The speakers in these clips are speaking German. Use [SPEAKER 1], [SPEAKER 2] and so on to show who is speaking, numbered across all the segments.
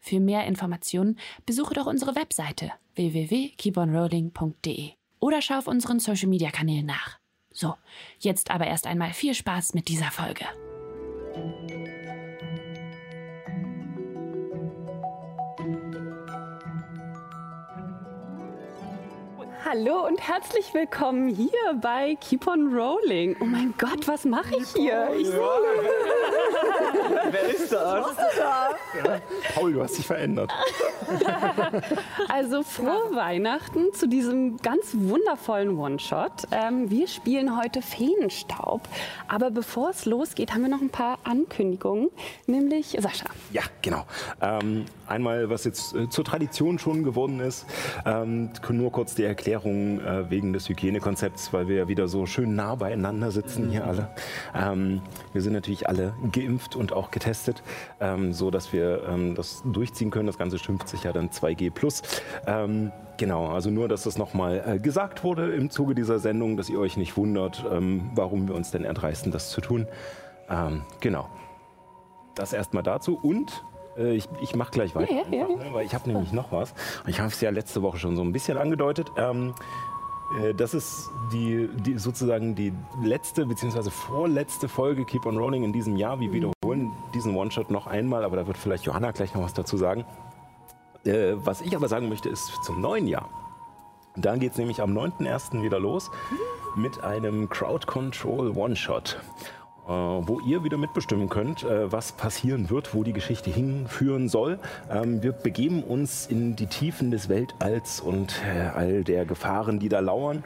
[SPEAKER 1] Für mehr Informationen besuche doch unsere Webseite www.keeponrolling.de oder schau auf unseren Social Media Kanälen nach. So, jetzt aber erst einmal viel Spaß mit dieser Folge.
[SPEAKER 2] Hallo und herzlich willkommen hier bei Keep on Rolling. Oh mein Gott, was mache ich hier? Ich
[SPEAKER 3] Wer ist das?
[SPEAKER 2] Was ist da?
[SPEAKER 3] Ja. Paul, du hast dich verändert.
[SPEAKER 2] Also frohe Weihnachten zu diesem ganz wundervollen One-Shot. Ähm, wir spielen heute Feenstaub. Aber bevor es losgeht, haben wir noch ein paar Ankündigungen. Nämlich Sascha.
[SPEAKER 3] Ja, genau. Ähm, einmal, was jetzt äh, zur Tradition schon geworden ist, ähm, nur kurz die Erklärung äh, wegen des Hygienekonzepts, weil wir ja wieder so schön nah beieinander sitzen hier alle. Ähm, wir sind natürlich alle geimpft und auch getestet, ähm, so dass wir ähm, das durchziehen können. Das Ganze schimpft sich ja dann 2G plus. Ähm, genau, also nur, dass das nochmal äh, gesagt wurde im Zuge dieser Sendung, dass ihr euch nicht wundert, ähm, warum wir uns denn erdreisten, das zu tun. Ähm, genau. Das erstmal dazu und äh, ich, ich mache gleich weiter,
[SPEAKER 2] Ja, ja, ja,
[SPEAKER 3] ne, weil ich habe nämlich noch was. Ich habe es ja letzte Woche schon so ein bisschen angedeutet. Ähm, äh, das ist die, die, sozusagen die letzte bzw. vorletzte Folge Keep on Rolling in diesem Jahr. Wir wiederholen diesen One-Shot noch einmal, aber da wird vielleicht Johanna gleich noch was dazu sagen. Äh, was ich aber sagen möchte, ist zum neuen Jahr. Da geht es nämlich am 9.1. wieder los mit einem Crowd Control One-Shot, wo ihr wieder mitbestimmen könnt, äh, was passieren wird, wo die Geschichte hinführen soll. Ähm, wir begeben uns in die Tiefen des Weltalls und äh, all der Gefahren, die da lauern.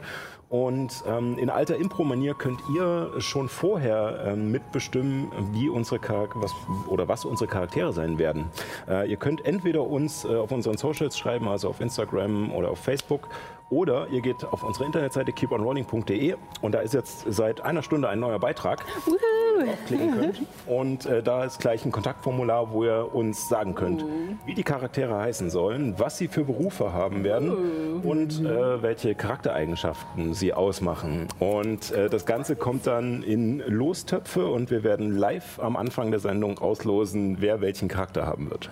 [SPEAKER 3] Und ähm, in alter Impro-Manier könnt ihr schon vorher ähm, mitbestimmen, wie unsere was, oder was unsere Charaktere sein werden. Äh, ihr könnt entweder uns äh, auf unseren Socials schreiben, also auf Instagram oder auf Facebook, oder ihr geht auf unsere Internetseite keeponrolling.de und da ist jetzt seit einer Stunde ein neuer Beitrag, den ihr aufklicken könnt. Und äh, da ist gleich ein Kontaktformular, wo ihr uns sagen könnt, wie die Charaktere heißen sollen, was sie für Berufe haben werden und äh, welche Charaktereigenschaften sie ausmachen. Und äh, das Ganze kommt dann in Lostöpfe und wir werden live am Anfang der Sendung auslosen, wer welchen Charakter haben wird.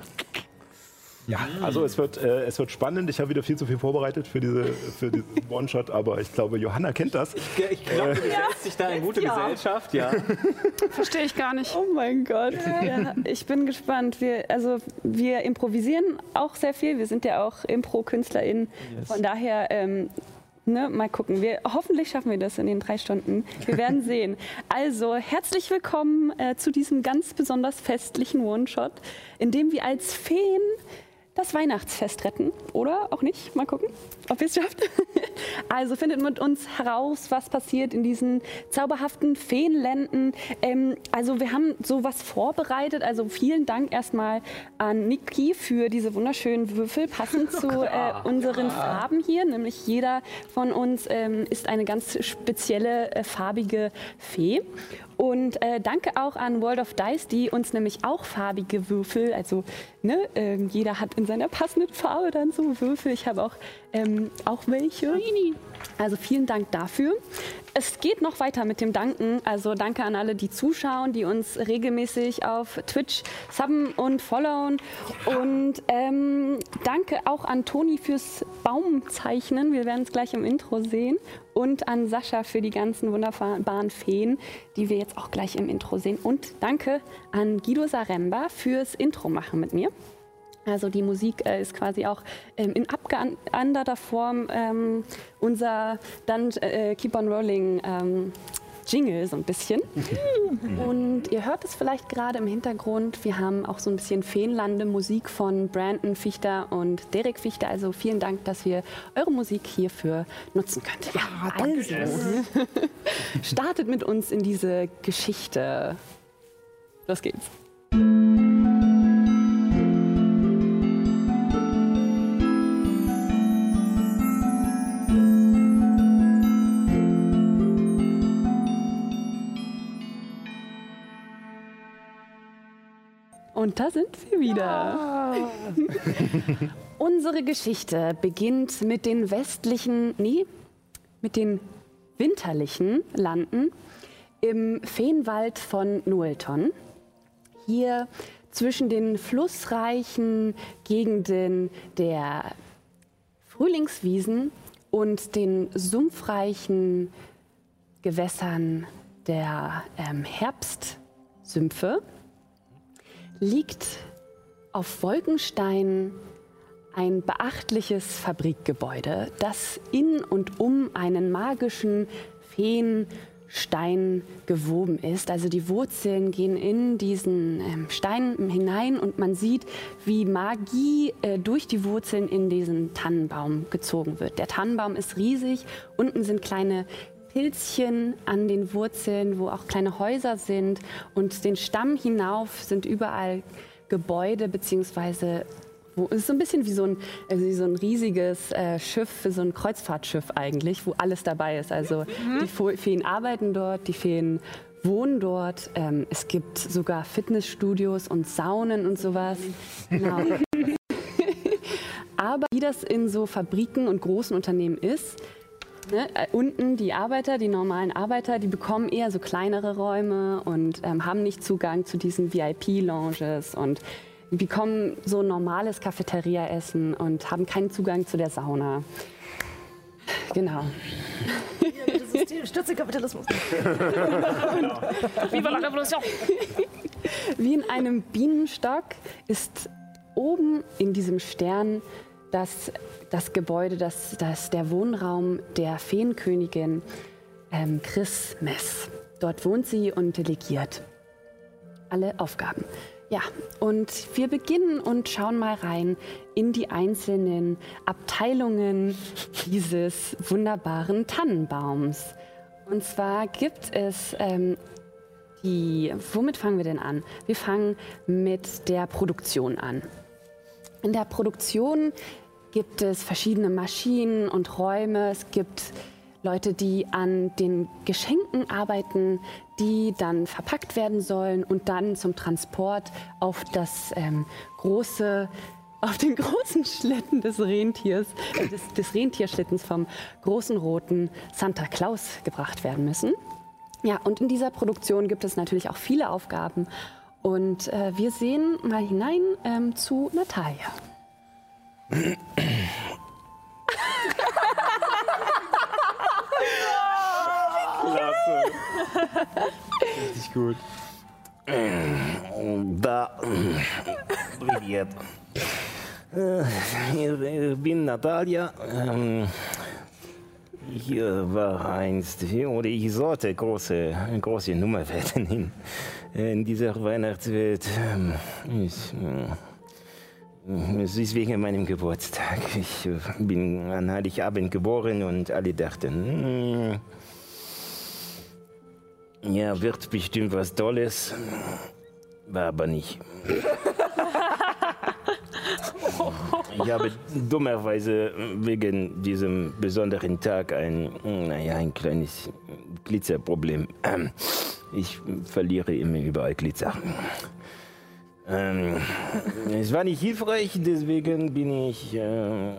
[SPEAKER 3] Ja, also es wird, äh, es wird spannend. Ich habe wieder viel zu viel vorbereitet für, diese, für diesen One-Shot, aber ich glaube, Johanna kennt das.
[SPEAKER 4] Ich glaube, du setzt dich da in gute
[SPEAKER 2] Ja.
[SPEAKER 4] Gesellschaft, ja.
[SPEAKER 1] Verstehe ich gar nicht.
[SPEAKER 2] Oh mein Gott. Ja, ich bin gespannt. Wir, also, wir improvisieren auch sehr viel. Wir sind ja auch Impro-KünstlerInnen. Von daher, ähm, ne, mal gucken. Wir, hoffentlich schaffen wir das in den drei Stunden. Wir werden sehen. Also, herzlich willkommen äh, zu diesem ganz besonders festlichen One-Shot, in dem wir als Feen das Weihnachtsfest retten. Oder auch nicht. Mal gucken, ob ihr es schafft. Also findet mit uns heraus, was passiert in diesen zauberhaften Feenländen. Ähm, also wir haben sowas vorbereitet. Also vielen Dank erstmal an Niki für diese wunderschönen Würfel, passend zu äh, unseren Farben hier. Nämlich jeder von uns ähm, ist eine ganz spezielle äh, farbige Fee. Und äh, danke auch an World of Dice, die uns nämlich auch farbige Würfel, also ne, ähm, jeder hat in seiner passenden Farbe dann so Würfel. Ich habe auch, ähm, auch welche. Also vielen Dank dafür. Es geht noch weiter mit dem Danken. Also danke an alle, die zuschauen, die uns regelmäßig auf Twitch subben und followen. Und ähm, danke auch an Toni fürs Baumzeichnen. Wir werden es gleich im Intro sehen. Und an Sascha für die ganzen wunderbaren Feen, die wir jetzt auch gleich im Intro sehen. Und danke an Guido Saremba fürs Intro machen mit mir. Also die Musik äh, ist quasi auch ähm, in abgeänderter Form ähm, unser dann äh, Keep on Rolling ähm, Jingle so ein bisschen. Und ihr hört es vielleicht gerade im Hintergrund. Wir haben auch so ein bisschen Feenlande Musik von Brandon Fichter und Derek Fichter. Also vielen Dank, dass wir eure Musik hierfür nutzen könnt. Ja, also startet mit uns in diese Geschichte. Los geht's. Und da sind wir wieder. Ja. Unsere Geschichte beginnt mit den westlichen, nee, mit den winterlichen Landen im Feenwald von Nuelton. Hier zwischen den flussreichen Gegenden der Frühlingswiesen und den sumpfreichen Gewässern der ähm, Herbstsümpfe liegt auf Wolkenstein ein beachtliches Fabrikgebäude, das in und um einen magischen Feenstein gewoben ist. Also die Wurzeln gehen in diesen ähm, Stein hinein und man sieht, wie Magie äh, durch die Wurzeln in diesen Tannenbaum gezogen wird. Der Tannenbaum ist riesig, unten sind kleine Pilzchen an den Wurzeln, wo auch kleine Häuser sind und den Stamm hinauf sind überall Gebäude beziehungsweise wo, es ist so ein bisschen wie so ein, also wie so ein riesiges äh, Schiff, so ein Kreuzfahrtschiff eigentlich, wo alles dabei ist. Also mhm. die Feen arbeiten dort, die Feen wohnen dort. Ähm, es gibt sogar Fitnessstudios und Saunen und sowas. Genau. Aber wie das in so Fabriken und großen Unternehmen ist, Ne, äh, unten die Arbeiter, die normalen Arbeiter, die bekommen eher so kleinere Räume und ähm, haben nicht Zugang zu diesen VIP-Lounges und bekommen so normales Cafeteria-Essen und haben keinen Zugang zu der Sauna. Genau.
[SPEAKER 5] System, stürze Kapitalismus.
[SPEAKER 2] Viva la Revolution! Wie in einem Bienenstock ist oben in diesem Stern das, das Gebäude, das, das der Wohnraum der Feenkönigin ähm, Chris Mess. Dort wohnt sie und delegiert alle Aufgaben. Ja, und wir beginnen und schauen mal rein in die einzelnen Abteilungen dieses wunderbaren Tannenbaums. Und zwar gibt es ähm, die, womit fangen wir denn an? Wir fangen mit der Produktion an. In der Produktion gibt es verschiedene Maschinen und Räume. Es gibt Leute, die an den Geschenken arbeiten, die dann verpackt werden sollen und dann zum Transport auf das ähm, große auf den großen Schlitten des Rentiers, äh, des, des Rentierschlittens vom großen roten Santa Claus gebracht werden müssen. Ja, und in dieser Produktion gibt es natürlich auch viele Aufgaben. Und äh, wir sehen mal hinein ähm, zu Natalia.
[SPEAKER 4] Klasse. Richtig gut.
[SPEAKER 3] Да, привет. Ich bin Natalia. Ich war einst, oder ich sollte große, große Nummer werden in, in dieser Weihnachtswelt. Ich, es ist wegen meinem Geburtstag. Ich bin an Heiligabend geboren und alle dachten, ja, wird bestimmt was Tolles. War aber nicht. Ich habe dummerweise wegen diesem besonderen Tag ein, naja, ein kleines Glitzerproblem. Ich verliere immer überall Glitzer. Ähm, es war nicht hilfreich, deswegen bin ich äh,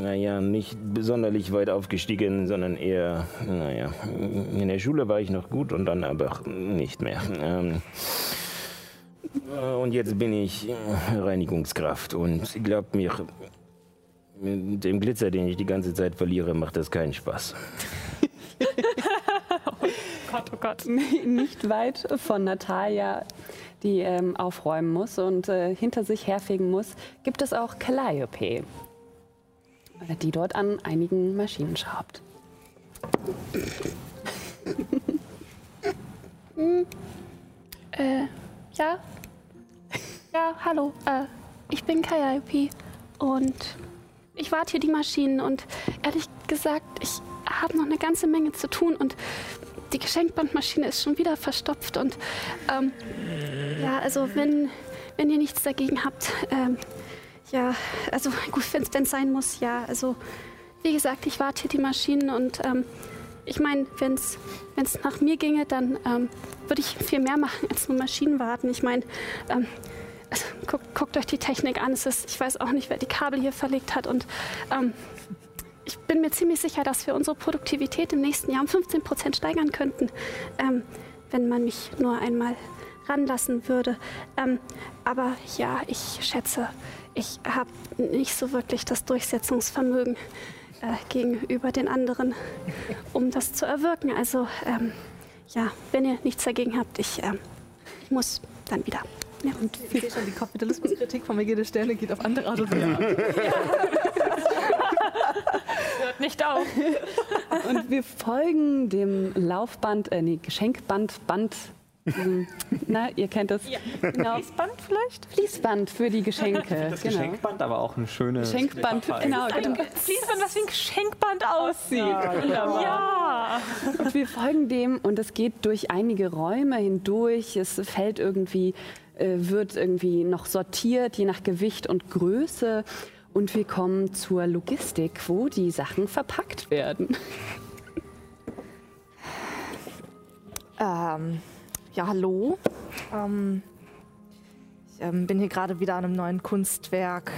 [SPEAKER 3] naja, nicht besonders weit aufgestiegen, sondern eher, naja, in der Schule war ich noch gut und dann aber nicht mehr. Ähm, und jetzt bin ich Reinigungskraft und glaubt mir, mit dem Glitzer, den ich die ganze Zeit verliere, macht das keinen Spaß.
[SPEAKER 2] oh Gott, oh Gott. Nicht weit von Natalia, die ähm, aufräumen muss und äh, hinter sich herfegen muss, gibt es auch Calliope die dort an einigen Maschinen schraubt.
[SPEAKER 1] äh, ja. Ja, hallo. Äh, ich bin Calliope und ich warte hier die Maschinen und ehrlich gesagt, ich habe noch eine ganze Menge zu tun und die Geschenkbandmaschine ist schon wieder verstopft und ähm, ja, also wenn, wenn ihr nichts dagegen habt, ähm, ja, also gut, wenn es sein muss, ja. Also wie gesagt, ich warte hier die Maschinen und ähm, ich meine, wenn es nach mir ginge, dann ähm, würde ich viel mehr machen als nur Maschinen warten. Ich meine, ähm, also, guckt, guckt euch die Technik an. Es ist, ich weiß auch nicht, wer die Kabel hier verlegt hat. Und ähm, ich bin mir ziemlich sicher, dass wir unsere Produktivität im nächsten Jahr um 15 Prozent steigern könnten, ähm, wenn man mich nur einmal ranlassen würde. Ähm, aber ja, ich schätze, ich habe nicht so wirklich das Durchsetzungsvermögen äh, gegenüber den anderen, um das zu erwirken. Also ähm, ja, wenn ihr nichts dagegen habt, ich, ich muss dann wieder. Ja.
[SPEAKER 5] Und ich sehe schon, die Kapitalismuskritik von mir jede Stelle geht auf andere Art und Weise.
[SPEAKER 6] Hört nicht auf.
[SPEAKER 2] Und wir folgen dem Laufband, äh, nee, Geschenkband, Band. Na, ihr kennt es. Genau.
[SPEAKER 6] Fließband vielleicht?
[SPEAKER 2] Fließband für die Geschenke.
[SPEAKER 7] Das
[SPEAKER 2] genau.
[SPEAKER 7] Geschenkband, aber auch eine schöne.
[SPEAKER 2] Geschenkband, genau.
[SPEAKER 6] Ein
[SPEAKER 2] genau.
[SPEAKER 6] Fließband, was wie ein Geschenkband aussieht. Ja. ja.
[SPEAKER 2] Und wir folgen dem und es geht durch einige Räume hindurch. Es fällt irgendwie, äh, wird irgendwie noch sortiert, je nach Gewicht und Größe. Und wir kommen zur Logistik, wo die Sachen verpackt werden.
[SPEAKER 5] Ähm, ja, hallo. Ähm, ich ähm, bin hier gerade wieder an einem neuen Kunstwerk.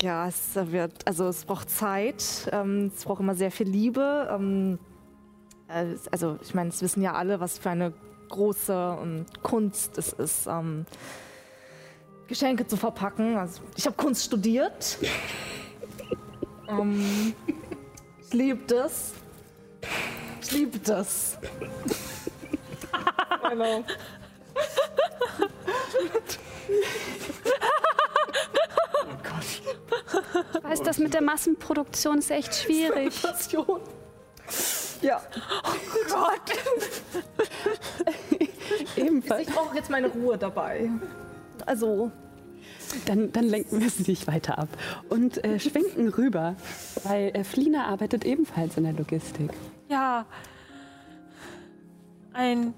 [SPEAKER 5] Ja, es wird, also es braucht Zeit, ähm, es braucht immer sehr viel Liebe. Ähm, äh, also ich meine, es wissen ja alle, was für eine große ähm, Kunst es ist, ähm, Geschenke zu verpacken. Also ich habe Kunst studiert. ähm, ich liebe das. Ich liebe das. Hallo.
[SPEAKER 1] Ich weiß, das mit der Massenproduktion ist echt schwierig.
[SPEAKER 5] Passion. Ja.
[SPEAKER 2] Ebenfalls.
[SPEAKER 5] Ich brauche jetzt meine Ruhe dabei. Also,
[SPEAKER 2] Dann, dann lenken wir sie nicht weiter ab und äh, schwenken rüber, weil äh, Flina arbeitet ebenfalls in der Logistik.
[SPEAKER 6] Ja. Ein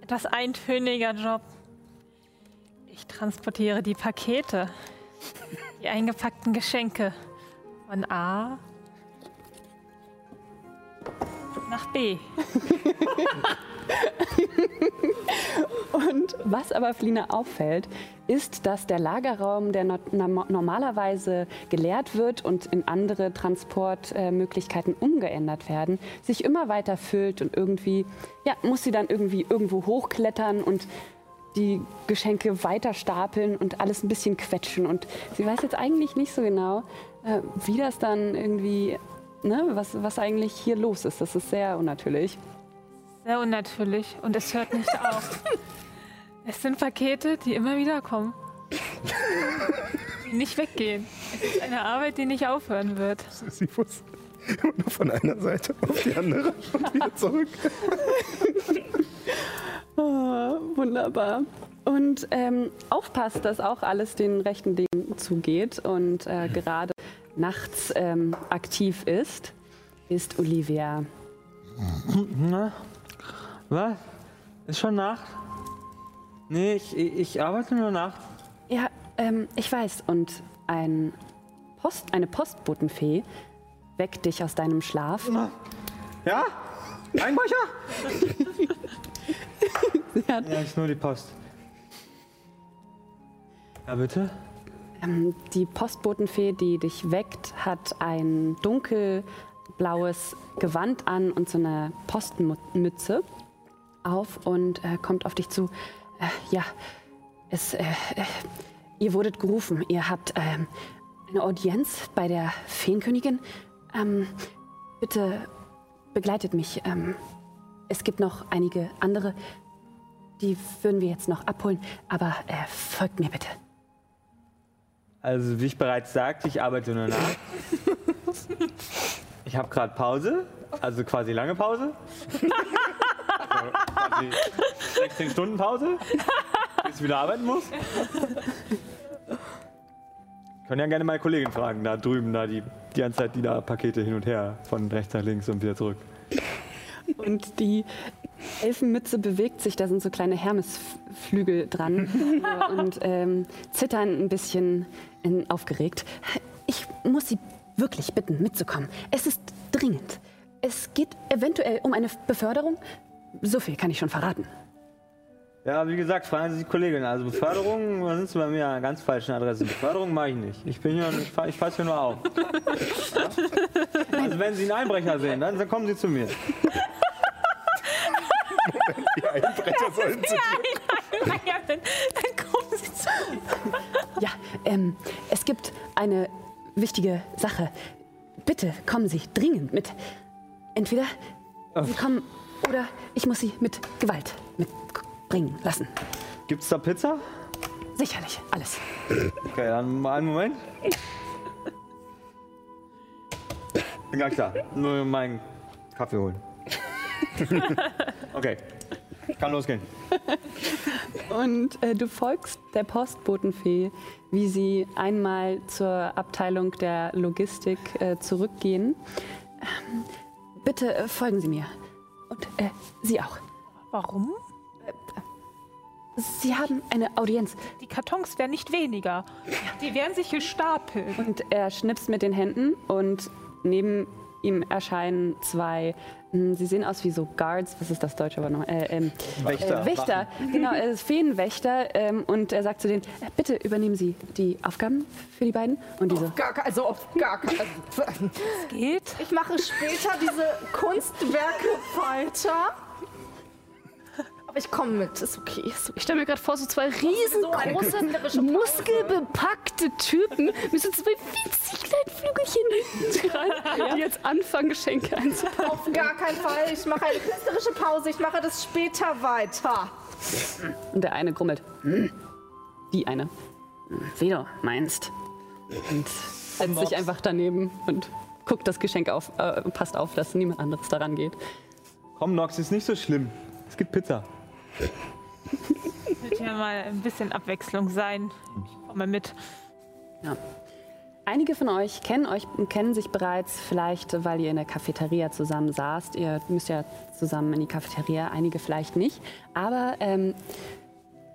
[SPEAKER 6] etwas eintöniger Job. Ich transportiere die Pakete, die eingepackten Geschenke von A nach B.
[SPEAKER 2] Und was aber Flina auffällt, ist, dass der Lagerraum, der normalerweise geleert wird und in andere Transportmöglichkeiten umgeändert werden, sich immer weiter füllt und irgendwie, ja, muss sie dann irgendwie irgendwo hochklettern und die Geschenke weiter stapeln und alles ein bisschen quetschen. Und sie weiß jetzt eigentlich nicht so genau, äh, wie das dann irgendwie, ne, was, was eigentlich hier los ist. Das ist sehr unnatürlich.
[SPEAKER 6] Sehr unnatürlich und es hört nicht auf. Es sind Pakete, die immer wieder kommen. Die nicht weggehen. Es ist eine Arbeit, die nicht aufhören wird.
[SPEAKER 3] Sisyphus. Und nur von einer Seite auf die andere und wieder zurück.
[SPEAKER 2] Ah, wunderbar. Und ähm, aufpasst, dass auch alles den rechten Dingen zugeht und äh, gerade nachts ähm, aktiv ist, ist Olivia.
[SPEAKER 4] Was? Ist schon Nacht? Nee, ich, ich ich arbeite nur Nacht.
[SPEAKER 2] Ja, ähm, ich weiß. Und ein Post, eine Postbotenfee weckt dich aus deinem Schlaf.
[SPEAKER 4] Ja? Einbrecher?
[SPEAKER 2] Sie hat
[SPEAKER 4] Ja, ist nur die Post. Ja, bitte?
[SPEAKER 2] Ähm, die Postbotenfee, die dich weckt, hat ein dunkelblaues Gewand an und so eine Postmütze auf und äh, kommt auf dich zu. Äh, ja, es, äh, äh, ihr wurdet gerufen. Ihr habt ähm, eine Audienz bei der Feenkönigin. Ähm, bitte begleitet mich. Ähm, es gibt noch einige andere, die würden wir jetzt noch abholen, aber äh, folgt mir bitte.
[SPEAKER 4] Also, wie ich bereits sagte, ich arbeite nur Nacht. Ich habe gerade Pause, also quasi lange Pause. Also quasi 16 Stunden Pause, bis ich wieder arbeiten muss. Können ja gerne meine Kollegin fragen, da drüben, da die, die ganze Zeit die da Pakete hin und her, von rechts nach links und wieder zurück.
[SPEAKER 2] Und die Elfenmütze bewegt sich, da sind so kleine Hermesflügel dran und ähm, zittern ein bisschen in, aufgeregt. Ich muss Sie wirklich bitten, mitzukommen. Es ist dringend. Es geht eventuell um eine Beförderung. So viel kann ich schon verraten.
[SPEAKER 4] Ja, wie gesagt, fragen Sie die Kollegin. Also Beförderung, da sind Sie bei mir an einer ganz falschen Adresse. Beförderung mache ich nicht. Ich bin hier, ich, fahr- ich passe hier nur auf. Ja? Also wenn Sie einen Einbrecher sehen, dann, dann kommen Sie zu mir.
[SPEAKER 3] Die Einbrecher sollen zu
[SPEAKER 6] Ja, dann, dann kommen Sie zu.
[SPEAKER 8] Ja, ähm, es gibt eine wichtige Sache. Bitte kommen Sie dringend mit. Entweder Sie kommen oder ich muss Sie mit Gewalt mitbringen lassen.
[SPEAKER 4] Gibt's da Pizza?
[SPEAKER 8] Sicherlich, alles.
[SPEAKER 4] Okay, dann mal einen Moment. Bin gleich da. Nur meinen Kaffee holen. Okay, kann losgehen.
[SPEAKER 2] Und äh, du folgst der Postbotenfee, wie sie einmal zur Abteilung der Logistik äh, zurückgehen. Ähm, bitte äh, folgen Sie mir. Und äh, Sie auch.
[SPEAKER 6] Warum?
[SPEAKER 2] Sie haben eine Audienz.
[SPEAKER 6] Die Kartons werden nicht weniger. Die werden sich gestapelt.
[SPEAKER 2] Und er schnipst mit den Händen und neben ihm erscheinen zwei, hm, sie sehen aus wie so Guards, was ist das deutsche Wort noch? Äh, ähm,
[SPEAKER 4] Wächter.
[SPEAKER 2] Äh, Wächter, genau, äh, Feenwächter. Ähm, und er sagt zu denen, äh, bitte übernehmen Sie die Aufgaben für die beiden. Und diese,
[SPEAKER 5] Gar, ke- also auf gar also,
[SPEAKER 6] Geht?
[SPEAKER 5] Ich mache später diese Kunstwerke weiter. Aber ich komme mit, ist okay. Ist okay.
[SPEAKER 1] Ich stelle mir gerade vor, so zwei riesengroße,
[SPEAKER 5] Pause.
[SPEAKER 1] muskelbepackte Typen mit so zwei winzig kleinen Flügelchen dran, die jetzt anfangen, Geschenke einzupacken.
[SPEAKER 5] Auf gar keinen Fall. Ich mache eine künstlerische Pause. Ich mache das später weiter.
[SPEAKER 2] und der eine grummelt. Hm. Die eine. Wie du meinst. Und setzt sich einfach daneben und guckt das Geschenk auf, äh, passt auf, dass niemand anderes daran geht.
[SPEAKER 4] Komm, Nox, ist nicht so schlimm. Es gibt Pizza.
[SPEAKER 6] Wird ja mal ein bisschen Abwechslung sein. Ich komme mit.
[SPEAKER 2] Ja. Einige von euch kennen euch kennen sich bereits, vielleicht weil ihr in der Cafeteria zusammen saßt. Ihr müsst ja zusammen in die Cafeteria, einige vielleicht nicht. Aber ähm,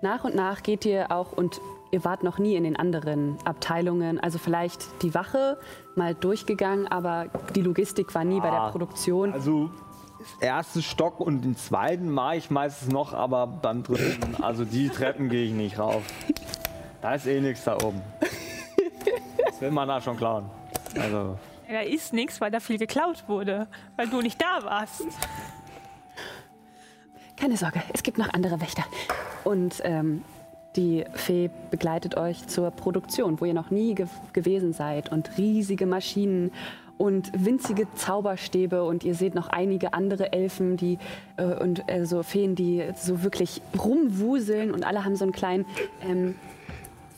[SPEAKER 2] nach und nach geht ihr auch und ihr wart noch nie in den anderen Abteilungen. Also vielleicht die Wache mal durchgegangen, aber die Logistik war nie bei der
[SPEAKER 4] Ah.
[SPEAKER 2] Produktion.
[SPEAKER 4] Also, ersten Stock und den zweiten mache ich meistens noch, aber beim dritten, also die Treppen gehe ich nicht rauf. Da ist eh nichts da oben. Das will man da schon klauen. Also,
[SPEAKER 6] Ja, da ist nichts, weil da viel geklaut wurde. Weil du nicht da warst.
[SPEAKER 2] Keine Sorge, es gibt noch andere Wächter. Und ähm, die Fee begleitet euch zur Produktion, wo ihr noch nie ge gewesen seid. Und riesige Maschinen und winzige Zauberstäbe. Und ihr seht noch einige andere Elfen die, äh, und äh, so Feen, die so wirklich rumwuseln. Und alle haben so einen kleinen ähm,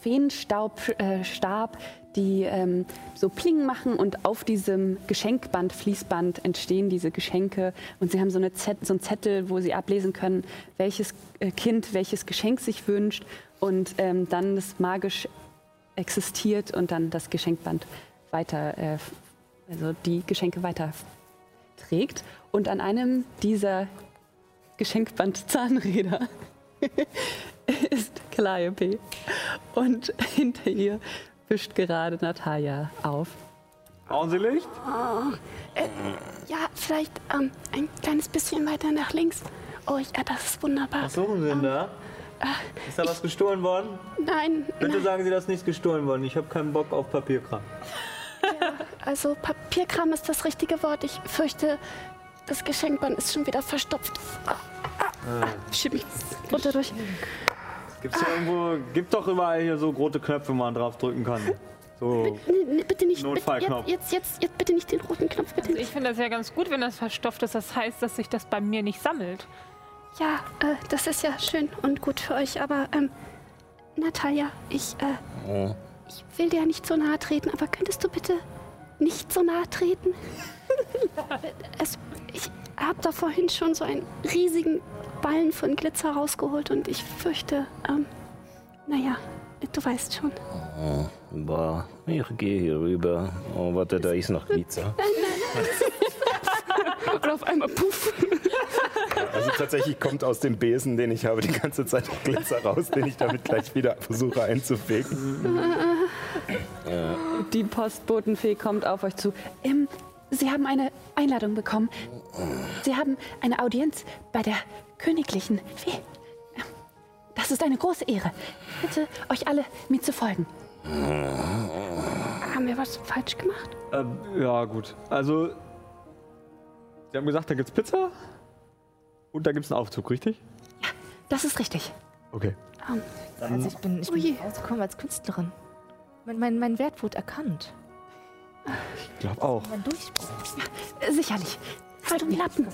[SPEAKER 2] Feenstab, äh, die ähm, so Pling machen und auf diesem Geschenkband, Fließband entstehen diese Geschenke und sie haben so, eine Zett, so einen Zettel, wo sie ablesen können, welches äh, Kind welches Geschenk sich wünscht und ähm, dann das magisch existiert und dann das Geschenkband weiter, äh, also die Geschenke weiter trägt und an einem dieser Geschenkband-Zahnräder ist Calliope. Und hinter ihr wischt gerade Natalia auf.
[SPEAKER 4] brauchen Sie Licht?
[SPEAKER 1] Ja, vielleicht ähm, ein kleines bisschen weiter nach links. Oh, ja, das ist wunderbar.
[SPEAKER 4] Was suchen Sie denn da? Ist da was gestohlen worden?
[SPEAKER 1] Nein,
[SPEAKER 4] Bitte
[SPEAKER 1] nein,
[SPEAKER 4] sagen Sie, dass nichts gestohlen worden. Ich habe keinen Bock auf Papierkram.
[SPEAKER 1] Also Papierkram ist das richtige Wort. Ich fürchte, das Geschenkband ist schon wieder verstopft. Ah, ah, ah, schieb mich runter durch.
[SPEAKER 4] Gibt's hier irgendwo, gibt doch überall hier so rote Knöpfe, wo man drauf drücken kann. So,
[SPEAKER 1] nee, bitte nicht. Bitte,
[SPEAKER 4] Notfallknopf.
[SPEAKER 1] jetzt, jetzt, jetzt, jetzt bitte nicht den roten Knopf, bitte
[SPEAKER 6] Ich
[SPEAKER 1] nicht.
[SPEAKER 6] finde das ja ganz gut, wenn das verstopft ist. Das heißt, dass sich das bei mir nicht sammelt.
[SPEAKER 1] Ja, äh, das ist ja schön und gut für euch, aber ähm, Natalia, ich, äh, ich will dir ja nicht so nahe treten, aber könntest du bitte nicht so nahe treten? es, ich habe da vorhin schon so einen riesigen Ballen von Glitzer rausgeholt und ich fürchte, ähm, naja, du weißt schon.
[SPEAKER 9] Boah, ich gehe hier rüber. Oh, warte, da ist noch Glitzer.
[SPEAKER 1] Und auf einmal, puff.
[SPEAKER 3] Also tatsächlich kommt aus dem Besen, den ich habe, die ganze Zeit noch Glitzer raus, den ich damit gleich wieder versuche einzufegen.
[SPEAKER 2] Die Postbotenfee kommt auf euch zu. Ähm, Sie haben eine Einladung bekommen. Sie haben eine Audienz bei der königlichen Fee.
[SPEAKER 10] Das ist eine große Ehre. Bitte euch alle mir zu folgen.
[SPEAKER 1] Haben wir was falsch gemacht?
[SPEAKER 4] Ähm, ja, gut. Also, Sie haben gesagt, da gibt's Pizza und da gibt's einen Aufzug, richtig?
[SPEAKER 10] Das ist richtig.
[SPEAKER 4] Okay.
[SPEAKER 5] Also ich bin, ich
[SPEAKER 1] Oh
[SPEAKER 5] bin
[SPEAKER 1] je.
[SPEAKER 5] rausgekommen als Künstlerin. Mein, mein, mein Wert wurde erkannt.
[SPEAKER 4] Ich glaube auch.
[SPEAKER 5] Mein Durchbruch.
[SPEAKER 10] Äh, Sicherlich. Halt um die Lappen.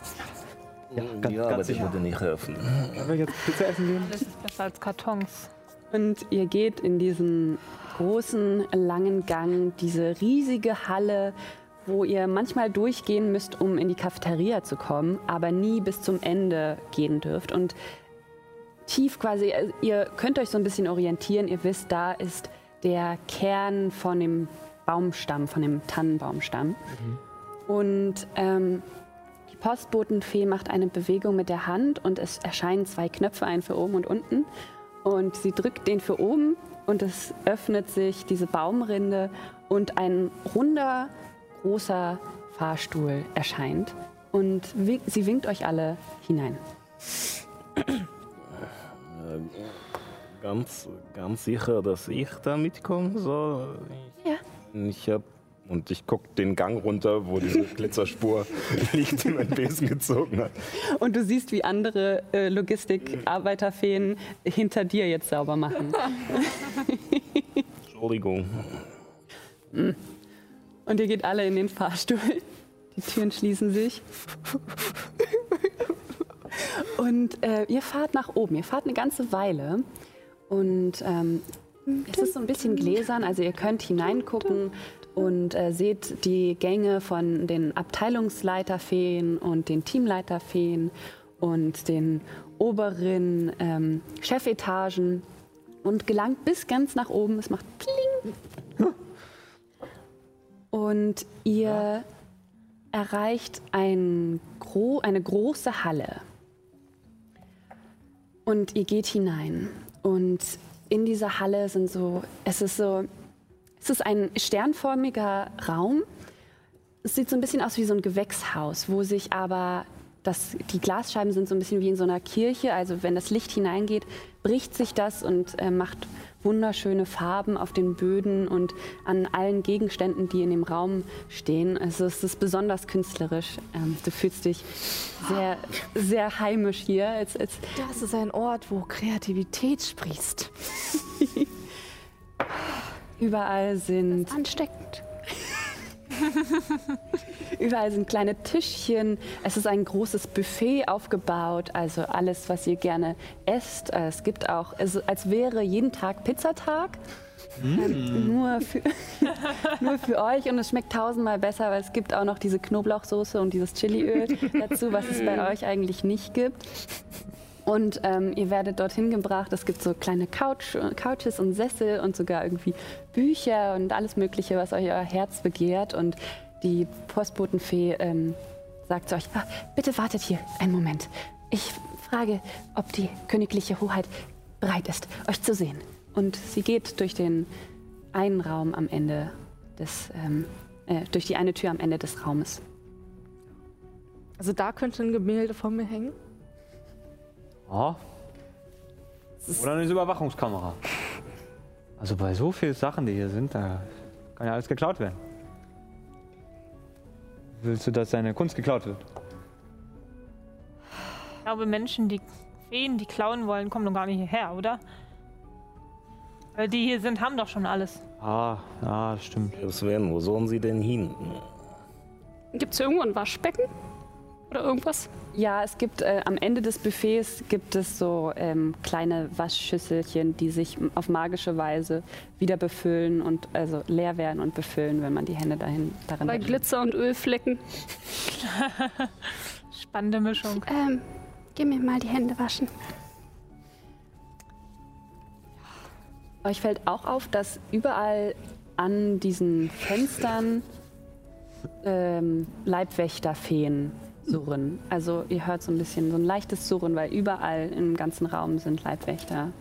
[SPEAKER 4] Ja, ganz,
[SPEAKER 3] ja, aber
[SPEAKER 4] ganz
[SPEAKER 3] das
[SPEAKER 4] sicher.
[SPEAKER 3] würde nicht helfen.
[SPEAKER 4] Wollen wir jetzt Pizza essen gehen?
[SPEAKER 6] Das ist besser als Kartons.
[SPEAKER 2] Und ihr geht in diesen großen, langen Gang, diese riesige Halle, wo ihr manchmal durchgehen müsst, um in die Cafeteria zu kommen, aber nie bis zum Ende gehen dürft. Und tief quasi, äh, ihr könnt euch so ein bisschen orientieren, ihr wisst, da ist der Kern von dem Baumstamm, von dem Tannenbaumstamm. Und ähm, Postbotenfee macht eine Bewegung mit der Hand und es erscheinen zwei Knöpfe, einen für oben und unten. Und sie drückt den für oben und es öffnet sich diese Baumrinde und ein runder, großer Fahrstuhl erscheint. Und sie winkt euch alle hinein.
[SPEAKER 3] Ganz, ganz sicher, dass ich da mitkommen soll.
[SPEAKER 10] Ja.
[SPEAKER 3] Ich hab. Und ich guck den Gang runter, wo diese Glitzerspur liegt, die mein Besen gezogen hat.
[SPEAKER 2] Und du siehst, wie andere äh, Logistik-Arbeiterfeen hinter dir jetzt sauber machen.
[SPEAKER 3] Entschuldigung.
[SPEAKER 2] Und ihr geht alle in den Fahrstuhl. Die Türen schließen sich. Und äh, ihr fahrt nach oben. Ihr fahrt eine ganze Weile. Und ähm, es ist so ein bisschen gläsern. Also ihr könnt hineingucken und äh, seht die Gänge von den Abteilungsleiterfeen und den Teamleiterfeen und den oberen ähm, Chefetagen und gelangt bis ganz nach oben. Es macht Pling. Und ihr erreicht ein gro eine große Halle. Und ihr geht hinein. Und in dieser Halle sind so, es ist so, es ist ein sternförmiger Raum. Es sieht so ein bisschen aus wie so ein Gewächshaus, wo sich aber das, die Glasscheiben sind so ein bisschen wie in so einer Kirche. Also wenn das Licht hineingeht, bricht sich das und äh, macht wunderschöne Farben auf den Böden und an allen Gegenständen, die in dem Raum stehen. Also es ist besonders künstlerisch. Ähm, du fühlst dich sehr, sehr heimisch hier. Als, als
[SPEAKER 5] Das ist ein Ort, wo Kreativität sprießt.
[SPEAKER 2] überall sind
[SPEAKER 1] Ansteckend.
[SPEAKER 2] Überall sind kleine Tischchen. Es ist ein großes Buffet aufgebaut. Also alles, was ihr gerne esst. Es gibt auch, also als wäre jeden Tag Pizzatag. Ähm, nur, für, nur für euch und es schmeckt tausendmal besser, weil es gibt auch noch diese Knoblauchsoße und dieses Chiliöl dazu, was es bei euch eigentlich nicht gibt. Und ähm, ihr werdet dorthin gebracht. Es gibt so kleine Couch, Couches und Sessel und sogar irgendwie Bücher und alles Mögliche, was euch euer Herz begehrt. Und die Postbotenfee ähm, sagt zu euch, "Ah, bitte wartet hier einen Moment. Ich frage, ob die königliche Hoheit bereit ist, euch zu sehen. Und sie geht durch den einen Raum am Ende des, ähm, äh, durch die eine Tür am Ende des Raumes.
[SPEAKER 5] Also da könnte ein Gemälde von mir hängen.
[SPEAKER 4] Ja. Oder eine Überwachungskamera. Also bei so vielen Sachen, die hier sind, da kann ja alles geklaut werden. Willst du, dass deine Kunst geklaut wird?
[SPEAKER 6] Ich glaube, Menschen, die Feen, die klauen wollen, kommen doch gar nicht hierher, oder? Weil die hier sind, haben doch schon alles.
[SPEAKER 4] Ah, ja, das stimmt.
[SPEAKER 3] Wären, wo sollen sie denn hin?
[SPEAKER 1] Gibt es irgendwo ein Waschbecken? Oder irgendwas?
[SPEAKER 2] Ja, es gibt äh, am Ende des Buffets gibt es so ähm, kleine Waschschüsselchen, die sich auf magische Weise wieder befüllen und also leer werden und befüllen, wenn man die Hände dahin darin
[SPEAKER 1] Bei. Glitzer und Ölflecken.
[SPEAKER 6] Spannende Mischung.
[SPEAKER 1] Ähm, geh mir mal die Hände waschen.
[SPEAKER 2] Euch fällt auch auf, dass überall an diesen Fenstern ähm, Leibwächterfeen surren. Also ihr hört so ein bisschen so ein leichtes Surren, weil überall im ganzen Raum sind Leibwächter.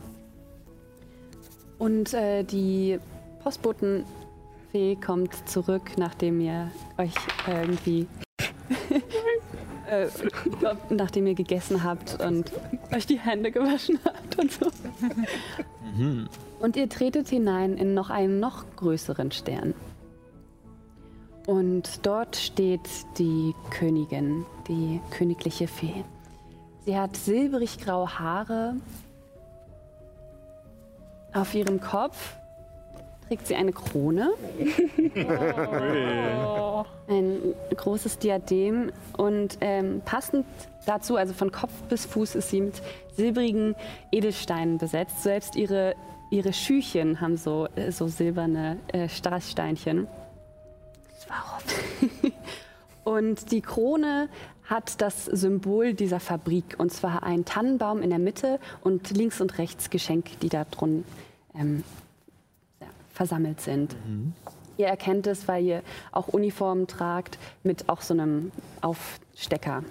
[SPEAKER 2] Und äh, die Postbotenfee kommt zurück, nachdem ihr euch irgendwie äh, nachdem ihr gegessen habt und euch die Hände gewaschen habt. und so. Und ihr tretet hinein in noch einen noch größeren Stern. Und dort steht die Königin, die königliche Fee. Sie hat silbrig-graue Haare. Auf ihrem Kopf trägt sie eine Krone,
[SPEAKER 6] Oh.
[SPEAKER 2] ein großes Diadem und ähm, passend dazu, also von Kopf bis Fuß, ist sie mit silbrigen Edelsteinen besetzt. Selbst ihre, ihre Schüchen haben so, äh, so silberne äh, Strasssteinchen. Warum? und die Krone hat das Symbol dieser Fabrik und zwar ein Tannenbaum in der Mitte und links und rechts Geschenke, die da drin ähm, ja, versammelt sind. Ihr erkennt es, weil ihr auch Uniformen tragt mit auch so einem Aufstecker.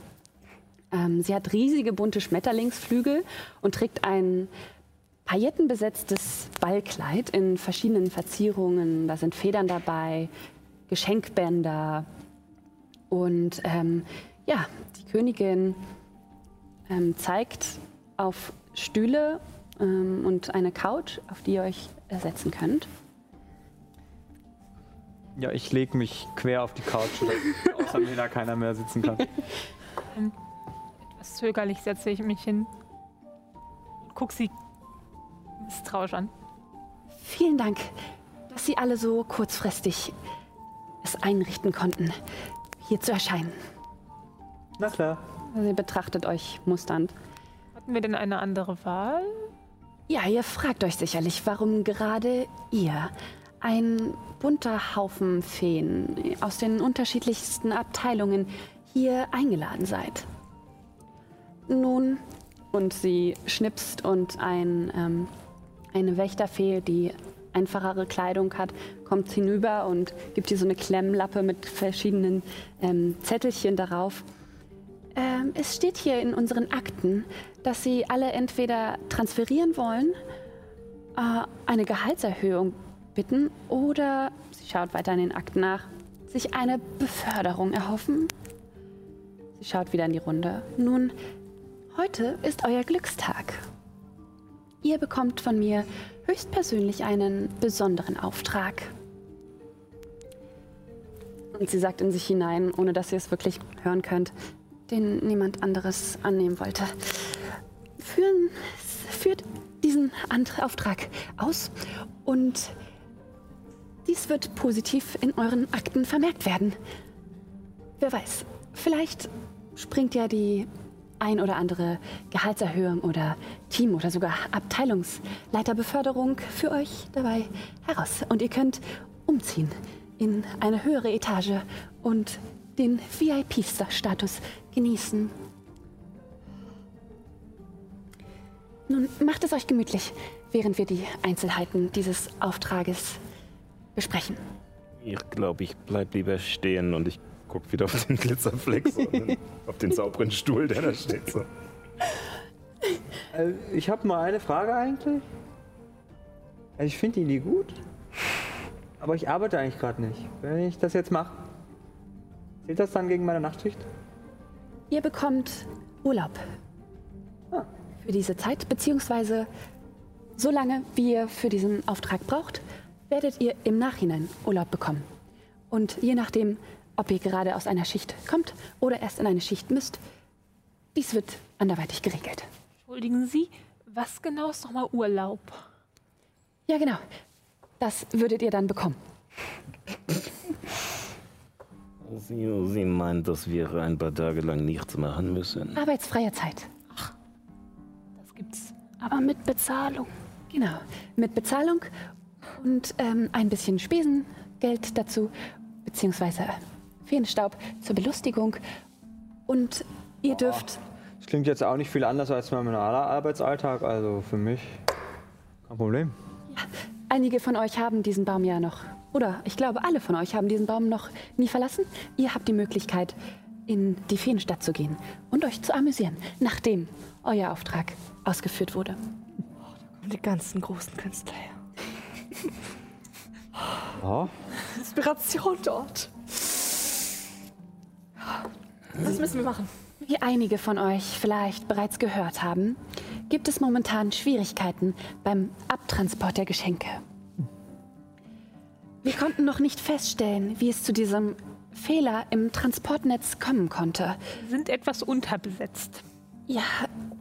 [SPEAKER 2] Ähm, sie hat riesige bunte Schmetterlingsflügel und trägt ein paillettenbesetztes Ballkleid in verschiedenen Verzierungen. Da sind Federn dabei, Geschenkbänder und ähm, ja, die Königin ähm, zeigt auf Stühle ähm, und eine Couch, auf die ihr euch setzen könnt.
[SPEAKER 4] Ja, ich lege mich quer auf die Couch, dass außer mir da keiner mehr sitzen kann.
[SPEAKER 6] Etwas zögerlich setze ich mich hin. und Guck sie misstrauisch an.
[SPEAKER 2] Vielen Dank, dass Sie alle so kurzfristig es einrichten konnten, hier zu erscheinen.
[SPEAKER 4] Na klar.
[SPEAKER 2] Sie betrachtet euch musternd.
[SPEAKER 6] Hatten wir denn eine andere Wahl?
[SPEAKER 2] Ja, ihr fragt euch sicherlich, warum gerade ihr, ein bunter Haufen Feen aus den unterschiedlichsten Abteilungen, hier eingeladen seid. Nun, und sie schnipst und ein, ähm, eine Wächterfee, die einfachere Kleidung hat, kommt hinüber und gibt ihr so eine Klemmlappe mit verschiedenen ähm, Zettelchen darauf. Ähm, es steht hier in unseren Akten, dass Sie alle entweder transferieren wollen, äh, eine Gehaltserhöhung bitten oder, sie schaut weiter in den Akten nach, sich eine Beförderung erhoffen. Sie schaut wieder in die Runde. Nun, heute ist euer Glückstag. Ihr bekommt von mir höchstpersönlich einen besonderen Auftrag. Und sie sagt in sich hinein, ohne dass ihr es wirklich hören könnt, den niemand anderes annehmen wollte. Führen, führt diesen Ant- Auftrag aus und dies wird positiv in euren Akten vermerkt werden. Wer weiß, vielleicht springt ja die ein oder andere Gehaltserhöhung oder Team- oder sogar Abteilungsleiterbeförderung für euch dabei heraus. Und ihr könnt umziehen in eine höhere Etage und den VIP-Status genießen. Nun macht es euch gemütlich, während wir die Einzelheiten dieses Auftrages besprechen.
[SPEAKER 3] Ich glaube, ich bleib lieber stehen und ich
[SPEAKER 11] Guckt wieder auf den Glitzerfleck, so, ne? auf den sauberen Stuhl, der da steht. So.
[SPEAKER 4] Äh, ich habe mal eine Frage eigentlich. Also ich finde die Idee gut, aber ich arbeite eigentlich gerade nicht. Wenn ich das jetzt mache, zählt das dann gegen meine Nachtschicht?
[SPEAKER 2] Ihr bekommt Urlaub
[SPEAKER 4] Ah.
[SPEAKER 2] für diese Zeit, beziehungsweise so lange, wie ihr für diesen Auftrag braucht, werdet ihr im Nachhinein Urlaub bekommen. Und je nachdem, ob ihr gerade aus einer Schicht kommt oder erst in eine Schicht müsst, dies wird anderweitig geregelt.
[SPEAKER 6] Entschuldigen Sie, was genau ist nochmal Urlaub?
[SPEAKER 2] Ja, genau. Das würdet ihr dann bekommen.
[SPEAKER 3] Sie, Sie meint, dass wir ein paar Tage lang nichts machen müssen?
[SPEAKER 2] Arbeitsfreie Zeit.
[SPEAKER 6] Das gibt's.
[SPEAKER 1] Aber mit Bezahlung.
[SPEAKER 2] Genau. Mit Bezahlung und ähm, ein bisschen Spesengeld dazu, beziehungsweise Feenstaub zur Belustigung. Und ihr dürft
[SPEAKER 4] Das klingt jetzt auch nicht viel anders als mein normaler Arbeitsalltag, also für mich kein Problem.
[SPEAKER 2] Einige von euch haben diesen Baum ja noch, oder ich glaube, alle von euch haben diesen Baum noch nie verlassen. Ihr habt die Möglichkeit, in die Feenstadt zu gehen und euch zu amüsieren, nachdem euer Auftrag ausgeführt wurde.
[SPEAKER 5] Und die ganzen großen Künstler her.
[SPEAKER 4] Ja,
[SPEAKER 5] Inspiration dort. Was müssen wir machen?
[SPEAKER 2] Wie einige von euch vielleicht bereits gehört haben, gibt es momentan Schwierigkeiten beim Abtransport der Geschenke. Wir konnten noch nicht feststellen, wie es zu diesem Fehler im Transportnetz kommen konnte.
[SPEAKER 6] Wir sind etwas unterbesetzt.
[SPEAKER 2] Ja,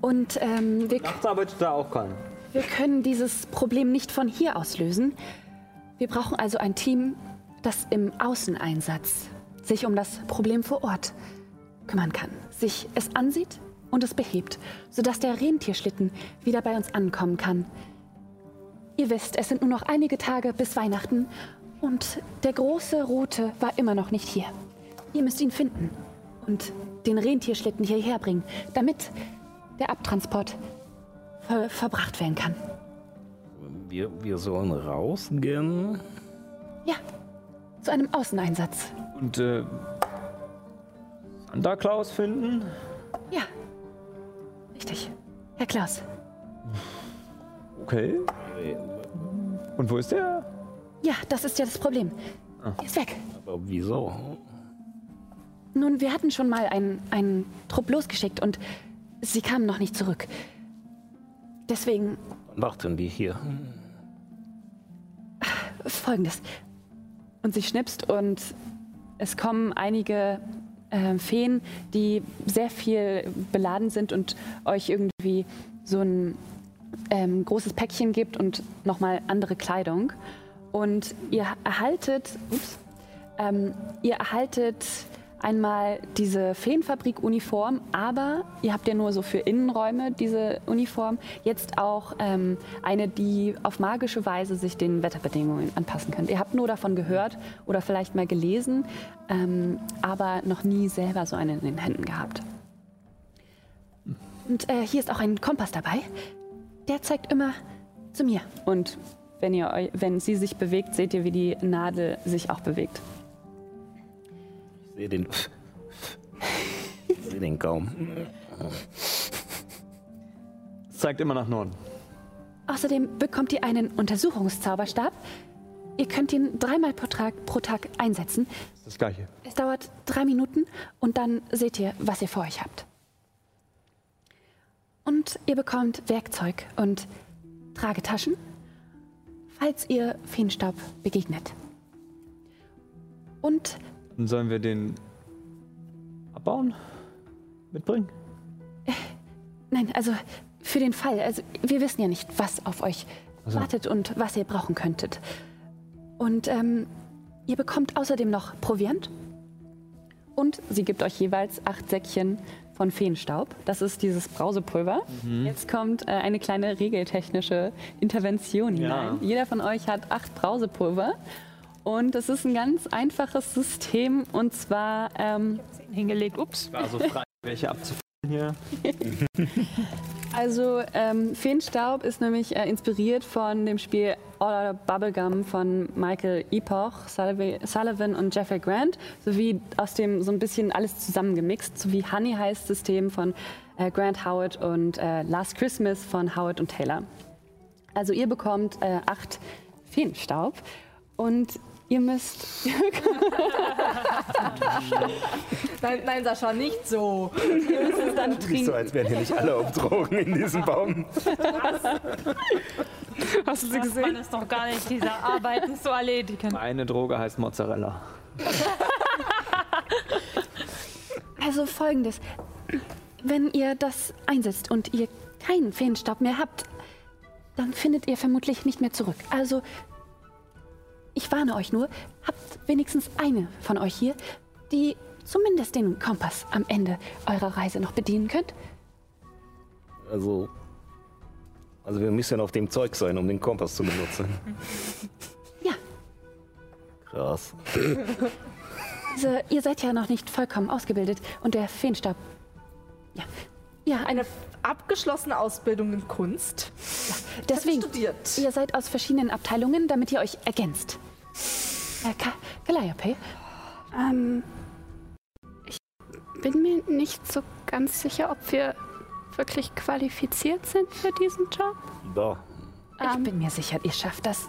[SPEAKER 2] und ähm, wir,
[SPEAKER 4] Nachts arbeitet da auch keiner.
[SPEAKER 2] wir können dieses Problem nicht von hier aus lösen. Wir brauchen also ein Team, das im Außeneinsatz sich um das Problem vor Ort kümmern kann, sich es ansieht und es behebt, sodass der Rentierschlitten wieder bei uns ankommen kann. Ihr wisst, es sind nur noch einige Tage bis Weihnachten und der große Rote war immer noch nicht hier. Ihr müsst ihn finden und den Rentierschlitten hierher bringen, damit der Abtransport ver verbracht werden kann.
[SPEAKER 3] Wir, wir sollen rausgehen.
[SPEAKER 2] Ja, zu einem Außeneinsatz.
[SPEAKER 4] Und äh, Santa Claus finden?
[SPEAKER 2] Ja, richtig. Herr Klaus.
[SPEAKER 4] Okay. Und wo ist der?
[SPEAKER 2] Ja, das ist ja das Problem. Er ist weg.
[SPEAKER 3] Aber wieso?
[SPEAKER 2] Nun, wir hatten schon mal einen, einen Trupp losgeschickt und sie kamen noch nicht zurück. Deswegen
[SPEAKER 3] Warten wir hier.
[SPEAKER 2] folgendes.
[SPEAKER 12] Und sie schnipst und es kommen einige äh, Feen, die sehr viel beladen sind und euch irgendwie so ein ähm, großes Päckchen gibt und nochmal andere Kleidung. Und ihr erhaltet, ups, ähm, ihr erhaltet einmal diese Feenfabrik-Uniform, aber ihr habt ja nur so für Innenräume diese Uniform. Jetzt auch ähm, eine, die auf magische Weise sich den Wetterbedingungen anpassen kann. Ihr habt nur davon gehört oder vielleicht mal gelesen, ähm, aber noch nie selber so eine in den Händen gehabt. Und äh, hier ist auch ein Kompass dabei. Der zeigt immer zu mir. Und wenn, ihr, wenn sie sich bewegt, seht ihr, wie die Nadel sich auch bewegt.
[SPEAKER 3] Ich sehe den. Ich sehe den kaum.
[SPEAKER 4] Es zeigt immer nach Norden.
[SPEAKER 2] Außerdem bekommt ihr einen Untersuchungszauberstab. Ihr könnt ihn dreimal pro Tag, pro Tag einsetzen.
[SPEAKER 4] Das ist das gleiche.
[SPEAKER 2] Es dauert drei Minuten und dann seht ihr, was ihr vor euch habt. Und ihr bekommt Werkzeug und Tragetaschen, falls ihr Feenstaub begegnet. Und
[SPEAKER 4] Dann sollen wir den abbauen? Mitbringen?
[SPEAKER 2] nein, also für den Fall, also wir wissen ja nicht, was auf euch
[SPEAKER 4] so.
[SPEAKER 2] wartet und was ihr brauchen könntet. Und ähm, ihr bekommt außerdem noch Proviant.
[SPEAKER 12] Und sie gibt euch jeweils acht Säckchen von Feenstaub. Das ist dieses Brausepulver. Jetzt kommt äh, eine kleine regeltechnische Intervention hinein. Jeder von euch hat acht Brausepulver. Und es ist ein ganz einfaches System. Und zwar ähm,
[SPEAKER 6] Hingelegt, ups.
[SPEAKER 4] War so frei, welche abzufüllen hier.
[SPEAKER 12] Also ähm, Feenstaub ist nämlich äh, inspiriert von dem Spiel All Out Bubblegum von Michael Epoch, Sullivan, Sullivan und Jeffrey Grant, sowie aus dem so ein bisschen alles zusammengemixt, sowie Honey heißt System von äh, Grant Howard und äh, Last Christmas von Howard und Taylor. Also ihr bekommt äh, acht Feenstaub und ihr müsst
[SPEAKER 5] Nein, nein, Sascha, nicht so.
[SPEAKER 12] es dann
[SPEAKER 13] Nicht so,
[SPEAKER 12] trinken.
[SPEAKER 13] als wären hier nicht alle auf Drogen in diesem Baum.
[SPEAKER 6] Hast du sie gesehen? Man ist doch gar nicht, dieser Arbeiten zu erledigen.
[SPEAKER 4] Eine Droge heißt Mozzarella.
[SPEAKER 2] Also folgendes. Wenn ihr das einsetzt und ihr keinen Feenstaub mehr habt, dann findet ihr vermutlich nicht mehr zurück. Also, ich warne euch nur, habt wenigstens eine von euch hier, die zumindest den Kompass am Ende eurer Reise noch bedienen könnt.
[SPEAKER 3] Also. Also wir müssen auf dem Zeug sein, um den Kompass zu benutzen.
[SPEAKER 2] Ja.
[SPEAKER 3] Krass.
[SPEAKER 2] Also, ihr seid ja noch nicht vollkommen ausgebildet und der Feenstaub. Ja. Ja, eine.
[SPEAKER 5] Abgeschlossene Ausbildung in Kunst.
[SPEAKER 2] Deswegen.
[SPEAKER 5] studiert.
[SPEAKER 2] Ihr seid aus verschiedenen Abteilungen, damit ihr euch ergänzt. Äh, Ka Calliope,
[SPEAKER 1] Ähm, ich bin mir nicht so ganz sicher, ob wir wirklich qualifiziert sind für diesen Job.
[SPEAKER 3] Da.
[SPEAKER 2] ich
[SPEAKER 1] Ähm,
[SPEAKER 2] bin mir sicher, ihr schafft das.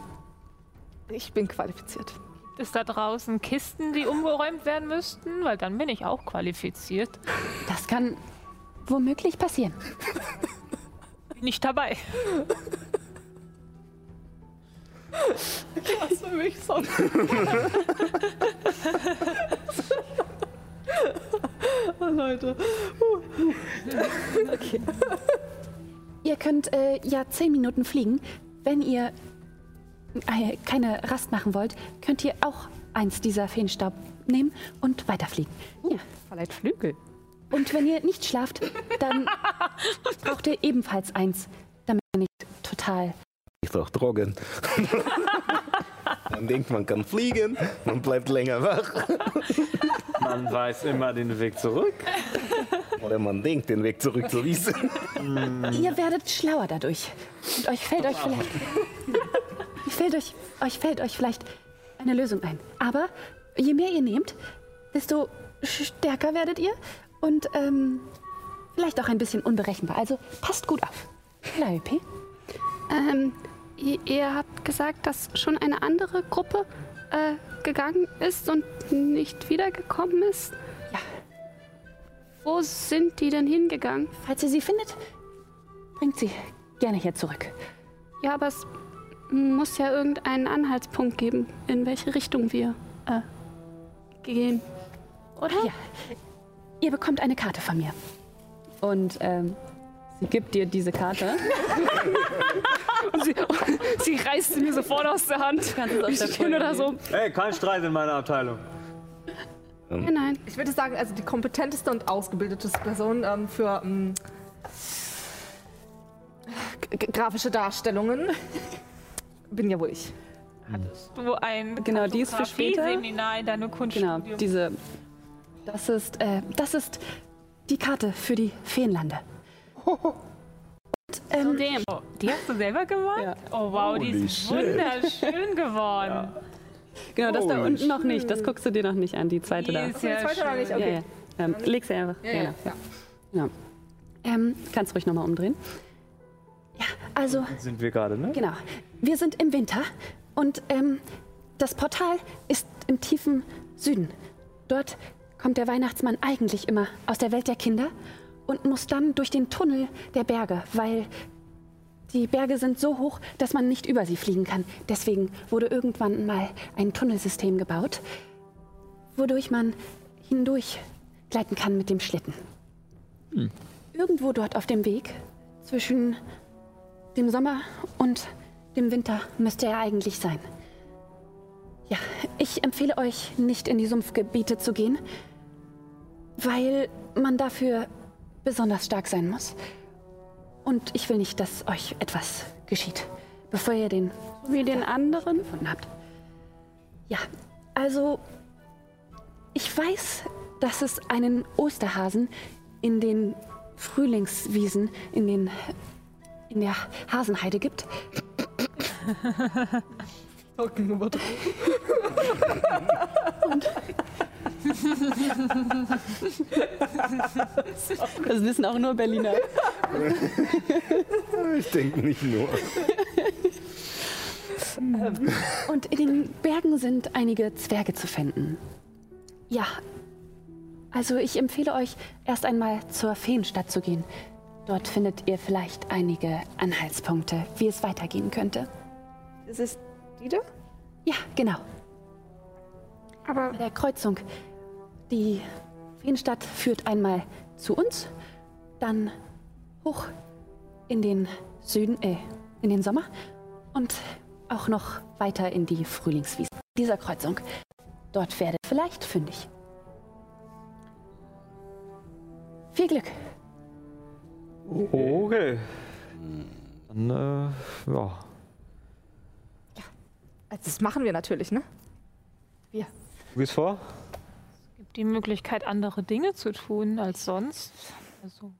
[SPEAKER 5] Ich bin qualifiziert.
[SPEAKER 6] Ist da draußen Kisten, die umgeräumt werden müssten? Weil dann bin ich auch qualifiziert.
[SPEAKER 2] Das kann womöglich passieren.
[SPEAKER 6] Nicht dabei.
[SPEAKER 5] Was für mich sonst. oh, Leute.
[SPEAKER 2] Okay. Ihr könnt äh, ja zehn Minuten fliegen. Wenn ihr äh, keine Rast machen wollt, könnt ihr auch eins dieser Feenstaub nehmen und weiterfliegen. Ja.
[SPEAKER 5] Vielleicht Flügel.
[SPEAKER 2] Und wenn ihr nicht schlaft, dann braucht ihr ebenfalls eins, damit ihr nicht total.
[SPEAKER 3] Ist auch Drogen. man denkt, man kann fliegen, man bleibt länger wach.
[SPEAKER 4] Man weiß immer den Weg zurück.
[SPEAKER 3] Oder man denkt, den Weg zurück zu wissen.
[SPEAKER 2] Ihr werdet schlauer dadurch. Und euch fällt euch vielleicht. fällt euch, euch fällt euch vielleicht eine Lösung ein. Aber je mehr ihr nehmt, desto stärker werdet ihr und ähm, vielleicht auch ein bisschen unberechenbar. Also passt gut auf. Calliope?
[SPEAKER 1] Ähm, ihr, ihr habt gesagt, dass schon eine andere Gruppe äh, gegangen ist und nicht wiedergekommen ist.
[SPEAKER 2] Ja.
[SPEAKER 1] Wo sind die denn hingegangen?
[SPEAKER 2] Falls ihr sie findet, bringt sie gerne hier zurück.
[SPEAKER 1] Ja, aber es muss ja irgendeinen Anhaltspunkt geben, in welche Richtung wir äh, gehen. Oder?
[SPEAKER 2] Ja. Ihr bekommt eine Karte von mir.
[SPEAKER 14] Und ähm, sie gibt dir diese Karte.
[SPEAKER 15] Und sie, sie reißt sie mir sofort aus der Hand. Wie
[SPEAKER 14] Folge
[SPEAKER 15] oder so.
[SPEAKER 4] Hey, kein Streit in meiner Abteilung.
[SPEAKER 1] Nein, nein.
[SPEAKER 5] Ich würde sagen, also die kompetenteste und ausgebildeteste Person ähm, für ähm, grafische Darstellungen bin ja wohl ich.
[SPEAKER 6] Hattest du ein
[SPEAKER 14] Genau, die ist für später.
[SPEAKER 6] Seminar in deinem
[SPEAKER 14] Genau,
[SPEAKER 6] Kunststudium?
[SPEAKER 14] diese.
[SPEAKER 2] Das ist, äh, das ist die Karte für die Feenlande. Und, ähm,
[SPEAKER 1] Dem.
[SPEAKER 6] Oh, die hast du selber gemalt?
[SPEAKER 14] Ja.
[SPEAKER 6] Oh wow, die
[SPEAKER 3] Holy
[SPEAKER 6] ist
[SPEAKER 3] shit.
[SPEAKER 6] wunderschön geworden.
[SPEAKER 14] Genau, das da
[SPEAKER 3] Holy
[SPEAKER 14] unten noch nicht. Das guckst du dir noch nicht an, die zweite
[SPEAKER 6] Die
[SPEAKER 14] da.
[SPEAKER 6] ist
[SPEAKER 5] Die
[SPEAKER 6] ja
[SPEAKER 5] zweite noch nicht,
[SPEAKER 6] schön.
[SPEAKER 14] Ja,
[SPEAKER 5] okay.
[SPEAKER 14] ja. Ähm, leg sie einfach.
[SPEAKER 5] Ja, ja, ja.
[SPEAKER 14] ja.
[SPEAKER 2] ähm,
[SPEAKER 14] Kannst ruhig nochmal umdrehen.
[SPEAKER 2] ja, also,
[SPEAKER 4] Sind wir gerade, ne?
[SPEAKER 2] genau. Wir sind im Winter und ähm, das Portal ist im tiefen Süden. Dort kommt der Weihnachtsmann eigentlich immer aus der Welt der Kinder und muss dann durch den Tunnel der Berge, weil die Berge sind so hoch, dass man nicht über sie fliegen kann. Deswegen wurde irgendwann mal ein Tunnelsystem gebaut, wodurch man hindurch gleiten kann mit dem Schlitten. Irgendwo dort auf dem Weg zwischen dem Sommer und dem Winter müsste er eigentlich sein. Ja, ich empfehle euch, nicht in die Sumpfgebiete zu gehen, weil man dafür besonders stark sein muss. Und ich will nicht, dass euch etwas geschieht, bevor ihr den
[SPEAKER 1] Wie den anderen.
[SPEAKER 2] gefunden habt. Ja, also ich weiß, dass es einen Osterhasen in den Frühlingswiesen, in den in der Hasenheide gibt.
[SPEAKER 14] Das wissen auch nur Berliner.
[SPEAKER 3] Ich denke nicht nur.
[SPEAKER 2] Und in den Bergen sind einige Zwerge zu finden. Ja, also ich empfehle euch, erst einmal zur Feenstadt zu gehen. Dort findet ihr vielleicht einige Anhaltspunkte, wie es weitergehen könnte.
[SPEAKER 5] Ist es die da?
[SPEAKER 2] Ja, genau.
[SPEAKER 1] Aber
[SPEAKER 2] Bei der Kreuzung. Die Feenstadt führt einmal zu uns, dann hoch in den Süden, äh, in den Sommer und auch noch weiter in die Frühlingswiese. Dieser Kreuzung. Dort werdet ihr vielleicht fündig. Viel Glück.
[SPEAKER 4] Okay. Dann, äh, ja.
[SPEAKER 5] Also das machen wir natürlich, ne?
[SPEAKER 4] Du gehst vor?
[SPEAKER 6] Die Möglichkeit, andere Dinge zu tun als sonst. Also,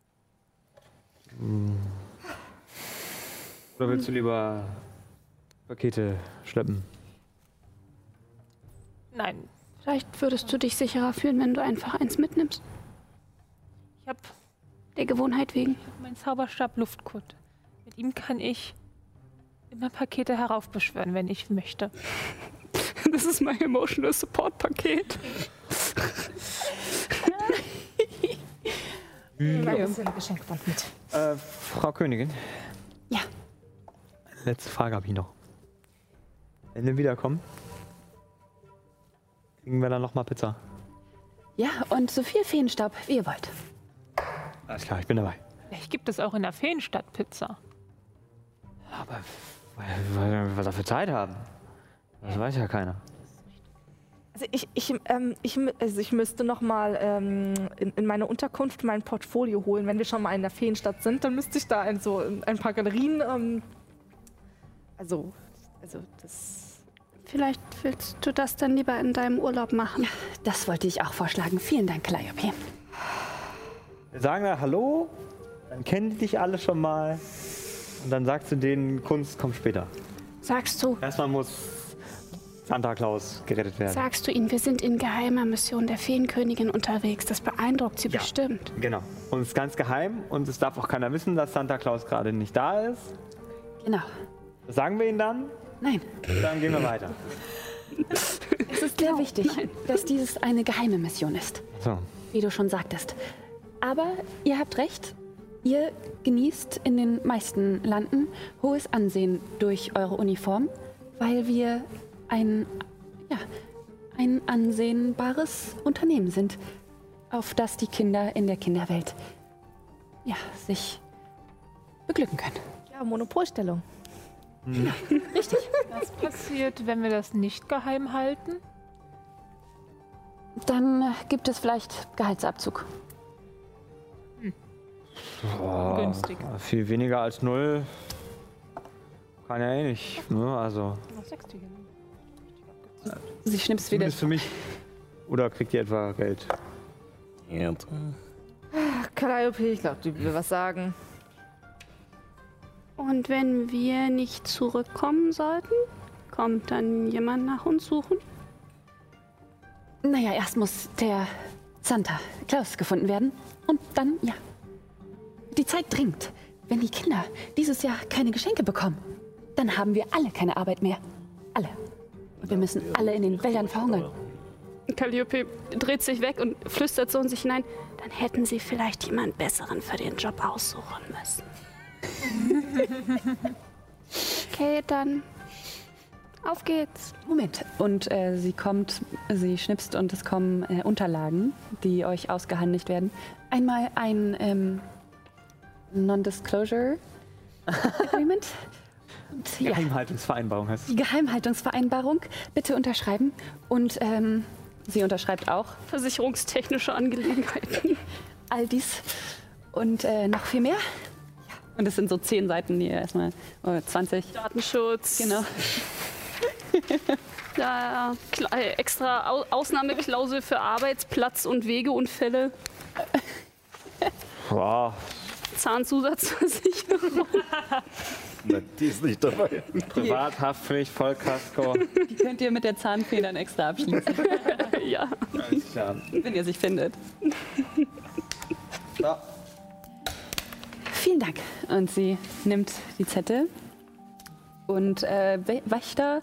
[SPEAKER 4] Oder willst du lieber Pakete schleppen?
[SPEAKER 6] nein,
[SPEAKER 1] vielleicht würdest du dich sicherer fühlen, wenn du einfach eins mitnimmst.
[SPEAKER 6] ich habe
[SPEAKER 1] Der Gewohnheit wegen.
[SPEAKER 6] meinen Zauberstab Luftkund. Mit ihm kann ich immer Pakete heraufbeschwören, wenn ich möchte.
[SPEAKER 15] Das ist mein Emotional Support Paket.
[SPEAKER 5] Bisschen Geschenkband mit.
[SPEAKER 4] Äh, Frau Königin, letzte Frage habe ich noch. Wenn wir wiederkommen, kriegen wir dann nochmal Pizza.
[SPEAKER 2] Ja, und so viel Feenstaub, wie ihr wollt.
[SPEAKER 4] Alles klar, ich bin dabei.
[SPEAKER 6] Vielleicht gibt es auch in der Feenstadt Pizza.
[SPEAKER 4] Aber weil, weil wir dafür Zeit haben. Das weiß ja keiner.
[SPEAKER 5] Also ich, ich, ähm, ich, also ich müsste noch mal ähm, in, in meine Unterkunft mein Portfolio holen. Wenn wir schon mal in der Feenstadt sind, dann müsste ich da ein, so ein paar Galerien. Ähm, also, also das.
[SPEAKER 1] Vielleicht willst du das dann lieber in deinem Urlaub machen.
[SPEAKER 2] Das wollte ich auch vorschlagen. Vielen Dank, Calliope.
[SPEAKER 4] Wir sagen da Hallo, dann kennen die dich alle schon mal. Und dann sagst du denen, Kunst kommt später.
[SPEAKER 1] Sagst du,
[SPEAKER 4] Erstmal muss Santa Claus gerettet werden.
[SPEAKER 1] sagst du ihnen, wir sind in geheimer Mission der Feenkönigin unterwegs. Das beeindruckt sie
[SPEAKER 4] Ja.
[SPEAKER 1] bestimmt.
[SPEAKER 4] Genau. Und es ist ganz geheim und es darf auch keiner wissen, dass Santa Claus gerade nicht da ist.
[SPEAKER 2] Genau.
[SPEAKER 4] Das sagen wir ihnen dann.
[SPEAKER 2] Nein,
[SPEAKER 4] Dann gehen wir weiter.
[SPEAKER 2] es ist sehr wichtig, dass dieses eine geheime Mission ist,
[SPEAKER 4] So.
[SPEAKER 2] wie du schon sagtest. Aber ihr habt recht. Ihr genießt in den meisten Landen hohes Ansehen durch eure Uniform, weil wir ein, ja, ein ansehnbares Unternehmen sind, auf das die Kinder in der Kinderwelt ja, sich beglücken können.
[SPEAKER 5] Ja, Monopolstellung.
[SPEAKER 2] Richtig.
[SPEAKER 6] Was passiert, wenn wir das nicht geheim halten?
[SPEAKER 2] Dann gibt es vielleicht Gehaltsabzug.
[SPEAKER 4] Boah,
[SPEAKER 6] Günstig.
[SPEAKER 4] Viel weniger als null. Kann ja eh nicht. Ne? Also.
[SPEAKER 6] Hier?
[SPEAKER 2] Sie schnippst wieder.
[SPEAKER 4] Zumindest für mich. Oder kriegt ihr etwa Geld?
[SPEAKER 5] Calliope, ich glaube, die will was sagen.
[SPEAKER 1] Und wenn wir nicht zurückkommen sollten, kommt dann jemand nach uns suchen?
[SPEAKER 2] Naja, erst muss der Santa Claus gefunden werden. Und dann, ja. Die Zeit dringt. Wenn die Kinder dieses Jahr keine Geschenke bekommen, dann haben wir alle keine Arbeit mehr. Alle. Und wir müssen alle in den Wäldern verhungern.
[SPEAKER 1] Calliope dreht sich weg und flüstert so in sich hinein. Dann hätten sie vielleicht jemand Besseren für den Job aussuchen müssen. okay, dann auf geht's.
[SPEAKER 2] Moment. Und äh, sie kommt, sie schnipst und es kommen äh, Unterlagen, die euch ausgehandelt werden. Einmal ein ähm, Non-Disclosure Agreement. Ja,
[SPEAKER 4] Geheimhaltungsvereinbarung heißt es.
[SPEAKER 2] die Geheimhaltungsvereinbarung bitte unterschreiben. Und ähm, sie unterschreibt auch
[SPEAKER 1] Versicherungstechnische Angelegenheiten.
[SPEAKER 2] all dies und äh, noch viel mehr. Und es sind so zehn Seiten, die ihr erstmal, oder 20.
[SPEAKER 1] Datenschutz.
[SPEAKER 2] Genau.
[SPEAKER 1] Ja, äh, extra Au Ausnahmeklausel für Arbeitsplatz- und Wegeunfälle.
[SPEAKER 4] Wow.
[SPEAKER 1] Zahnzusatzversicherung.
[SPEAKER 3] Na, die ist nicht dabei.
[SPEAKER 4] Privathaftpflicht, Vollkasko.
[SPEAKER 2] Die könnt ihr mit der Zahnfee dann extra abschließen,
[SPEAKER 1] ja.
[SPEAKER 4] Alles klar.
[SPEAKER 2] wenn ihr sich findet. Vielen Dank. Und sie nimmt die Zettel und äh, Wä- Wächter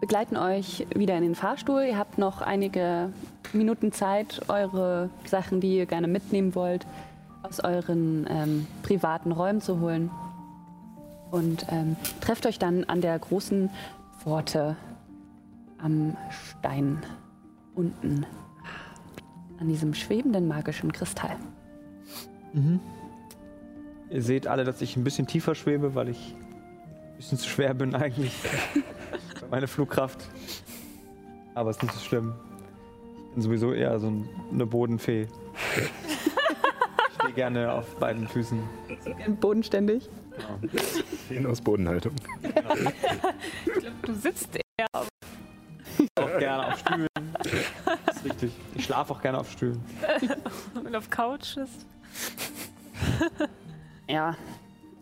[SPEAKER 2] begleiten euch wieder in den Fahrstuhl. Ihr habt noch einige Minuten Zeit, eure Sachen, die ihr gerne mitnehmen wollt, aus euren ähm, privaten Räumen zu holen. Und ähm, trefft euch dann an der großen Pforte am Stein unten, an diesem schwebenden magischen Kristall.
[SPEAKER 4] Ihr seht alle, dass ich ein bisschen tiefer schwebe, weil ich ein bisschen zu schwer bin eigentlich. Meine Flugkraft. Aber es ist nicht so schlimm. Ich bin sowieso eher so ein- eine Bodenfee. Ich stehe gerne auf beiden Füßen.
[SPEAKER 2] Bodenständig.
[SPEAKER 3] Feen aus Bodenhaltung.
[SPEAKER 6] Du sitzt eher auf
[SPEAKER 4] Auch gerne auf Stühlen. Das ist richtig. Ich schlafe auch gerne auf Stühlen.
[SPEAKER 6] und auf Couches.
[SPEAKER 2] Ja,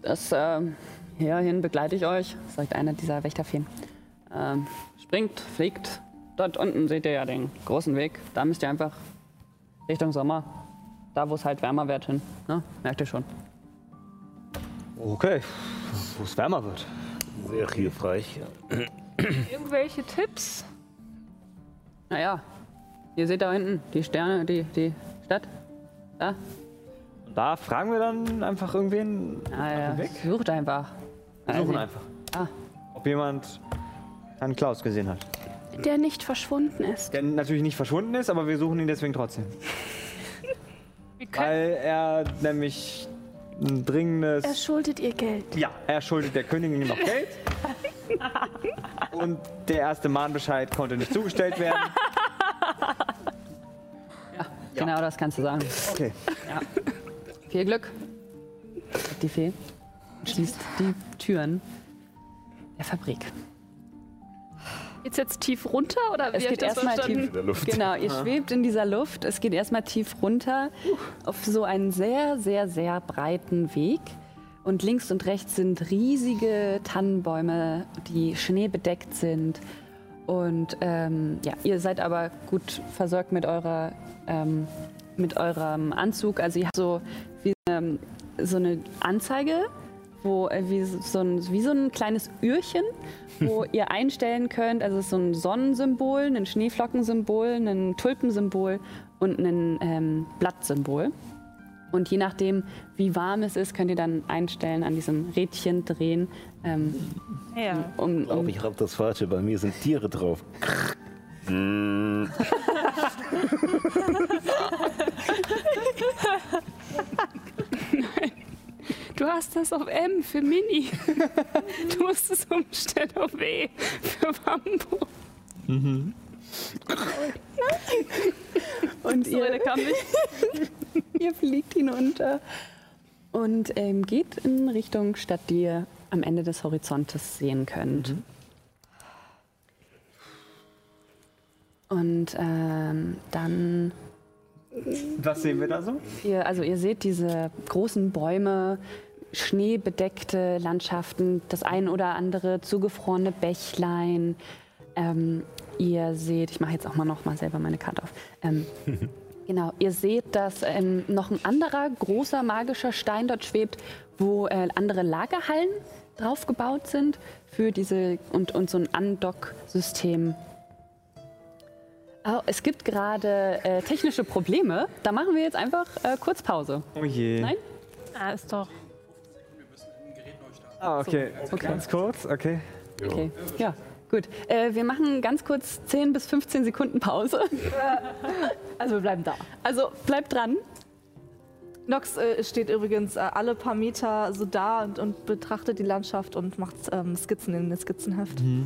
[SPEAKER 2] das ähm, hierhin begleite ich euch, sagt einer dieser Wächterfeen. Ähm, springt, fliegt. Dort unten seht ihr ja den großen Weg. Da müsst ihr einfach Richtung Sommer. Da, wo es halt wärmer wird, hin. Ne? Merkt ihr schon.
[SPEAKER 4] Okay. Wo es wärmer wird.
[SPEAKER 16] Sehr hilfreich.
[SPEAKER 6] Irgendwelche Tipps?
[SPEAKER 2] Naja, ihr seht da hinten die Sterne, die, die Stadt. Da.
[SPEAKER 4] Und da fragen wir dann einfach irgendwen.
[SPEAKER 2] Ah, ja.
[SPEAKER 4] Weg?
[SPEAKER 2] Sucht einfach.
[SPEAKER 4] Wir suchen
[SPEAKER 2] Also,
[SPEAKER 4] einfach.
[SPEAKER 2] Ah.
[SPEAKER 4] Ob jemand Herrn Klaus gesehen hat.
[SPEAKER 17] Der nicht verschwunden ist.
[SPEAKER 4] Der natürlich nicht verschwunden ist, aber wir suchen ihn deswegen trotzdem. Weil er nämlich ein dringendes.
[SPEAKER 17] Er schuldet ihr Geld.
[SPEAKER 4] Ja, er schuldet der Königin noch Geld. Und der erste Mahnbescheid konnte nicht zugestellt werden.
[SPEAKER 2] Genau das kannst du sagen.
[SPEAKER 4] Okay.
[SPEAKER 2] Ja. Viel Glück. Die Fee und schließt die Türen der Fabrik.
[SPEAKER 17] Geht's jetzt tief runter oder
[SPEAKER 2] Es geht erstmal tief. Genau, ihr schwebt in dieser Luft. Es geht erstmal tief runter auf so einen sehr, sehr, sehr breiten Weg. Und links und rechts sind riesige Tannenbäume, die schneebedeckt sind. Und ähm, ja, ihr seid aber gut versorgt mit eurer ähm, mit eurem Anzug. Also ihr habt so wie eine, so eine Anzeige, wo äh, wie so ein, wie so ein kleines Öhrchen, wo ihr einstellen könnt. Also es ist so ein Sonnensymbol, ein Schneeflockensymbol, ein Tulpensymbol und ein ähm, Blattsymbol. Und je nachdem, wie warm es ist, könnt ihr dann einstellen, an diesem Rädchen drehen. Ähm,
[SPEAKER 6] Ja.
[SPEAKER 2] um,
[SPEAKER 18] Ich glaube,
[SPEAKER 2] um,
[SPEAKER 18] ich habe das Falsche. Bei mir sind Tiere drauf. Mm.
[SPEAKER 17] Du hast das auf M für Mini. Du musst es umstellen auf W für Wambo.
[SPEAKER 2] und
[SPEAKER 17] So,
[SPEAKER 2] ihr, ihr fliegt hinunter und ähm, geht in Richtung Stadt, die ihr am Ende des Horizontes sehen könnt. Und ähm, dann
[SPEAKER 4] Was sehen wir da so?
[SPEAKER 2] Ihr, also ihr seht diese großen Bäume, schneebedeckte Landschaften, das ein oder andere zugefrorene Bächlein. Ähm, ihr seht, ich mache jetzt auch mal noch mal selber meine Karte auf. Ähm, genau, ihr seht, dass ähm, noch ein anderer großer magischer Stein dort schwebt, wo äh, andere Lagerhallen drauf gebaut sind für diese und, und so ein Undock-System Oh, es gibt gerade äh, technische Probleme. Da machen wir jetzt einfach äh, kurz Pause.
[SPEAKER 4] Oh je.
[SPEAKER 2] Nein?
[SPEAKER 6] Ah, ist doch.
[SPEAKER 4] Ah, okay.
[SPEAKER 2] Okay.
[SPEAKER 4] Ganz kurz, okay.
[SPEAKER 2] Okay. Ja, gut. Äh, wir machen ganz kurz 10 bis 15 Sekunden Pause.
[SPEAKER 5] Also wir bleiben da.
[SPEAKER 2] Also bleibt dran.
[SPEAKER 5] Nox äh, steht übrigens äh, alle paar Meter so da und, und betrachtet die Landschaft und macht ähm, Skizzen in das Skizzenheft.
[SPEAKER 2] Okay,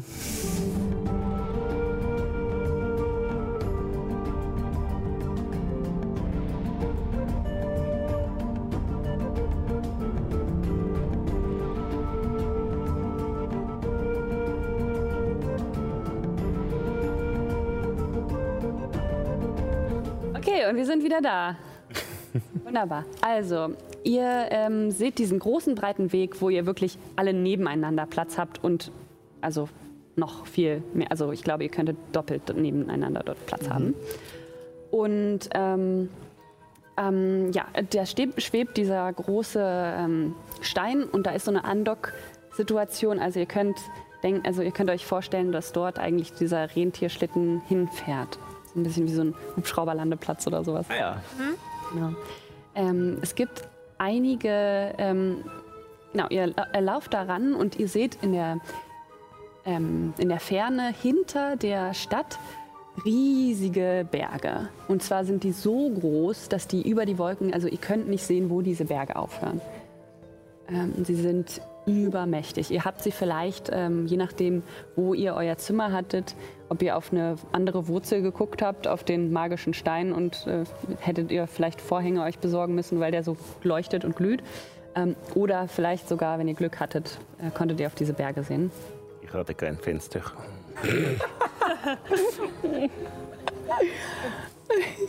[SPEAKER 2] wir sind wieder da. Wunderbar. Also, ihr ähm, seht diesen großen, breiten Weg, wo ihr wirklich alle nebeneinander Platz habt und also noch viel mehr. Also, ich glaube, ihr könntet doppelt nebeneinander dort Platz haben. Und ähm, ähm, ja, da steht, schwebt dieser große ähm, Stein und da ist so eine Andock-Situation. Also, ihr könnt denken, also ihr könnt euch vorstellen, dass dort eigentlich dieser Rentierschlitten hinfährt. Ein bisschen wie so ein Hubschrauberlandeplatz oder sowas.
[SPEAKER 4] Ah ja.
[SPEAKER 2] Genau. Ähm, es gibt einige, ähm, genau, ihr, ihr lauft daran und ihr seht in der, ähm, in der Ferne hinter der Stadt riesige Berge. Und zwar sind die so groß, dass die über die Wolken, also ihr könnt nicht sehen, wo diese Berge aufhören. Ähm, sie sind übermächtig. Ihr habt sie vielleicht, ähm, je nachdem, wo ihr euer Zimmer hattet, ob ihr auf eine andere Wurzel geguckt habt, auf den magischen Stein und äh, hättet ihr vielleicht Vorhänge euch besorgen müssen, weil der so leuchtet und glüht. Ähm, oder vielleicht sogar, wenn ihr Glück hattet, äh, konntet ihr auf diese Berge sehen.
[SPEAKER 18] Ich hatte kein Fenster.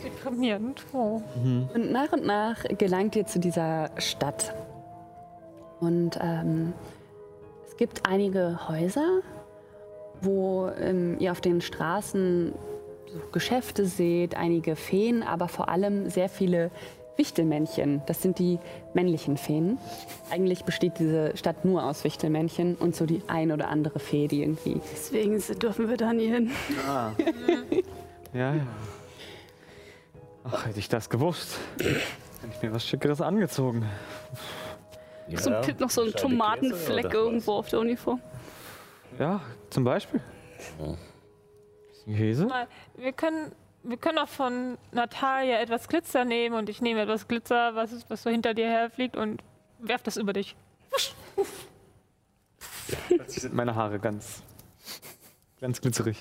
[SPEAKER 6] Deprimierend. Oh.
[SPEAKER 2] Und nach und nach gelangt ihr zu dieser Stadt. Und ähm, es gibt einige Häuser, wo ähm, ihr auf den Straßen so Geschäfte seht, einige Feen, aber vor allem sehr viele Wichtelmännchen. Das sind die männlichen Feen. Eigentlich besteht diese Stadt nur aus Wichtelmännchen und so die ein oder andere Fee, die irgendwie
[SPEAKER 17] Deswegen dürfen wir da nie hin.
[SPEAKER 4] Ah. ja, ja. Ach, hätte ich das gewusst. Hätte ich mir was Schickeres angezogen.
[SPEAKER 17] So ein, noch so ein
[SPEAKER 18] Scheibe
[SPEAKER 17] Tomatenfleck irgendwo auf der Uniform.
[SPEAKER 4] Ja, zum Beispiel. Bisschen Käse?
[SPEAKER 6] Wir können, wir können auch von Natalia etwas Glitzer nehmen und ich nehme etwas Glitzer, was, ist, was so hinter dir herfliegt und werf das über dich.
[SPEAKER 4] Plötzlich sind meine Haare ganz, ganz glitzerig.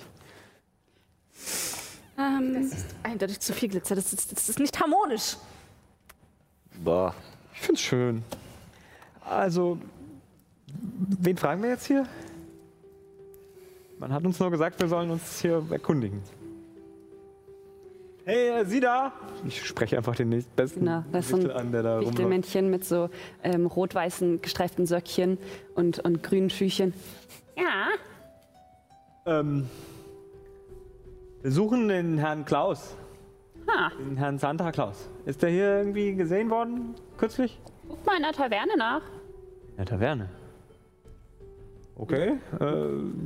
[SPEAKER 1] Ähm,
[SPEAKER 5] Eindeutig zu viel Glitzer. Das ist, das ist nicht harmonisch.
[SPEAKER 3] Bah.
[SPEAKER 4] Ich find's schön. Also, wen fragen wir jetzt hier? Man hat uns nur gesagt, wir sollen uns hier erkundigen. Hey, äh, Sie da? Ich spreche einfach den nächstbesten
[SPEAKER 2] Genau, das
[SPEAKER 4] Wichtel an, der da.
[SPEAKER 2] Wichtelmännchen mit so ähm, rot-weißen gestreiften Söckchen und, und grünen Schüchen. Ja.
[SPEAKER 4] Ähm, wir suchen den Herrn Klaus.
[SPEAKER 2] Ah.
[SPEAKER 4] Den Herrn Santa Klaus. Ist der hier irgendwie gesehen worden kürzlich?
[SPEAKER 1] guck mal in der Taverne nach.
[SPEAKER 4] In der Taverne. Okay, äh,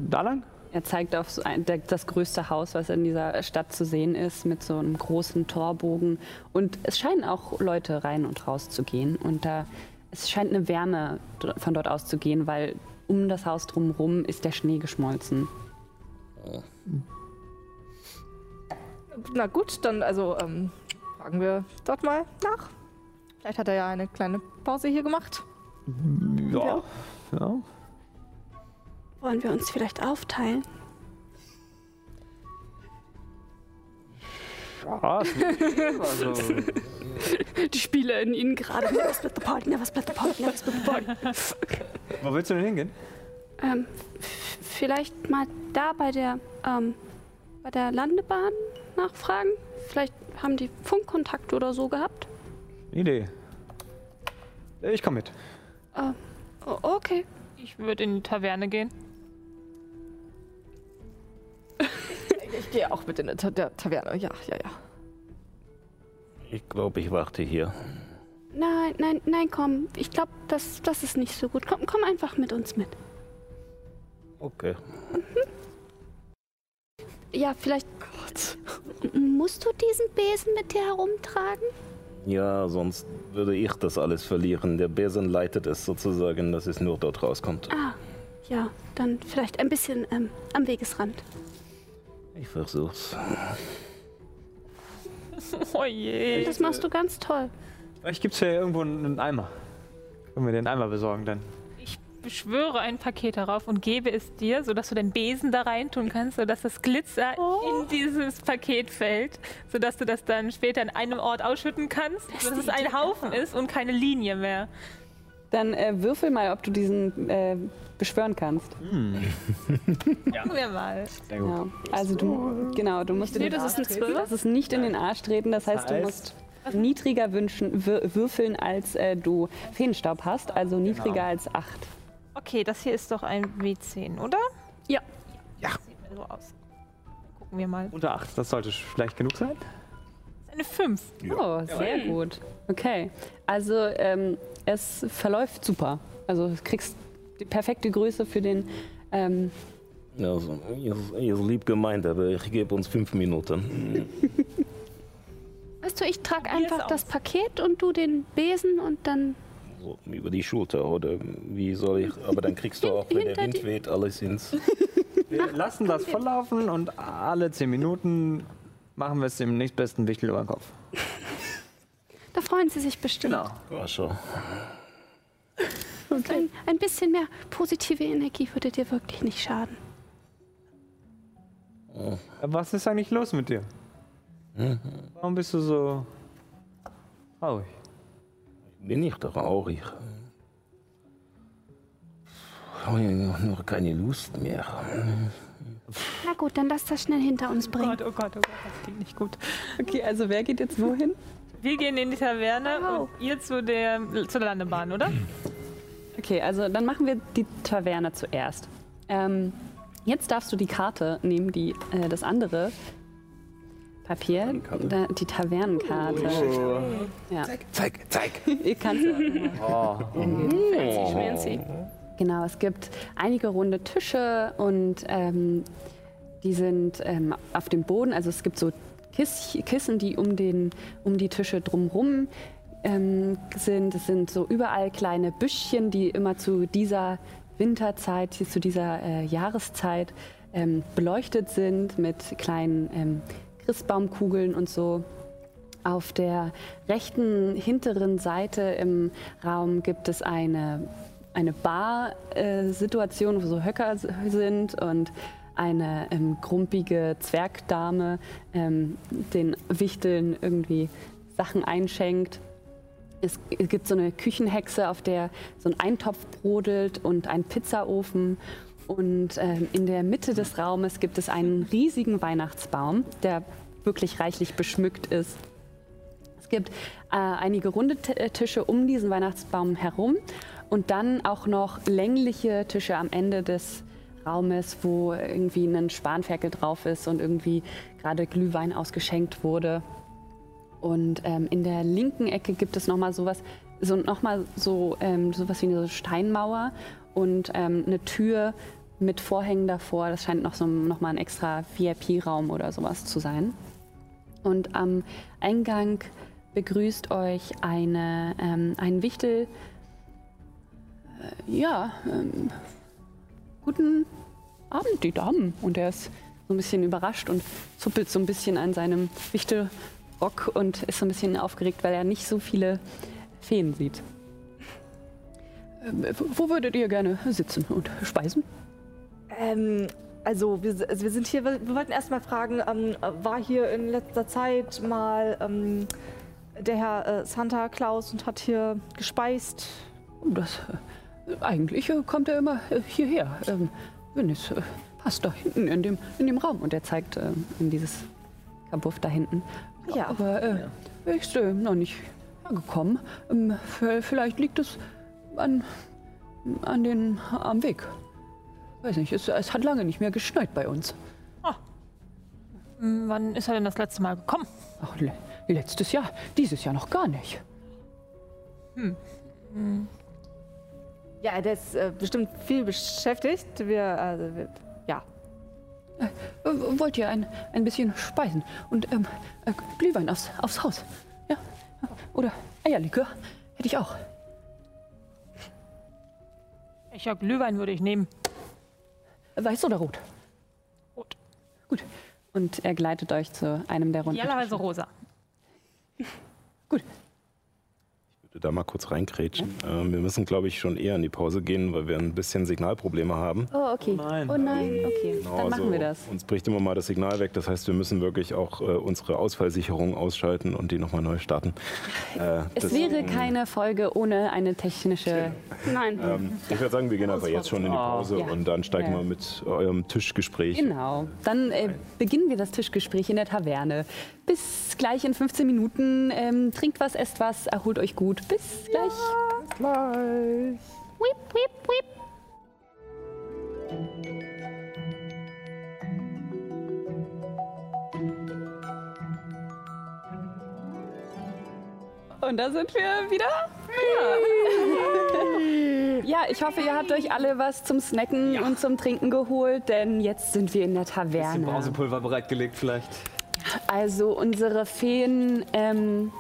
[SPEAKER 4] da lang?
[SPEAKER 2] Er zeigt auf so ein, der, das größte Haus, was in dieser Stadt zu sehen ist, mit so einem großen Torbogen. Und es scheinen auch Leute rein und raus zu gehen. Und da es scheint eine Wärme von dort aus zu gehen, weil um das Haus drumherum ist der Schnee geschmolzen.
[SPEAKER 5] Na gut, dann also ähm, fragen wir dort mal nach. Vielleicht hat er ja eine kleine Pause hier gemacht.
[SPEAKER 4] Ja. ja.
[SPEAKER 1] Wollen wir uns vielleicht aufteilen?
[SPEAKER 4] Ja, also,
[SPEAKER 1] Die Spieler in ihnen gerade. Never split the party, never split the party, never split the party.
[SPEAKER 4] wo willst du denn hingehen?
[SPEAKER 1] Ähm, vielleicht mal da bei der, ähm, bei der Landebahn nachfragen. Vielleicht haben die Funkkontakt oder so gehabt.
[SPEAKER 4] Idee. Ich komme mit.
[SPEAKER 1] O- okay.
[SPEAKER 6] Ich würde in die Taverne gehen.
[SPEAKER 5] Ich gehe auch mit in der, Ta der Taverne. Ja, ja, ja.
[SPEAKER 3] Ich glaube, ich warte hier.
[SPEAKER 1] Nein, nein, nein, komm. Ich glaube, das, das ist nicht so gut. Komm, komm einfach mit uns mit.
[SPEAKER 3] Okay.
[SPEAKER 1] Ja, vielleicht. M- Musst du diesen Besen mit dir herumtragen?
[SPEAKER 3] Ja, sonst würde ich das alles verlieren. Der Besen leitet es sozusagen, dass es nur dort rauskommt.
[SPEAKER 1] Ah, ja, dann vielleicht ein bisschen ähm, am Wegesrand.
[SPEAKER 3] Ich versuch's.
[SPEAKER 6] Oh je.
[SPEAKER 1] Das machst du ganz toll.
[SPEAKER 4] Vielleicht gibt es hier irgendwo einen Eimer. Können wir den Eimer besorgen dann?
[SPEAKER 6] Ich beschwöre ein Paket darauf und gebe es dir, sodass du den Besen da reintun kannst, sodass das Glitzer in dieses Paket fällt, sodass du das dann später an einem Ort ausschütten kannst, dass es ein Haufen ist und keine Linie mehr.
[SPEAKER 2] Dann äh, würfel mal, ob du diesen äh, beschwören kannst.
[SPEAKER 6] Gucken wir mal.
[SPEAKER 4] Sehr gut.
[SPEAKER 2] Ja. Also du, genau, du musst in
[SPEAKER 1] Nee,
[SPEAKER 2] den
[SPEAKER 1] das ist
[SPEAKER 2] Arsch
[SPEAKER 1] ein
[SPEAKER 2] treten.
[SPEAKER 1] Zwölf.
[SPEAKER 2] Das ist nicht in den Arsch treten. Das heißt, du
[SPEAKER 4] heißt-
[SPEAKER 2] musst niedriger wünschen, wür würfeln, als äh, du Feenstaub hast. Also niedriger als 8.
[SPEAKER 6] Okay, das hier ist doch ein W10, oder?
[SPEAKER 1] Ja.
[SPEAKER 3] Ja.
[SPEAKER 6] Sieht mir so aus. Gucken wir mal.
[SPEAKER 4] Unter 8, das sollte vielleicht genug sein.
[SPEAKER 6] Das ist eine 5.
[SPEAKER 2] Oh, sehr gut. Okay. Also ähm, es verläuft super. Also du kriegst die perfekte Größe für den. Ähm,
[SPEAKER 3] Also, ihr, ihr ist lieb gemeint, aber ich gebe uns fünf Minuten.
[SPEAKER 1] Weißt du, ich trage einfach das. Paket und du den Besen und dann.
[SPEAKER 3] So, über die Schulter, oder wie soll ich? Aber dann kriegst du auch, wenn der Wind weht, alles ins.
[SPEAKER 4] Wir lassen das volllaufen und alle 10 Minuten machen wir es dem nächstbesten Wichtel über den Kopf.
[SPEAKER 1] Da freuen sie sich bestimmt.
[SPEAKER 3] War schon.
[SPEAKER 1] Ein, ein bisschen mehr positive Energie würde dir wirklich nicht schaden.
[SPEAKER 4] Was ist eigentlich los mit dir? Warum bist du so traurig?
[SPEAKER 3] Bin ich traurig. Habe ich nur keine Lust mehr.
[SPEAKER 1] Na gut, dann lass das schnell hinter uns
[SPEAKER 6] Oh
[SPEAKER 1] bringen.
[SPEAKER 6] Gott, oh Gott, oh Gott, das klingt nicht gut.
[SPEAKER 2] okay, also wer geht jetzt wohin?
[SPEAKER 6] Wir gehen in die Taverne
[SPEAKER 1] Wow.
[SPEAKER 6] und ihr zu der, zu der Landebahn, oder?
[SPEAKER 2] Okay, also dann machen wir die Taverne zuerst. Ähm, jetzt darfst du die Karte nehmen, die, äh, das andere Papier, da, die Tavernenkarte. Ja.
[SPEAKER 3] Zeig, zeig.
[SPEAKER 2] Ihr kannst
[SPEAKER 4] Oh,
[SPEAKER 1] Fancy schmancy.
[SPEAKER 2] Genau, es gibt einige runde Tische und ähm, die sind ähm, auf dem Boden. Also es gibt so Kiss Kissen, die um, den, um die Tische drumherum ähm, sind. Es sind so überall kleine Büschchen, die immer zu dieser Winterzeit, zu dieser äh, Jahreszeit, ähm, beleuchtet sind mit kleinen ähm, Christbaumkugeln und so. Auf der rechten hinteren Seite im Raum gibt es eine, eine Bar-Situation, wo so Höcker sind und eine ähm, grumpige Zwergdame ähm, den Wichteln irgendwie Sachen einschenkt. Es gibt so eine Küchenhexe, auf der so ein Eintopf brodelt und ein Pizzaofen. Und ähm, in der Mitte des Raumes gibt es einen riesigen Weihnachtsbaum, der wirklich reichlich beschmückt ist. Es gibt äh, einige runde äh, Tische um diesen Weihnachtsbaum herum und dann auch noch längliche Tische am Ende des Raumes, wo irgendwie ein Spanferkel drauf ist und irgendwie gerade Glühwein ausgeschenkt wurde. Und ähm, in der linken Ecke gibt es nochmal sowas, so nochmal so ähm, sowas wie eine Steinmauer und ähm, eine Tür mit Vorhängen davor. Das scheint noch so noch mal ein extra VIP-Raum oder sowas zu sein. Und am Eingang begrüßt euch eine, ähm, ein Wichtel. Äh, ja, ähm, guten Abend, die Damen. Und er ist so ein bisschen überrascht und zuppelt so ein bisschen an seinem Wichtelrock und ist so ein bisschen aufgeregt, weil er nicht so viele Feen sieht. Ähm, wo würdet ihr gerne sitzen und speisen?
[SPEAKER 5] Ähm, also wir, also wir sind hier, wir wollten erst mal fragen, ähm, war hier in letzter Zeit mal ähm, der Herr äh, Santa Claus und hat hier gespeist?
[SPEAKER 2] Das, äh, eigentlich äh, kommt er immer äh, hierher, ähm, wenn es äh, passt, da hinten in dem, in dem Raum. Und er zeigt äh, in dieses Kabuff da hinten.
[SPEAKER 5] Ja.
[SPEAKER 2] Aber äh, er ist äh, noch nicht hergekommen. Ähm, vielleicht liegt es an, an den, am Weg. Weiß nicht, es, es hat lange nicht mehr geschneit bei uns.
[SPEAKER 6] Hm, Wann ist er denn das letzte Mal gekommen?
[SPEAKER 2] Ach, le letztes Jahr, dieses Jahr noch gar nicht.
[SPEAKER 5] Ja, der ist äh, bestimmt viel beschäftigt. Wir, also, wir, ja.
[SPEAKER 2] Äh, wollt ihr ein, ein bisschen speisen und ähm, äh, Glühwein aufs, aufs Haus? Ja? Oder Eierlikör? Hätte ich auch.
[SPEAKER 6] Ich ja, Glühwein würde ich nehmen.
[SPEAKER 2] Weiß oder rot?
[SPEAKER 6] Rot.
[SPEAKER 2] Gut. Und er gleitet euch zu einem der runden
[SPEAKER 6] Idealerweise rosa.
[SPEAKER 2] Gut.
[SPEAKER 3] Da mal kurz reinkrätschen. Ähm, wir müssen, glaube ich, schon eher in die Pause gehen, weil wir ein bisschen Signalprobleme haben.
[SPEAKER 2] Oh, okay.
[SPEAKER 4] nein.
[SPEAKER 2] Oh nein, okay.
[SPEAKER 3] Genau,
[SPEAKER 2] Dann machen
[SPEAKER 3] also
[SPEAKER 2] wir das.
[SPEAKER 3] Uns bricht immer mal das Signal weg. Das heißt, wir müssen wirklich auch äh, unsere Ausfallsicherung ausschalten und die nochmal neu starten. Äh,
[SPEAKER 2] Es wäre keine Folge ohne eine technische.
[SPEAKER 1] Nein.
[SPEAKER 3] Ähm, ich würde sagen, wir gehen einfach jetzt schon in die Pause
[SPEAKER 2] Ja.
[SPEAKER 3] und dann steigen
[SPEAKER 2] Ja.
[SPEAKER 3] wir mit eurem Tischgespräch.
[SPEAKER 2] Genau. Dann äh, beginnen wir das Tischgespräch in der Taverne. Bis gleich in 15 Minuten. Ähm, trinkt was, esst was, erholt euch gut. Bis gleich.
[SPEAKER 17] Weep, weep, weep.
[SPEAKER 2] Und da sind wir wieder. Ja. ja, ich hoffe, ihr habt euch alle was zum Snacken und zum Trinken geholt, denn jetzt sind wir in der
[SPEAKER 4] Bisschen
[SPEAKER 2] Taverne.
[SPEAKER 4] Brausepulver bereitgelegt vielleicht.
[SPEAKER 2] Also unsere Feen ähm,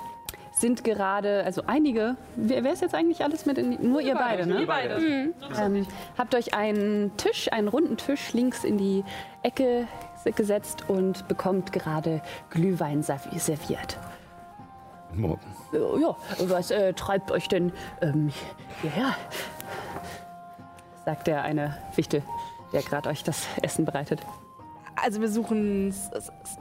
[SPEAKER 2] sind gerade, also einige, wer, wer ist jetzt eigentlich alles mit in die, Nur ihr beide, ne?
[SPEAKER 6] beide.
[SPEAKER 2] Ähm, habt euch einen Tisch, einen runden Tisch links in die Ecke gesetzt und bekommt gerade Glühwein serv- serviert.
[SPEAKER 3] Morgen.
[SPEAKER 2] Ja, was äh, treibt euch denn ähm, hierher? Sagt der eine Wichtel, der gerade euch das Essen bereitet.
[SPEAKER 5] Also wir suchen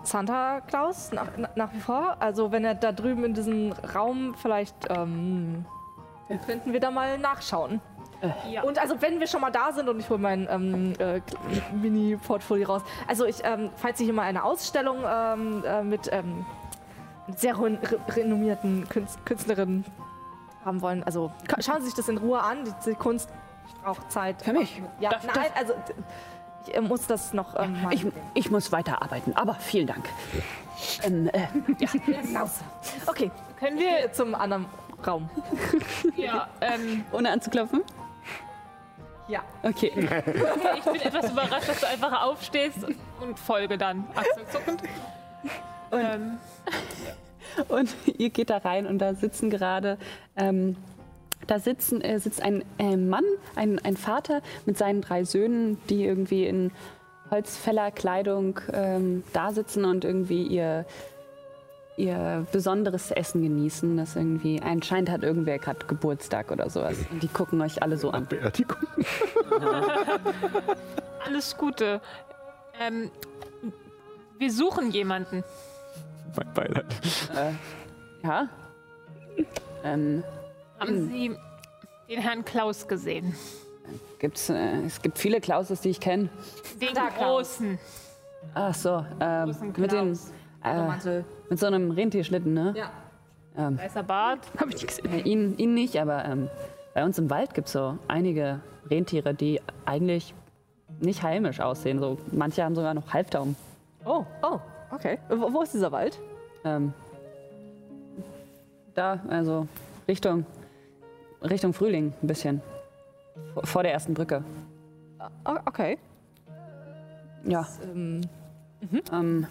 [SPEAKER 5] Santa Claus nach, na- nach wie vor. Also wenn er da drüben in diesem Raum vielleicht ähm, könnten wir da mal nachschauen.
[SPEAKER 6] Ja.
[SPEAKER 5] Und also wenn wir schon mal da sind und ich hole mein ähm, äh, Mini-Portfolio raus. Also ich, ähm, falls Sie hier mal eine Ausstellung ähm, äh, mit ähm, sehr re re renommierten Künst Künstlerinnen haben wollen, also schauen Sie sich das in Ruhe an. Die, die Kunst braucht Zeit.
[SPEAKER 2] Für mich?
[SPEAKER 5] Ja,
[SPEAKER 2] Darf-
[SPEAKER 5] nein, also ich äh, muss das noch ähm, mal
[SPEAKER 2] Ich, ich muss weiterarbeiten, aber vielen Dank. Ähm, äh,
[SPEAKER 5] hinaus. Okay, können wir zum anderen Raum?
[SPEAKER 6] Ja, ähm,
[SPEAKER 2] ohne anzuklopfen?
[SPEAKER 5] Ja.
[SPEAKER 2] Okay.
[SPEAKER 6] ich bin etwas überrascht, dass du einfach aufstehst und folge dann. Achselzuckend. Ähm,
[SPEAKER 2] Und ihr geht da rein und da sitzen gerade ähm, Da sitzen, äh, sitzt ein äh, Mann, ein, ein Vater mit seinen drei Söhnen, die irgendwie in Holzfällerkleidung ähm, da sitzen und irgendwie ihr, ihr besonderes Essen genießen. Das irgendwie anscheinend hat irgendwer gerade Geburtstag oder sowas. Und die gucken euch alle so an.
[SPEAKER 3] Beerdigung.
[SPEAKER 6] Alles Gute. Ähm, wir suchen jemanden.
[SPEAKER 4] Mein Beileid.
[SPEAKER 2] Äh, ja. Ähm,
[SPEAKER 6] Haben Sie den Herrn Klaus gesehen?
[SPEAKER 2] gibt's, äh, es gibt viele Klauses, die ich kenne.
[SPEAKER 6] Den großen.
[SPEAKER 2] Ach so, ähm,
[SPEAKER 6] Großen
[SPEAKER 2] mit, den, äh, mit so einem Rentierschlitten, ne?
[SPEAKER 5] Ja.
[SPEAKER 2] Ähm,
[SPEAKER 6] Weißer Bart.
[SPEAKER 1] Hab ich nicht gesehen.
[SPEAKER 2] äh, ihn, ihn nicht, aber ähm, bei uns im Wald gibt es so einige Rentiere, die eigentlich nicht heimisch aussehen. So, manche haben sogar noch Halftauben.
[SPEAKER 5] Oh, oh, okay. Wo, wo ist dieser Wald?
[SPEAKER 2] Ähm, da, also Richtung, Richtung Frühling ein bisschen. Vor- der ersten Brücke.
[SPEAKER 5] Oh, okay.
[SPEAKER 2] Ja.
[SPEAKER 5] Ähm,
[SPEAKER 2] Ähm,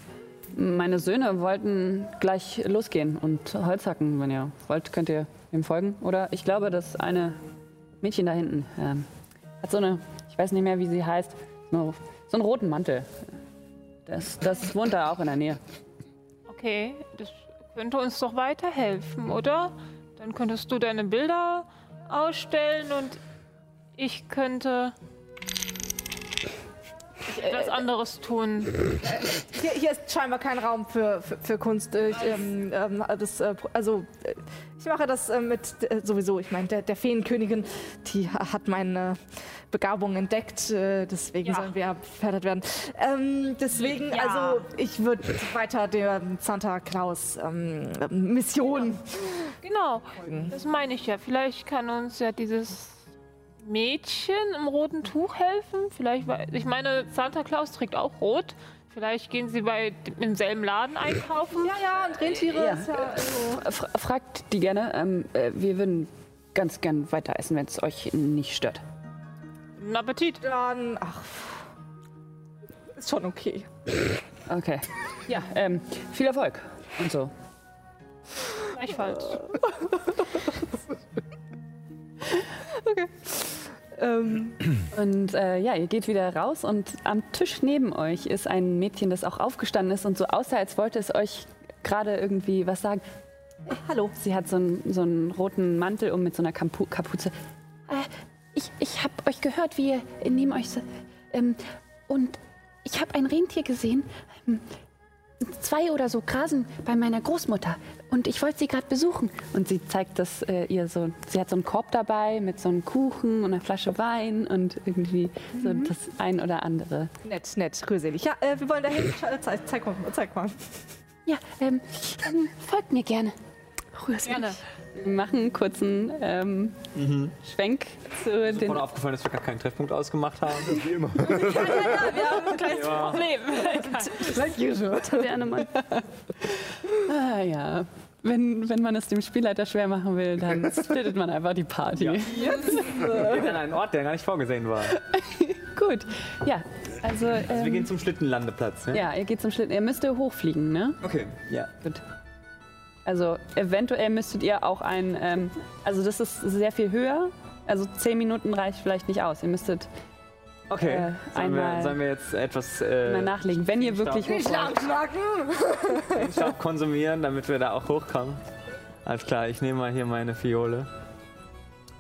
[SPEAKER 2] meine Söhne wollten gleich losgehen und Holz hacken. Wenn ihr wollt, könnt ihr ihm folgen. Oder ich glaube, das eine Mädchen da hinten ähm, hat so eine, ich weiß nicht mehr, wie sie heißt, so, so einen roten Mantel. Das, das wohnt da auch in der Nähe.
[SPEAKER 6] Okay, das könnte uns doch weiterhelfen, oder? Dann könntest du deine Bilder ausstellen und ich könnte etwas anderes tun.
[SPEAKER 5] hier, hier ist scheinbar kein Raum für, für, für Kunst. Ich, ähm, ähm, das, äh, also, äh, ich mache das äh, mit äh, sowieso. Ich meine, der, der Feenkönigin, die ha- hat meine Begabung entdeckt. Äh, deswegen
[SPEAKER 6] Ja.
[SPEAKER 5] sollen wir gefördert werden. Ähm, deswegen,
[SPEAKER 6] Ja.
[SPEAKER 5] also, ich würde weiter der Santa Claus ähm, Mission.
[SPEAKER 6] Genau, das meine ich ja. Vielleicht kann uns ja dieses Mädchen im roten Tuch helfen. Vielleicht, ich meine, Santa Claus trägt auch rot. Vielleicht gehen sie bei im selben Laden einkaufen.
[SPEAKER 5] Ja, ja, und Rentiere
[SPEAKER 2] Ja.
[SPEAKER 5] ja. Also,
[SPEAKER 2] Fra fragt die gerne. Ähm, äh, wir würden ganz gern weiter essen, wenn es euch nicht stört.
[SPEAKER 6] Guten Appetit.
[SPEAKER 5] dann, ach, ist schon okay.
[SPEAKER 2] Okay. Ja, ähm, viel Erfolg und so.
[SPEAKER 6] Gleichfalls.
[SPEAKER 5] Ähm,
[SPEAKER 2] Und äh, ja, ihr geht wieder raus und am Tisch neben euch ist ein Mädchen, das auch aufgestanden ist und so aussah, als wollte es euch gerade irgendwie was sagen. Äh, hallo. Sie hat so einen, so einen roten Mantel um mit so einer Kampu Kapuze.
[SPEAKER 17] Äh, ich ich habe euch gehört, wie ihr neben euch. Ähm, und ich habe ein Rentier gesehen. Ähm, zwei oder so grasen bei meiner Großmutter. Und ich wollte sie gerade besuchen.
[SPEAKER 2] Und sie zeigt das äh, ihr so. Sie hat so einen Korb dabei mit so einem Kuchen und einer Flasche Wein und irgendwie so das ein oder andere.
[SPEAKER 5] nett, nett, rührselig. Ja, äh, wir wollen dahin. Zeig, zeig mal, zeig mal.
[SPEAKER 17] Ja, ähm, ähm, folgt mir gerne.
[SPEAKER 6] Gerne.
[SPEAKER 2] Wir machen einen kurzen ähm, Schwenk zu den.
[SPEAKER 4] Wurde aufgefallen, dass wir gar keinen Treffpunkt ausgemacht haben.
[SPEAKER 3] Wie immer.
[SPEAKER 6] Problem.
[SPEAKER 2] Sternemann. ah ja. Wenn, wenn man es dem Spielleiter schwer machen will, dann splittet man einfach die Party.
[SPEAKER 4] Wir gehen an einen Ort, der gar nicht vorgesehen war.
[SPEAKER 2] Gut. Ja, also.
[SPEAKER 4] Also wir
[SPEAKER 2] Ähm,
[SPEAKER 4] gehen zum Schlittenlandeplatz, ne?
[SPEAKER 2] ja, ihr geht zum Schlitten. Ihr müsst hochfliegen, ne?
[SPEAKER 4] Okay, ja.
[SPEAKER 2] Gut. Also eventuell müsstet ihr auch ein, ähm, also das ist sehr viel höher. Also zehn Minuten reicht vielleicht nicht aus. Ihr müsstet
[SPEAKER 4] Okay.
[SPEAKER 2] Äh,
[SPEAKER 4] sollen,
[SPEAKER 2] einmal-
[SPEAKER 4] wir, sollen wir jetzt etwas äh,
[SPEAKER 2] mal nachlegen, wenn ihr wirklich.
[SPEAKER 4] Staub konsumieren, damit wir da auch hochkommen? Alles klar, ich nehme mal hier meine Fiole.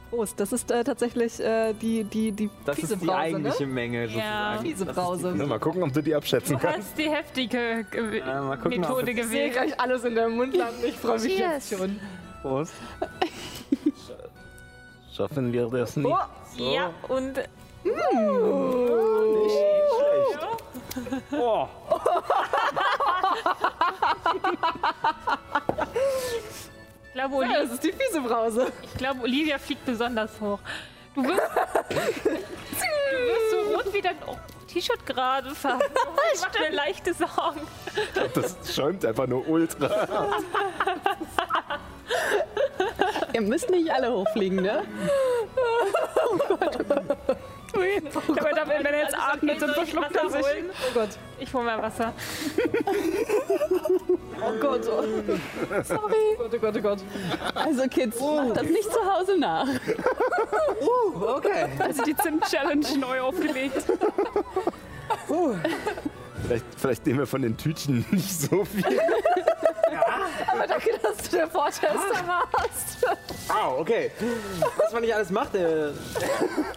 [SPEAKER 5] Prost, das ist äh, tatsächlich äh, die, die, die
[SPEAKER 4] Das
[SPEAKER 5] fiese
[SPEAKER 4] ist die
[SPEAKER 5] Brause,
[SPEAKER 4] eigentliche
[SPEAKER 5] ne?
[SPEAKER 4] Menge
[SPEAKER 6] Ja.
[SPEAKER 4] sozusagen.
[SPEAKER 5] Fiese
[SPEAKER 4] Das ist
[SPEAKER 5] Brause.
[SPEAKER 3] Mal gucken, ob du die abschätzen
[SPEAKER 6] Du
[SPEAKER 3] kannst.
[SPEAKER 6] hast die heftige Ge
[SPEAKER 4] Ja, mal gucken,
[SPEAKER 6] Methode
[SPEAKER 4] es-
[SPEAKER 5] Ich sehe
[SPEAKER 6] gewählt.
[SPEAKER 5] gleich alles in der Mund landen. Ich freue mich
[SPEAKER 17] Cheers.
[SPEAKER 5] jetzt schon.
[SPEAKER 4] Prost.
[SPEAKER 3] Schaffen wir das nicht?
[SPEAKER 6] Ja, und
[SPEAKER 4] Oh,
[SPEAKER 6] ich glaube,
[SPEAKER 5] Ja,
[SPEAKER 6] Olivia,
[SPEAKER 5] das ist die fiese Brause.
[SPEAKER 6] ich glaube, Olivia fliegt besonders hoch. Du wirst, du wirst so rot wie dein T-Shirt gerade fast. Ich mache mir leichte Sorgen.
[SPEAKER 3] Das schäumt einfach nur ultra.
[SPEAKER 2] Ihr müsst nicht alle hochfliegen, ne?
[SPEAKER 6] Aber da, wenn er jetzt atmet, dann verschluckt er sich.
[SPEAKER 5] Oh Gott.
[SPEAKER 6] Ich hole mal Wasser.
[SPEAKER 2] Oh Gott, oh. Sorry. Oh Gott, oh Gott, oh Gott. Also Kids, macht das nicht zu Hause nach.
[SPEAKER 19] Uh, okay.
[SPEAKER 1] Also die Zimt-Challenge neu aufgelegt.
[SPEAKER 3] Vielleicht, vielleicht nehmen wir von den Tütchen nicht so viel.
[SPEAKER 2] Aber danke, dass du der Vortester warst.
[SPEAKER 19] Wow, okay. Was man nicht alles macht, äh,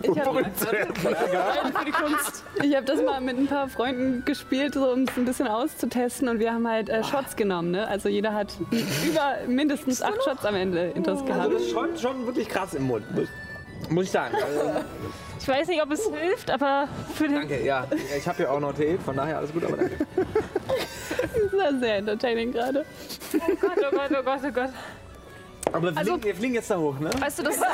[SPEAKER 2] Ich habe
[SPEAKER 1] Für die Kunst.
[SPEAKER 2] ich hab das mal mit ein paar Freunden gespielt, so, um es ein bisschen auszutesten. Und wir haben halt äh, Shots genommen. Ne? Also jeder hat über mindestens acht Shots am Ende intus
[SPEAKER 19] also
[SPEAKER 2] gehabt.
[SPEAKER 19] das ist schon, schon wirklich krass im Mund. Muss, ich sagen. Also,
[SPEAKER 6] Ich weiß nicht, ob es hilft, aber für den.
[SPEAKER 19] danke, ja. Ich habe ja auch noch Tee, von daher alles gut, aber danke.
[SPEAKER 2] Das war sehr entertaining gerade.
[SPEAKER 6] Oh Gott, oh Gott, oh Gott, oh Gott.
[SPEAKER 19] Aber wir, fliegen, wir fliegen jetzt da hoch, ne?
[SPEAKER 1] Weißt du, das ist, das,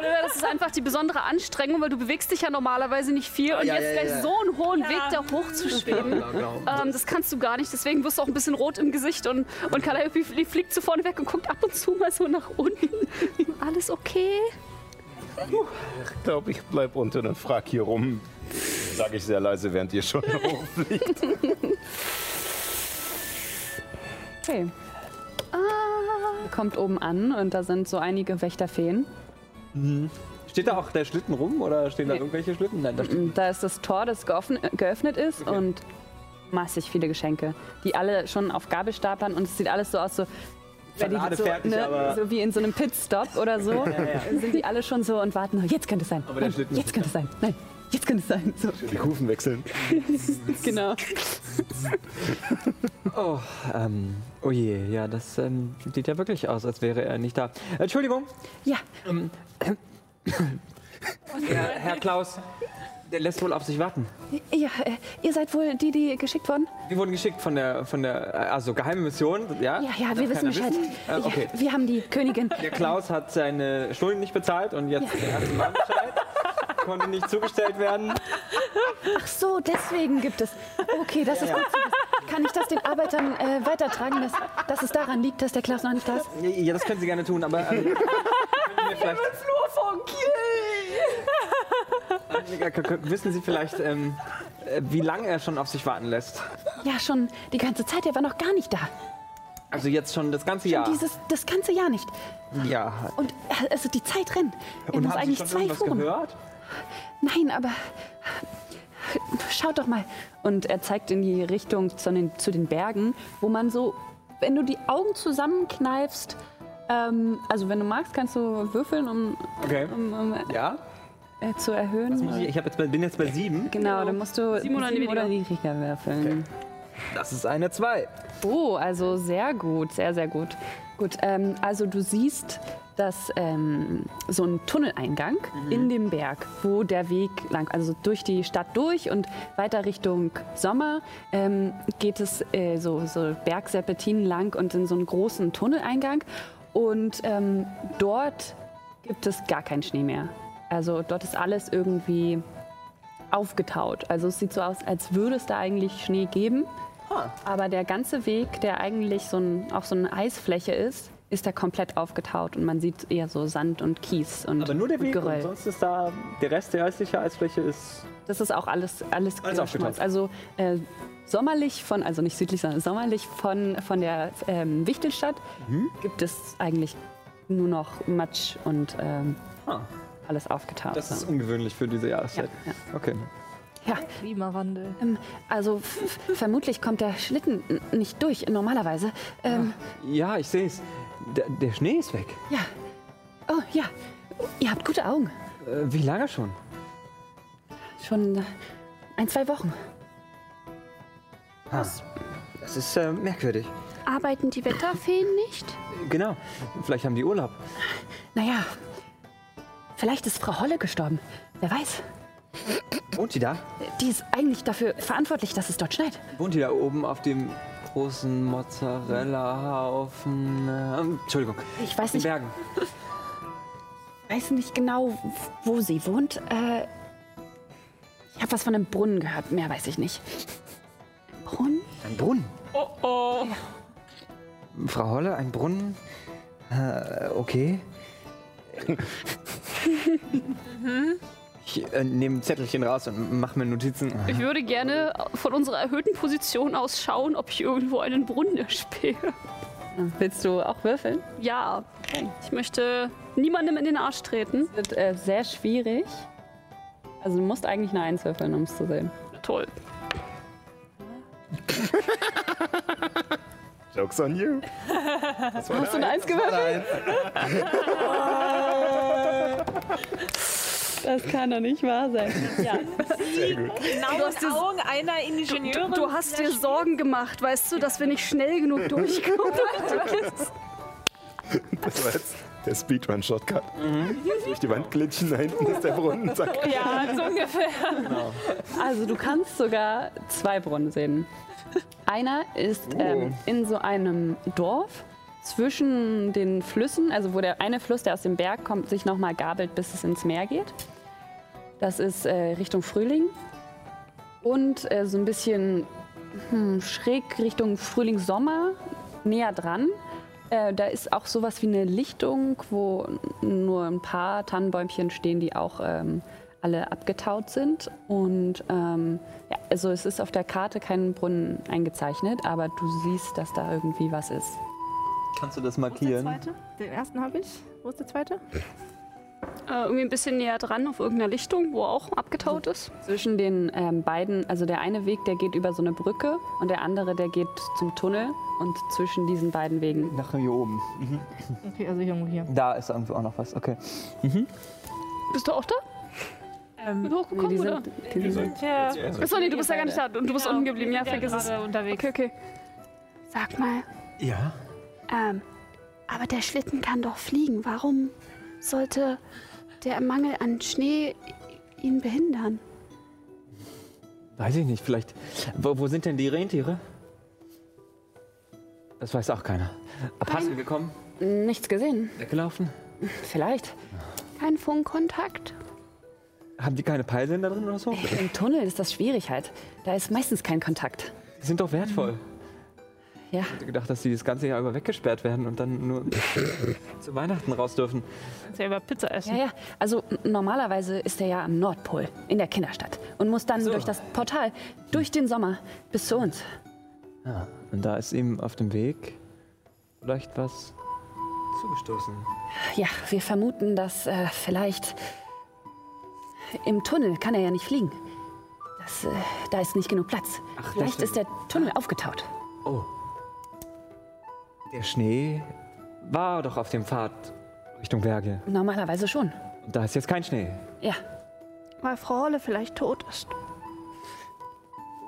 [SPEAKER 1] oder das ist einfach die besondere Anstrengung, weil du bewegst dich ja normalerweise nicht viel und
[SPEAKER 19] ja,
[SPEAKER 1] jetzt
[SPEAKER 19] ja,
[SPEAKER 1] gleich
[SPEAKER 19] ja.
[SPEAKER 1] so einen hohen Weg da hoch zu schweben.
[SPEAKER 19] Genau.
[SPEAKER 1] Ähm, das kannst du gar nicht, deswegen wirst du auch ein bisschen rot im Gesicht und, und Calliope flie- fliegt zu vorne weg und guckt ab und zu mal so nach unten. Alles okay?
[SPEAKER 3] Ich glaube, ich bleib unten und frag hier rum. Sage ich sehr leise, während ihr schon hochfliegt.
[SPEAKER 2] Okay. Ihr Kommt oben an und da sind so einige Wächterfeen.
[SPEAKER 4] Steht da auch der Schlitten rum oder stehen da irgendwelche Schlitten? Nein, da
[SPEAKER 2] Da ist das Tor, das geöffnet ist und massig viele Geschenke, die alle schon auf Gabelstaplern und es sieht alles so aus, so, so,
[SPEAKER 4] fertig,
[SPEAKER 2] ne, so wie in so einem Pitstop oder so, sind die alle schon so und warten, jetzt könnte es sein,
[SPEAKER 4] Aber der
[SPEAKER 2] Nein, jetzt könnte es sein, nein, jetzt könnte es sein. So,
[SPEAKER 3] Die Kufen wechseln.
[SPEAKER 2] genau.
[SPEAKER 4] Oh, ähm, oh je, ja, das ähm, sieht ja wirklich aus, als wäre er nicht da. Entschuldigung,
[SPEAKER 2] Ja,
[SPEAKER 4] Herr, Herr Klaus, der lässt wohl auf sich warten.
[SPEAKER 2] ja äh, ihr seid wohl die, die geschickt wurden?
[SPEAKER 4] Wir wurden geschickt von der, von der, äh, also geheime Mission, ja?
[SPEAKER 2] Ja, ja, wir wissen
[SPEAKER 4] keiner
[SPEAKER 2] Bescheid.
[SPEAKER 4] Äh, okay.
[SPEAKER 2] Ja, wir haben die Königin.
[SPEAKER 4] Der Klaus hat seine Schulden nicht bezahlt und jetzt der erste Mal Bescheid. Konnte nicht zugestellt werden.
[SPEAKER 2] Ach so, deswegen gibt es. Okay, das ist gut. Kann ich das den Arbeitern äh, weitertragen, dass, dass es daran liegt, dass der Klaus noch nicht da ist?
[SPEAKER 4] Ja, das können Sie gerne tun, aber ähm, Sie vielleicht, Ja, k- k- wissen Sie vielleicht, ähm, äh, wie lange er schon auf sich warten lässt?
[SPEAKER 2] Ja, schon die ganze Zeit. Er war noch gar nicht da.
[SPEAKER 4] Also jetzt schon das ganze Jahr.
[SPEAKER 2] Dieses, das ganze Jahr nicht.
[SPEAKER 4] ja.
[SPEAKER 2] Und äh, also die Zeit rennt. Er
[SPEAKER 4] Und
[SPEAKER 2] muss
[SPEAKER 4] haben Sie
[SPEAKER 2] eigentlich
[SPEAKER 4] schon
[SPEAKER 2] zwei
[SPEAKER 4] irgendwas
[SPEAKER 2] Fuhren.
[SPEAKER 4] gehört?
[SPEAKER 2] Nein, aber schaut doch mal. Und er zeigt in die Richtung zu den, zu den Bergen, wo man so, wenn du die Augen zusammenkneifst, ähm, also wenn du magst, kannst du würfeln, um,
[SPEAKER 4] Okay.
[SPEAKER 2] um, um
[SPEAKER 4] Ja?
[SPEAKER 2] äh, zu erhöhen.
[SPEAKER 4] Ich, ich jetzt, bei- bin jetzt bei sieben.
[SPEAKER 2] Genau, dann musst du
[SPEAKER 1] Sieben oder
[SPEAKER 2] sieben
[SPEAKER 1] niedriger.
[SPEAKER 2] oder niedriger würfeln.
[SPEAKER 4] Das ist eine zwei.
[SPEAKER 2] Oh, also sehr gut, sehr, sehr gut. Gut, ähm, also du siehst, dass ähm, so ein Tunneleingang in dem Berg, wo der Weg lang, also durch die Stadt durch und weiter Richtung Sommer, ähm, geht es äh, so, so Bergserpentinen lang und in so einen großen Tunneleingang. Und ähm, dort gibt es gar keinen Schnee mehr. Also dort ist alles irgendwie aufgetaut. Also es sieht so aus, als würde es da eigentlich Schnee geben. Aber der ganze Weg, der eigentlich so ein, auch so eine Eisfläche ist, ist da komplett aufgetaut und man sieht eher so Sand und Kies und,
[SPEAKER 4] Aber nur der Weg und sonst ist da, der Rest der restlichen Eisfläche ist...
[SPEAKER 2] Das ist auch alles, alles,
[SPEAKER 4] Alles aufgetaut.
[SPEAKER 2] Also äh, sommerlich von, also nicht südlich, sondern sommerlich von, von der ähm, Wichtelstadt
[SPEAKER 4] Mhm.
[SPEAKER 2] gibt es eigentlich nur noch Matsch und ähm,
[SPEAKER 4] Ah.
[SPEAKER 2] alles aufgetaut.
[SPEAKER 4] Das ist ungewöhnlich für diese Jahreszeit.
[SPEAKER 2] Ja,
[SPEAKER 4] Okay.
[SPEAKER 2] Ja.
[SPEAKER 5] Klimawandel.
[SPEAKER 2] Ähm, also vermutlich kommt der Schlitten nicht durch normalerweise. Ähm,
[SPEAKER 4] Ja, ich sehe es. Der, der Schnee ist weg.
[SPEAKER 2] Ja. Oh ja. Ihr habt gute Augen.
[SPEAKER 4] Äh, wie lange schon?
[SPEAKER 2] Schon äh, ein, zwei Wochen.
[SPEAKER 4] Das ist äh, merkwürdig.
[SPEAKER 17] Arbeiten die Wetterfeen nicht?
[SPEAKER 4] Genau. Vielleicht haben die Urlaub.
[SPEAKER 2] Naja, vielleicht ist Frau Holle gestorben. Wer weiß.
[SPEAKER 4] Wohnt die da?
[SPEAKER 2] Die ist eigentlich dafür verantwortlich, dass es dort schneit.
[SPEAKER 4] Wohnt die da oben auf dem großen Mozzarella-Haufen? Ähm, Entschuldigung.
[SPEAKER 2] Ich weiß nicht,
[SPEAKER 4] Bergen.
[SPEAKER 2] weiß nicht genau, wo sie wohnt. Äh, ich habe was von einem Brunnen gehört. Mehr weiß ich nicht. Brunnen?
[SPEAKER 4] Ein Brunnen.
[SPEAKER 6] Oh oh.
[SPEAKER 4] Frau Holle, ein Brunnen? Äh, okay. Ich äh, nehme ein Zettelchen raus und mache mir Notizen.
[SPEAKER 1] Ich würde gerne von unserer erhöhten Position aus schauen, ob ich irgendwo einen Brunnen erspähe.
[SPEAKER 2] Willst du auch würfeln?
[SPEAKER 1] Ja, ich möchte niemandem in den Arsch treten.
[SPEAKER 2] Das wird äh, sehr schwierig. Also du musst eigentlich eine Eins würfeln, um es zu sehen.
[SPEAKER 1] Toll.
[SPEAKER 3] Jokes on you.
[SPEAKER 2] Hast du eine Eins gewürfelt? Das kann doch nicht wahr sein. Ja.
[SPEAKER 6] Genau
[SPEAKER 1] Du hast
[SPEAKER 6] Augen einer Ingenieurin.
[SPEAKER 1] Du, du hast dir Sorgen gemacht, weißt du, dass wir nicht schnell genug durchkommen.
[SPEAKER 3] Das war jetzt der Speedrun-Shortcut. Durch die Wand glitschen, da hinten ist der Brunnen. Zack.
[SPEAKER 6] Ja, so ungefähr.
[SPEAKER 2] Also du kannst sogar zwei Brunnen sehen. Einer ist ähm, in so einem Dorf zwischen den Flüssen, also wo der eine Fluss, der aus dem Berg kommt, sich nochmal gabelt, bis es ins Meer geht. Das ist äh, Richtung Frühling. Und äh, so ein bisschen hm, schräg Richtung Frühling-Sommer, näher dran. Äh, da ist auch sowas wie eine Lichtung, wo nur ein paar Tannenbäumchen stehen, die auch ähm, alle abgetaut sind. Und ähm, ja, also es ist auf der Karte kein Brunnen eingezeichnet, aber du siehst, dass da irgendwie was ist.
[SPEAKER 4] Kannst du das
[SPEAKER 5] Der
[SPEAKER 4] markieren?
[SPEAKER 5] zweite? Den ersten habe ich. Wo ist der zweite?
[SPEAKER 1] Äh, irgendwie ein bisschen näher dran auf irgendeiner Lichtung, wo auch abgetaut ist.
[SPEAKER 2] Zwischen den ähm, beiden, also der eine Weg, der geht über so eine Brücke und der andere, der geht zum Tunnel. Und zwischen diesen beiden Wegen
[SPEAKER 4] Nach hier oben. Mhm.
[SPEAKER 5] Okay, also irgendwo hier.
[SPEAKER 4] Da ist irgendwo auch noch was. Okay.
[SPEAKER 1] Bist du auch da?
[SPEAKER 6] Ähm,
[SPEAKER 1] Bist du hochgekommen,
[SPEAKER 2] die
[SPEAKER 1] oder?
[SPEAKER 2] sind, die sind
[SPEAKER 6] ja,
[SPEAKER 1] Achso, nee, du bist ja gar nicht da. Und du bist
[SPEAKER 6] Genau.
[SPEAKER 1] unten geblieben. Ja,
[SPEAKER 6] ja,
[SPEAKER 1] vergiss es.
[SPEAKER 6] gerade unterwegs.
[SPEAKER 1] Okay, okay.
[SPEAKER 17] Sag mal,
[SPEAKER 19] Ja.
[SPEAKER 17] Ähm, aber der Schlitten kann doch fliegen. Warum sollte der Mangel an Schnee ihn behindern?
[SPEAKER 4] Weiß ich nicht, vielleicht. Wo, wo sind denn die Rentiere? Das weiß auch keiner. Abhanden gekommen?
[SPEAKER 2] nichts gesehen.
[SPEAKER 4] Weggelaufen?
[SPEAKER 2] Vielleicht.
[SPEAKER 17] Kein Funkkontakt?
[SPEAKER 4] Haben die keine Peilsender drin oder so?
[SPEAKER 2] Im Tunnel ist das schwierig halt. Da ist meistens kein Kontakt.
[SPEAKER 4] Die sind doch wertvoll.
[SPEAKER 2] Ja.
[SPEAKER 4] Ich hätte gedacht, dass die das ganze Jahr über weggesperrt werden und dann nur zu Weihnachten raus dürfen.
[SPEAKER 6] kannst ja über Pizza essen.
[SPEAKER 2] Ja, ja. Also normalerweise ist er ja am Nordpol, in der Kinderstadt. Und muss dann
[SPEAKER 4] so.
[SPEAKER 2] durch das Portal, durch den Sommer, bis zu uns.
[SPEAKER 4] Ja, und da ist ihm auf dem Weg vielleicht was zugestoßen.
[SPEAKER 2] Ja, wir vermuten, dass äh, vielleicht im Tunnel kann er ja nicht fliegen. Das, äh, da ist nicht genug Platz.
[SPEAKER 4] Ach,
[SPEAKER 2] vielleicht ist der Tunnel aufgetaut.
[SPEAKER 4] Oh. Der Schnee war doch auf dem Pfad Richtung Berge.
[SPEAKER 2] Normalerweise schon.
[SPEAKER 4] Und da ist jetzt kein Schnee.
[SPEAKER 2] Ja.
[SPEAKER 17] Weil Frau Holle vielleicht tot ist.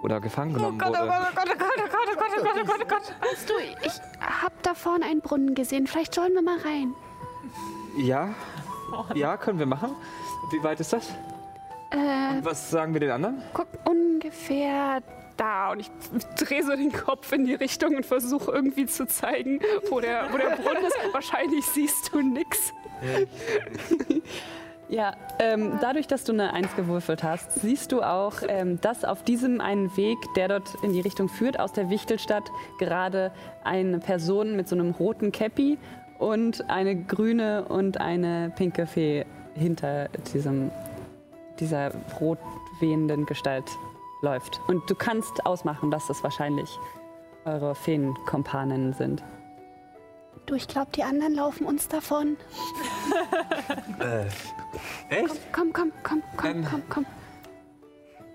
[SPEAKER 4] Oder gefangen genommen
[SPEAKER 6] Gott, oh
[SPEAKER 4] wurde.
[SPEAKER 6] Gott, oh Gott, oh Gott, oh Gott, oh Gott, oh Gott, oh Gott, oh Gott.
[SPEAKER 17] Weißt du, ich hab da vorne einen Brunnen gesehen. Vielleicht sollen wir mal rein.
[SPEAKER 4] Ja, ja, können wir machen. Wie weit ist das?
[SPEAKER 17] Äh,
[SPEAKER 4] Und was sagen wir den anderen?
[SPEAKER 17] guck, ungefähr
[SPEAKER 1] Da und ich drehe so den Kopf in die Richtung und versuche irgendwie zu zeigen, wo der, wo der Brunnen ist. Wahrscheinlich siehst du nix.
[SPEAKER 2] Ja, ähm, dadurch, dass du eine Eins gewürfelt hast, siehst du auch, ähm, dass auf diesem einen Weg, der dort in die Richtung führt, aus der Wichtelstadt, gerade eine Person mit so einem roten Käppi und eine grüne und eine pinke Fee hinter diesem, dieser rot wehenden Gestalt läuft. Und du kannst ausmachen, dass das wahrscheinlich eure Feenkompaninnen sind.
[SPEAKER 17] Du, ich glaube, die anderen laufen uns davon.
[SPEAKER 19] Äh, echt?
[SPEAKER 17] Komm, komm, komm, komm,
[SPEAKER 4] Ähm.
[SPEAKER 17] komm, komm.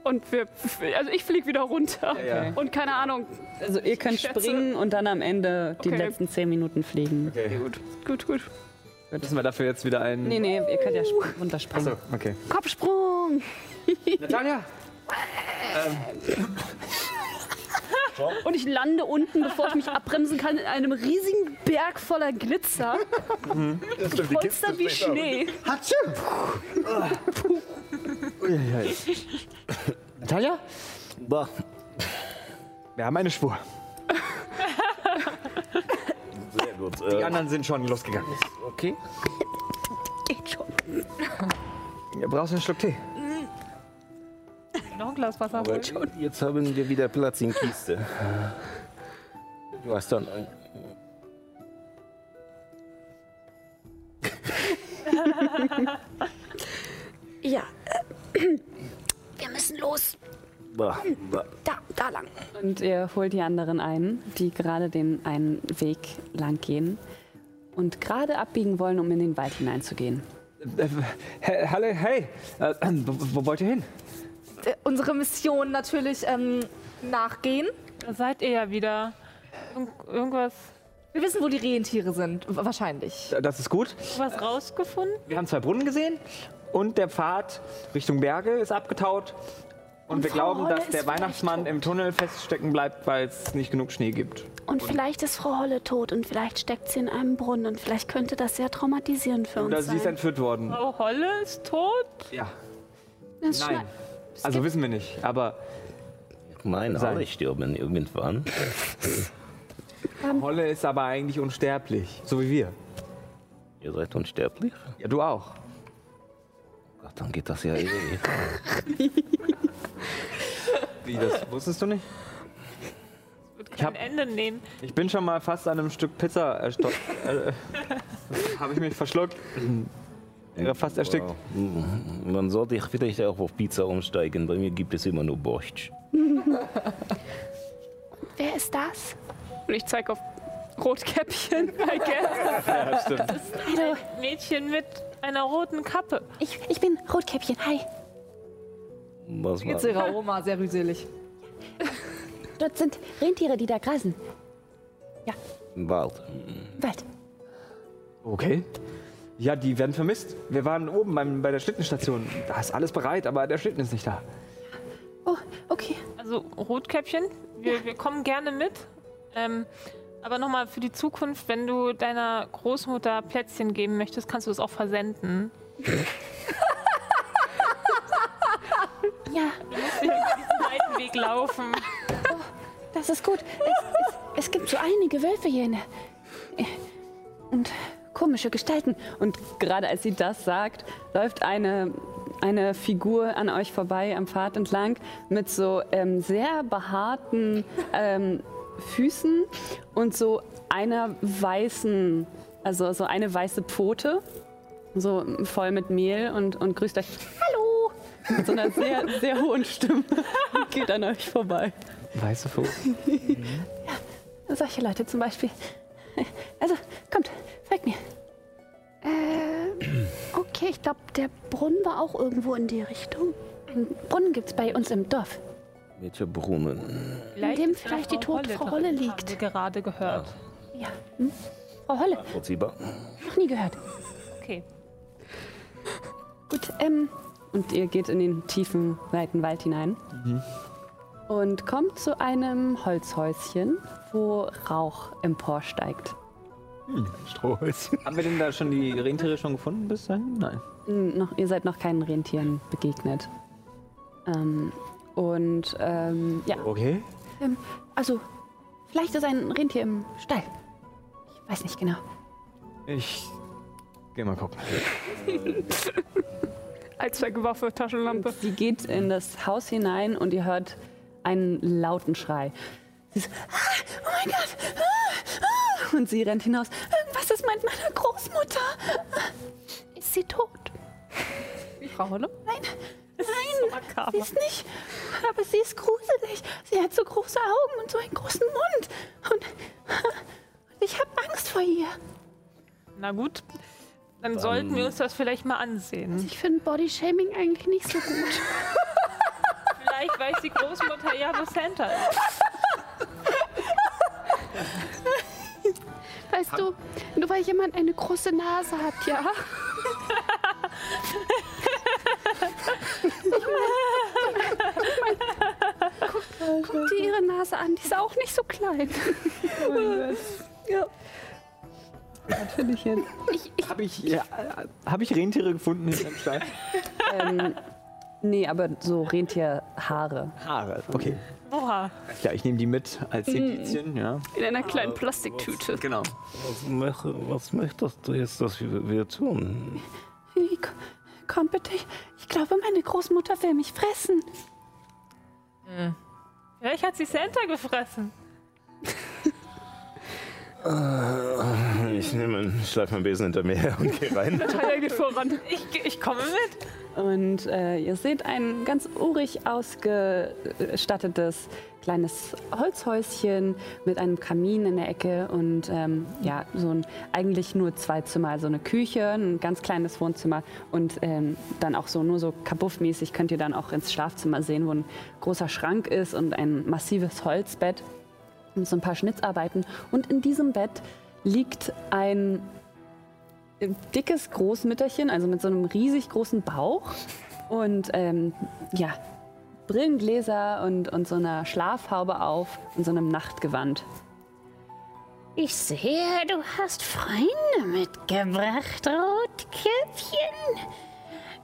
[SPEAKER 1] Und wir, also ich fliege wieder runter.
[SPEAKER 4] ja.
[SPEAKER 1] Und keine Ahnung.
[SPEAKER 2] Also ihr könnt
[SPEAKER 1] schätze-
[SPEAKER 2] springen und dann am Ende die
[SPEAKER 1] Okay.
[SPEAKER 2] letzten zehn Minuten fliegen.
[SPEAKER 4] Okay.
[SPEAKER 1] Gut, gut, gut.
[SPEAKER 4] Müssen wir dafür jetzt wieder einen.
[SPEAKER 2] Nee, nee, ihr könnt ja sp- runterspringen.
[SPEAKER 4] Achso, okay.
[SPEAKER 17] Kopfsprung!
[SPEAKER 4] Natalia!
[SPEAKER 1] Und ich lande unten, bevor ich mich abbremsen kann, in einem riesigen Berg voller Glitzer.
[SPEAKER 3] Die Kiste
[SPEAKER 1] Polster wie. Schnee.
[SPEAKER 4] Uiuiui. Natalia?
[SPEAKER 19] Boah.
[SPEAKER 4] Wir haben eine Spur.
[SPEAKER 3] Sehr gut.
[SPEAKER 4] Die
[SPEAKER 3] Äh,
[SPEAKER 4] anderen sind schon losgegangen.
[SPEAKER 19] Okay.
[SPEAKER 17] Geht schon.
[SPEAKER 4] Ihr brauchst einen Schluck Tee.
[SPEAKER 6] Noch ein Glas Wasser
[SPEAKER 3] aber
[SPEAKER 6] holen.
[SPEAKER 3] jetzt haben wir wieder Platz in Kiste. Du hast dann ein.
[SPEAKER 17] Ja,
[SPEAKER 1] Wir müssen los. Da, da lang.
[SPEAKER 2] Und ihr holt die anderen ein, die gerade den einen Weg lang gehen und gerade abbiegen wollen, um in den Wald hineinzugehen.
[SPEAKER 4] Äh, hey, hallo, hey, äh, wo, wo wollt ihr hin?
[SPEAKER 5] Äh, unsere Mission natürlich ähm, nachgehen.
[SPEAKER 6] Da seid ihr ja wieder. Irgend irgendwas
[SPEAKER 5] Wir wissen, wo die Rentiere sind, wahrscheinlich.
[SPEAKER 4] Das ist gut.
[SPEAKER 6] was rausgefunden?
[SPEAKER 4] Wir haben zwei Brunnen gesehen und der Pfad Richtung Berge ist abgetaut. Und, wir
[SPEAKER 1] Frau
[SPEAKER 4] glauben,
[SPEAKER 1] Holle
[SPEAKER 4] dass der Weihnachtsmann im Tunnel feststecken bleibt, weil es nicht genug Schnee gibt.
[SPEAKER 1] Und vielleicht ist Frau Holle tot und vielleicht steckt sie in einem Brunnen und vielleicht könnte das sehr traumatisierend für uns
[SPEAKER 4] Oder sie ist
[SPEAKER 1] sein.
[SPEAKER 4] entführt worden.
[SPEAKER 6] Frau Holle ist tot?
[SPEAKER 4] Ja,
[SPEAKER 1] Das
[SPEAKER 4] nein. Also wissen wir nicht, aber
[SPEAKER 3] Ich meine,
[SPEAKER 4] Sein.
[SPEAKER 3] alle sterben irgendwann.
[SPEAKER 4] Holle ist aber eigentlich unsterblich, so wie wir.
[SPEAKER 3] Ihr seid unsterblich?
[SPEAKER 4] Ja, du auch.
[SPEAKER 3] Gott, dann geht das ja eh.
[SPEAKER 4] Wie, das wusstest du nicht?
[SPEAKER 6] Wird
[SPEAKER 4] Ich
[SPEAKER 6] kein
[SPEAKER 4] hab-
[SPEAKER 6] Ende nehmen.
[SPEAKER 4] Ich bin schon mal fast an einem Stück Pizza erstickt. äh, Habe ich mich verschluckt. Wäre fast erstickt.
[SPEAKER 3] Wow. Man sollte vielleicht auch auf Pizza umsteigen. Bei mir gibt es immer nur Borscht.
[SPEAKER 1] Wer ist das?
[SPEAKER 20] Und ich zeige auf Rotkäppchen, I guess.
[SPEAKER 4] Ja, stimmt.
[SPEAKER 1] Hallo,
[SPEAKER 6] Mädchen mit einer roten Kappe.
[SPEAKER 1] ich, ich bin Rotkäppchen. Hi.
[SPEAKER 3] Was
[SPEAKER 5] zu ihrer Oma, sehr rührselig.
[SPEAKER 1] Dort sind Rentiere, die da grasen.
[SPEAKER 3] im Wald?
[SPEAKER 1] Im Wald.
[SPEAKER 4] Okay. Ja, die werden vermisst. Wir waren oben beim, bei der Schlittenstation. Da ist alles bereit, aber der Schlitten ist nicht da.
[SPEAKER 1] Oh, okay.
[SPEAKER 6] Also Rotkäppchen, wir, wir kommen gerne mit. Ähm, aber nochmal für die Zukunft, wenn du deiner Großmutter Plätzchen geben möchtest, kannst du das auch versenden.
[SPEAKER 1] Ja,
[SPEAKER 6] Du musst hier über diesen weiten Weg laufen.
[SPEAKER 1] das ist gut. Es, es, es gibt so einige Wölfe hier in der... Und komische Gestalten.
[SPEAKER 2] Und gerade als sie das sagt, läuft eine, eine Figur an euch vorbei am Pfad entlang mit so ähm, sehr behaarten ähm, Füßen und so einer weißen, also so eine weiße Pfote, so voll mit Mehl und, und grüßt euch. Hallo! Mit so einer sehr, sehr hohen Stimme und geht an euch vorbei.
[SPEAKER 4] Weiße Vogel.
[SPEAKER 1] Solche Leute zum Beispiel. Also, kommt, folgt mir. Äh, okay, ich glaube, der Brunnen war auch irgendwo in die Richtung. Einen Brunnen gibt es bei uns im Dorf.
[SPEAKER 3] Welcher Brunnen?
[SPEAKER 1] dem vielleicht die tote Frau Holle liegt.
[SPEAKER 6] Haben wir gerade gehört.
[SPEAKER 1] Ja. Hm? Frau Holle,
[SPEAKER 3] Vorziehbar?
[SPEAKER 1] noch nie gehört.
[SPEAKER 6] Okay.
[SPEAKER 2] Gut, ähm, und ihr geht in den tiefen, weiten Wald hinein und kommt zu einem Holzhäuschen, wo Rauch emporsteigt.
[SPEAKER 4] Strohhölzchen. Haben wir denn da schon die Rentiere schon gefunden bis dahin? Nein.
[SPEAKER 2] Hm, Noch, ihr seid noch keinen Rentieren begegnet. Ähm, und ähm, ja,
[SPEAKER 4] Okay.
[SPEAKER 1] Ähm, also, vielleicht ist ein Rentier im Stall. Ich weiß nicht genau.
[SPEAKER 4] Ich geh mal gucken.
[SPEAKER 20] Allzweckwaffe, Taschenlampe.
[SPEAKER 2] sie geht in das Haus hinein und ihr hört einen lauten Schrei. Sie ist, ah, oh mein Gott! Ah, ah, und sie rennt hinaus. Irgendwas ist mit meiner Großmutter.
[SPEAKER 1] Ist sie tot?
[SPEAKER 5] Frau Holle?
[SPEAKER 2] Nein, sie ist nicht. Aber sie ist gruselig. Sie hat so große Augen und so einen großen Mund. Und, und ich habe Angst vor ihr.
[SPEAKER 6] Na gut, dann sollten wir uns das vielleicht mal ansehen.
[SPEAKER 1] Ich finde Bodyshaming eigentlich nicht so gut.
[SPEAKER 6] Vielleicht weiß die Großmutter ja, wo Santa ist.
[SPEAKER 1] Weißt du, nur weil jemand eine große Nase hat, ja? Guck, guck dir ihre Nase an, die ist auch nicht so klein.
[SPEAKER 2] Natürlich jetzt.
[SPEAKER 4] Habe ich, ja, hab ich Rentiere gefunden hinterm Stein?
[SPEAKER 2] ähm, nee, aber so Rentierhaare.
[SPEAKER 4] Haare. Okay.
[SPEAKER 6] Oha.
[SPEAKER 4] Ja, ich nehme die mit als Indizien, ja.
[SPEAKER 20] In einer kleinen Plastiktüte.
[SPEAKER 4] Genau.
[SPEAKER 3] Was, möch- was möchtest du jetzt, dass wir, wir tun?
[SPEAKER 2] K- Komm bitte, ich, ich glaube, meine Großmutter will mich fressen.
[SPEAKER 6] Vielleicht hat sie Santa gefressen.
[SPEAKER 18] Äh, Ich nehme einen, meinen Besen hinter mir her und gehe rein.
[SPEAKER 1] Taya geht voran.
[SPEAKER 6] Ich, ich komme mit.
[SPEAKER 2] Und äh, ihr seht ein ganz urig ausgestattetes kleines Holzhäuschen mit einem Kamin in der Ecke und ähm, ja, so ein eigentlich nur zwei Zimmer, also eine Küche, ein ganz kleines Wohnzimmer und ähm, dann auch so nur so kabuffmäßig könnt ihr dann auch ins Schlafzimmer sehen, wo ein großer Schrank ist und ein massives Holzbett so ein paar Schnitzarbeiten. Und in diesem Bett liegt ein dickes Großmütterchen, also mit so einem riesig großen Bauch und ähm, ja, Brillengläser und, und so einer Schlafhaube auf und so einem Nachtgewand.
[SPEAKER 21] Ich sehe, du hast Freunde mitgebracht, Rotkäppchen.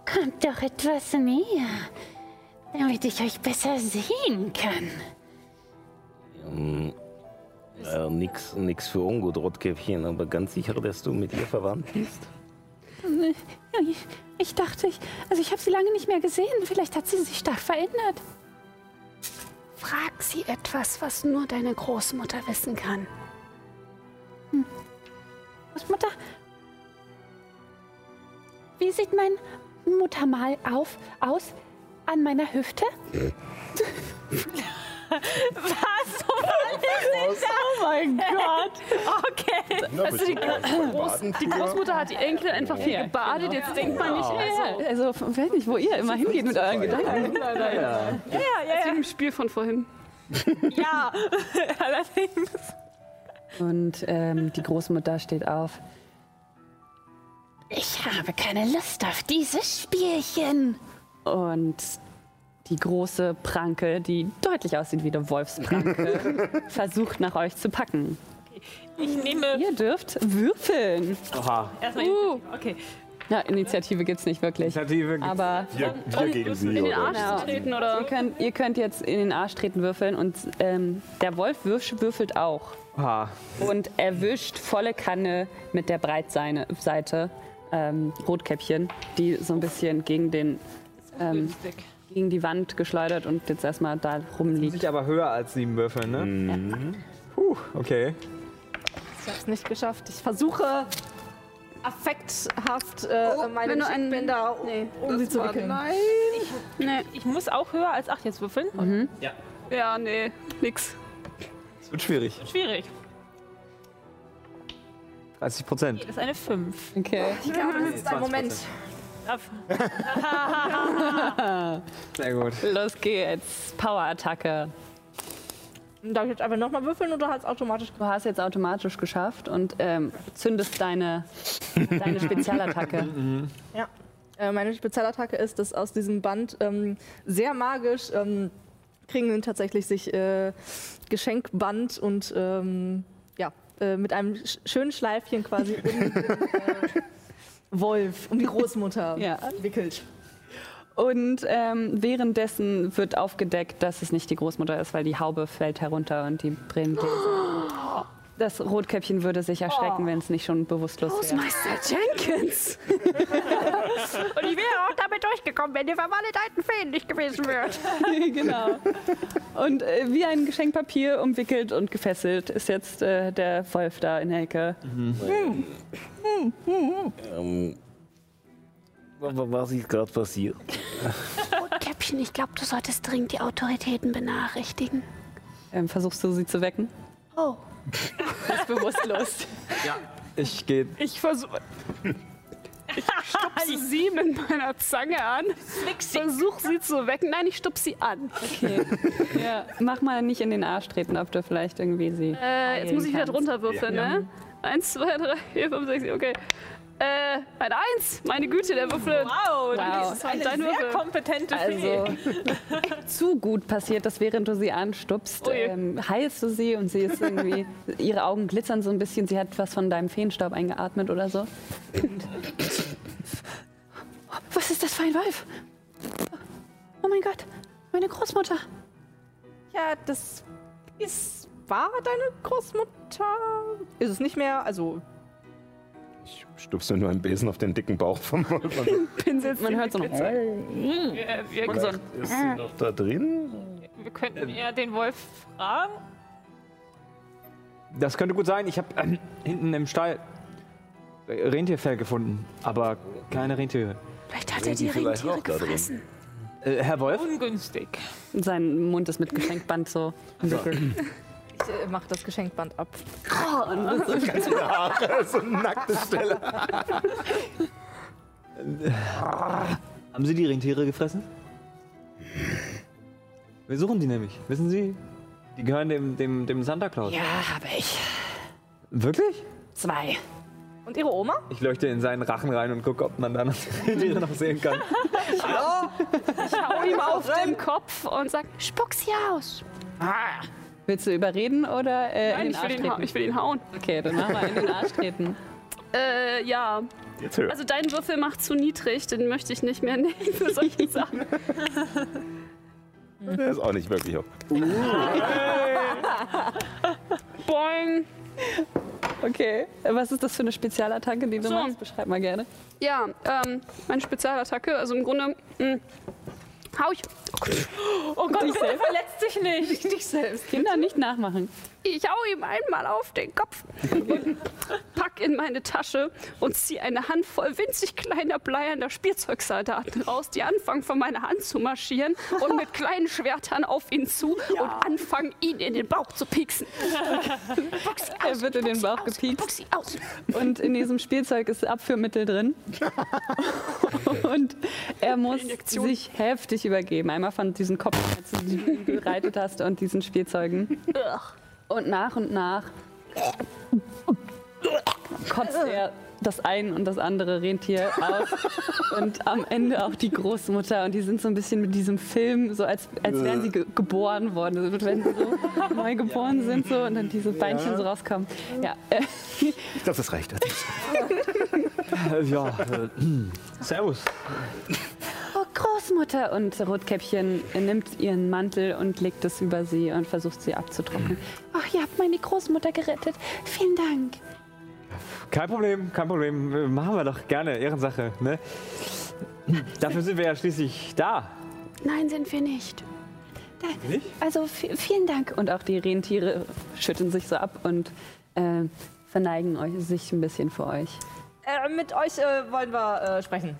[SPEAKER 21] Kommt doch etwas näher, damit ich euch besser sehen kann.
[SPEAKER 18] Äh, nix, nix für ungut, Rotkäppchen, aber ganz sicher, dass du mit ihr verwandt bist?
[SPEAKER 17] Ja, ich, ich dachte, ich, also ich habe sie lange nicht mehr gesehen. Vielleicht hat sie sich stark verändert. Frag sie etwas, was nur deine Großmutter wissen kann. Hm. Großmutter, wie sieht mein Muttermal auf, aus an meiner Hüfte?
[SPEAKER 6] Was? Was ist
[SPEAKER 1] Oh mein Gott.
[SPEAKER 6] Okay.
[SPEAKER 3] Na,
[SPEAKER 1] Also die, Groß,
[SPEAKER 3] baden
[SPEAKER 1] die? Großmutter hat die Enkel einfach viel gebadet. Jetzt denkt man nicht, also,
[SPEAKER 2] Also, ich weiß nicht, wo ihr immer hingeht mit euren Gedanken.
[SPEAKER 6] Ja, ja, ja.
[SPEAKER 1] ja. im Spiel von vorhin.
[SPEAKER 6] Ja, allerdings.
[SPEAKER 2] Und ähm, die Großmutter steht auf.
[SPEAKER 21] Ich habe keine Lust auf dieses Spielchen.
[SPEAKER 2] Und die große Pranke, die deutlich aussieht wie eine Wolfspranke, versucht nach euch zu packen.
[SPEAKER 6] Ich nehme
[SPEAKER 2] Ihr dürft würfeln.
[SPEAKER 4] Oha.
[SPEAKER 6] erstmal.
[SPEAKER 1] Uh,
[SPEAKER 2] Okay. Ja, Initiative gibt's nicht wirklich.
[SPEAKER 4] Initiative gibt's
[SPEAKER 2] Aber
[SPEAKER 3] Wir, wir gegen sie.
[SPEAKER 1] in den
[SPEAKER 3] oder?
[SPEAKER 1] Arsch treten
[SPEAKER 2] ihr
[SPEAKER 1] oder?
[SPEAKER 2] könnt, ihr könnt jetzt in den Arsch treten würfeln und ähm, der Wolf würf, würfelt auch.
[SPEAKER 4] Oha.
[SPEAKER 2] Und erwischt volle Kanne mit der Breitseite ähm, Rotkäppchen, die so ein bisschen gegen, den, ähm, gegen die Wand geschleudert und jetzt erstmal da rumliegt.
[SPEAKER 4] Sich aber höher als sieben Würfeln, ne?
[SPEAKER 3] Mhm.
[SPEAKER 4] Puh, okay.
[SPEAKER 5] Ich habe es nicht geschafft. Ich versuche affekthaft äh, meine
[SPEAKER 1] einen-
[SPEAKER 5] Geschickbänder um,
[SPEAKER 1] Nee.
[SPEAKER 5] um sie zu wickeln.
[SPEAKER 1] Nee.
[SPEAKER 6] Ich muss auch höher als 8 jetzt würfeln.
[SPEAKER 1] Ja, nee, nix.
[SPEAKER 4] Es wird schwierig.
[SPEAKER 6] Schwierig.
[SPEAKER 4] 30 Prozent.
[SPEAKER 6] Das ist eine 5.
[SPEAKER 2] Okay.
[SPEAKER 5] Ich glaube, das ist ein Moment.
[SPEAKER 4] Sehr gut.
[SPEAKER 2] Los geht's. Powerattacke.
[SPEAKER 5] Darf ich jetzt einfach nochmal würfeln oder hat es automatisch
[SPEAKER 2] Du hast jetzt automatisch geschafft und ähm, zündest deine, deine Spezialattacke.
[SPEAKER 5] Ja. Äh, meine Spezialattacke ist, dass aus diesem Band ähm, sehr magisch ähm, Kringeln tatsächlich sich äh, Geschenkband und ähm, ja, äh, mit einem sch schönen Schleifchen quasi um den äh, Wolf, um die Großmutter
[SPEAKER 2] Ja.
[SPEAKER 5] wickelt.
[SPEAKER 2] Und ähm, währenddessen wird aufgedeckt, dass es nicht die Großmutter ist, weil die Haube fällt herunter und die Brillengläser. Das Rotkäppchen würde sich erschrecken, wenn es nicht schon bewusstlos wäre.
[SPEAKER 1] Meister Jenkins.
[SPEAKER 17] Und ich wäre auch damit durchgekommen, wenn die vermaledeiten Feen nicht gewesen wären.
[SPEAKER 2] genau. Und äh, wie ein Geschenkpapier umwickelt und gefesselt ist jetzt äh, der Wolf da in der Ecke.
[SPEAKER 18] Ähm, wa- wa- was ist gerade passiert?
[SPEAKER 17] Rotkäppchen, ich glaube, du solltest dringend die Autoritäten benachrichtigen.
[SPEAKER 2] Ähm, versuchst du sie zu wecken?
[SPEAKER 17] Oh.
[SPEAKER 2] Ist bewusstlos.
[SPEAKER 4] Ich gehe.
[SPEAKER 1] Ich versuche. Ich stupse sie mit meiner Zange an. Versuch sie zu wecken. Nein, ich stupse sie an.
[SPEAKER 2] Okay. ja. Mach mal nicht in den Arsch treten, ob du vielleicht irgendwie sie.
[SPEAKER 1] Äh, jetzt muss ich wieder drunter würfeln, ne? Eins, zwei, drei, vier, fünf, sechs, sieben, okay. Äh, eine Eins. Meine Güte, der Würfel.
[SPEAKER 6] Wow,
[SPEAKER 2] Wow.
[SPEAKER 6] das ist eine sehr kompetente
[SPEAKER 2] Also
[SPEAKER 6] Fee.
[SPEAKER 2] zu gut passiert, dass während du sie anstupst, ähm, heilst du sie und sie ist irgendwie, ihre Augen glitzern so ein bisschen, sie hat was von deinem Feenstaub eingeatmet oder so.
[SPEAKER 17] Was ist das für ein Wolf? Oh mein Gott, meine Großmutter.
[SPEAKER 5] Ja, das ist. War deine Großmutter? Ist es nicht mehr? Also,
[SPEAKER 3] Ich stupse nur einen Besen auf den dicken Bauch vom Wolf. und-
[SPEAKER 2] Pinselt, man hört so noch.
[SPEAKER 6] Wir, wir,
[SPEAKER 2] ein
[SPEAKER 3] Ist sie noch da drin?
[SPEAKER 6] wir könnten eher den Wolf fragen.
[SPEAKER 4] Das könnte gut sein. Ich habe ähm, hinten im Stall Rentierfell gefunden, aber keine Rentiere.
[SPEAKER 17] Vielleicht hat er die Rentiere gefressen.
[SPEAKER 4] Äh, Herr Wolf?
[SPEAKER 6] Ungünstig.
[SPEAKER 2] Sein Mund ist mit Geschenkband so
[SPEAKER 5] äh, mach das Geschenkband ab.
[SPEAKER 2] Oh, und das ist
[SPEAKER 3] Ganz viele Haare, so eine nackte Stelle.
[SPEAKER 4] Haben Sie die Rentiere gefressen? Wir suchen die nämlich, wissen Sie? Die gehören dem, dem, dem Santa Claus.
[SPEAKER 21] Ja, habe ich.
[SPEAKER 4] Wirklich?
[SPEAKER 21] Zwei.
[SPEAKER 5] Und Ihre Oma?
[SPEAKER 4] Ich leuchte in seinen Rachen rein und gucke, ob man da noch die Rentiere noch sehen kann.
[SPEAKER 1] Ich hau ihm auf den Kopf und sag, spuck sie aus.
[SPEAKER 2] Willst du überreden oder äh,
[SPEAKER 1] Nein,
[SPEAKER 2] in den
[SPEAKER 1] ich will,
[SPEAKER 2] Arsch
[SPEAKER 1] ihn hau-
[SPEAKER 2] treten?
[SPEAKER 1] ich will ihn hauen.
[SPEAKER 2] Okay, dann machen wir in den Arsch treten.
[SPEAKER 1] Äh, ja.
[SPEAKER 3] Jetzt höher.
[SPEAKER 1] Also dein Würfel macht zu niedrig, den möchte ich nicht mehr nehmen für solche Sachen.
[SPEAKER 3] Der ist auch nicht wirklich hoch.
[SPEAKER 1] Boing.
[SPEAKER 2] Okay, was ist das für eine Spezialattacke, die du
[SPEAKER 1] So.
[SPEAKER 2] machst? Beschreib mal gerne.
[SPEAKER 1] Ja, ähm, meine Spezialattacke, also im Grunde mh, hau ich. Oh Gott,
[SPEAKER 6] Oh Gott,
[SPEAKER 2] Dich
[SPEAKER 6] bitte
[SPEAKER 2] selbst?
[SPEAKER 6] verletz dich nicht.
[SPEAKER 2] Dich selbst. Kinder nicht nachmachen.
[SPEAKER 1] ich hau ihm einmal auf den Kopf, pack in meine Tasche und ziehe eine Handvoll winzig kleiner bleiernder Spielzeugsoldaten raus, die anfangen von meiner Hand zu marschieren und mit kleinen Schwertern auf ihn zu und anfangen, ihn in den Bauch zu pieksen. Box sie
[SPEAKER 2] Er
[SPEAKER 1] aus,
[SPEAKER 2] wird in den Bauch
[SPEAKER 1] aus,
[SPEAKER 2] gepiekst.
[SPEAKER 1] aus.
[SPEAKER 2] Und in diesem Spielzeug ist Abführmittel drin. Und er muss sich heftig übergeben. Einmal von diesen Kopfschmerzen, die du bereitet hast, und diesen Spielzeugen. Und nach und nach kotzt er das ein und das andere Rentier aus. Und am Ende auch die Großmutter. Und die sind so ein bisschen mit diesem Film, so als, als wären sie ge geboren worden. Also wenn sie so neu geboren sind so, und dann diese Beinchen so rauskommen. Ja,
[SPEAKER 3] Ich glaube, das reicht.
[SPEAKER 4] Ja, äh, servus.
[SPEAKER 2] Großmutter! Und Rotkäppchen nimmt ihren Mantel und legt es über sie und versucht sie abzutrocknen.
[SPEAKER 21] Ach, ihr habt meine Großmutter gerettet. Vielen Dank.
[SPEAKER 4] Kein Problem, kein Problem. Machen wir doch gerne, Ehrensache. Ne? Dafür sind wir ja schließlich da.
[SPEAKER 21] Nein, sind wir nicht. Da,
[SPEAKER 4] Nicht?
[SPEAKER 21] Also vielen Dank.
[SPEAKER 2] Und auch die Rentiere schütteln sich so ab und äh, verneigen euch, sich ein bisschen vor euch.
[SPEAKER 5] Äh, mit euch äh, wollen wir äh, sprechen.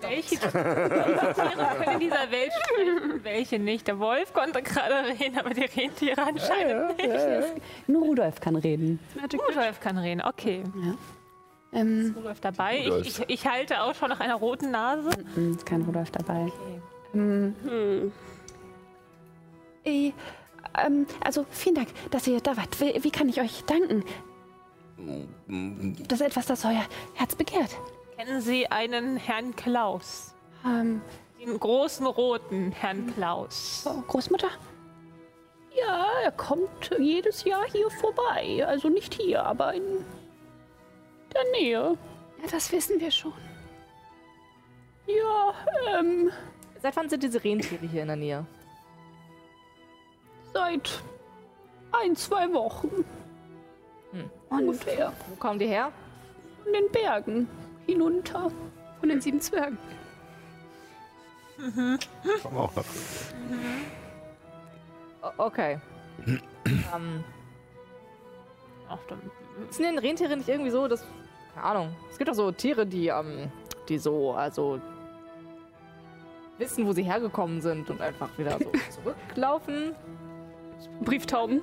[SPEAKER 6] Welche Tiere können in dieser Welt sprechen, welche nicht? Der Wolf konnte gerade reden, aber die Rentiere anscheinend nicht.
[SPEAKER 2] Nur Rudolf kann reden.
[SPEAKER 6] Rudolf kann reden, okay.
[SPEAKER 21] Ähm,
[SPEAKER 6] Ist Rudolf dabei? Ich,
[SPEAKER 3] Rudolf.
[SPEAKER 6] ich, ich halte auch schon nach einer roten Nase.
[SPEAKER 2] Hm, Ist kein Rudolf dabei.
[SPEAKER 1] Hm.
[SPEAKER 21] äh, ähm, also vielen Dank, dass ihr da wart. Wie, wie kann ich euch danken? Das ist etwas, das euer Herz begehrt.
[SPEAKER 6] Kennen Sie einen Herrn Klaus?
[SPEAKER 21] Ähm,
[SPEAKER 6] Den großen roten Herrn Klaus.
[SPEAKER 21] oh, Großmutter?
[SPEAKER 1] Ja, er kommt jedes Jahr hier vorbei. Also nicht hier, aber in der Nähe.
[SPEAKER 21] Ja, das wissen wir schon.
[SPEAKER 1] Ja, ähm,
[SPEAKER 5] Seit wann sind diese Rentiere hier in der Nähe?
[SPEAKER 1] seit ein, zwei Wochen.
[SPEAKER 5] Hm.
[SPEAKER 1] Ungefähr.
[SPEAKER 5] Wo kommen die her?
[SPEAKER 1] Von den Bergen hinunter. Von den sieben Zwergen.
[SPEAKER 3] Komm auch noch.
[SPEAKER 5] O okay. ähm,
[SPEAKER 6] Ach, dann-
[SPEAKER 5] sind denn Rentiere nicht irgendwie so, dass. Keine Ahnung. Es gibt doch so Tiere, die, ähm, die so, also. wissen, wo sie hergekommen sind und einfach wieder so zurücklaufen.
[SPEAKER 1] Brieftauben.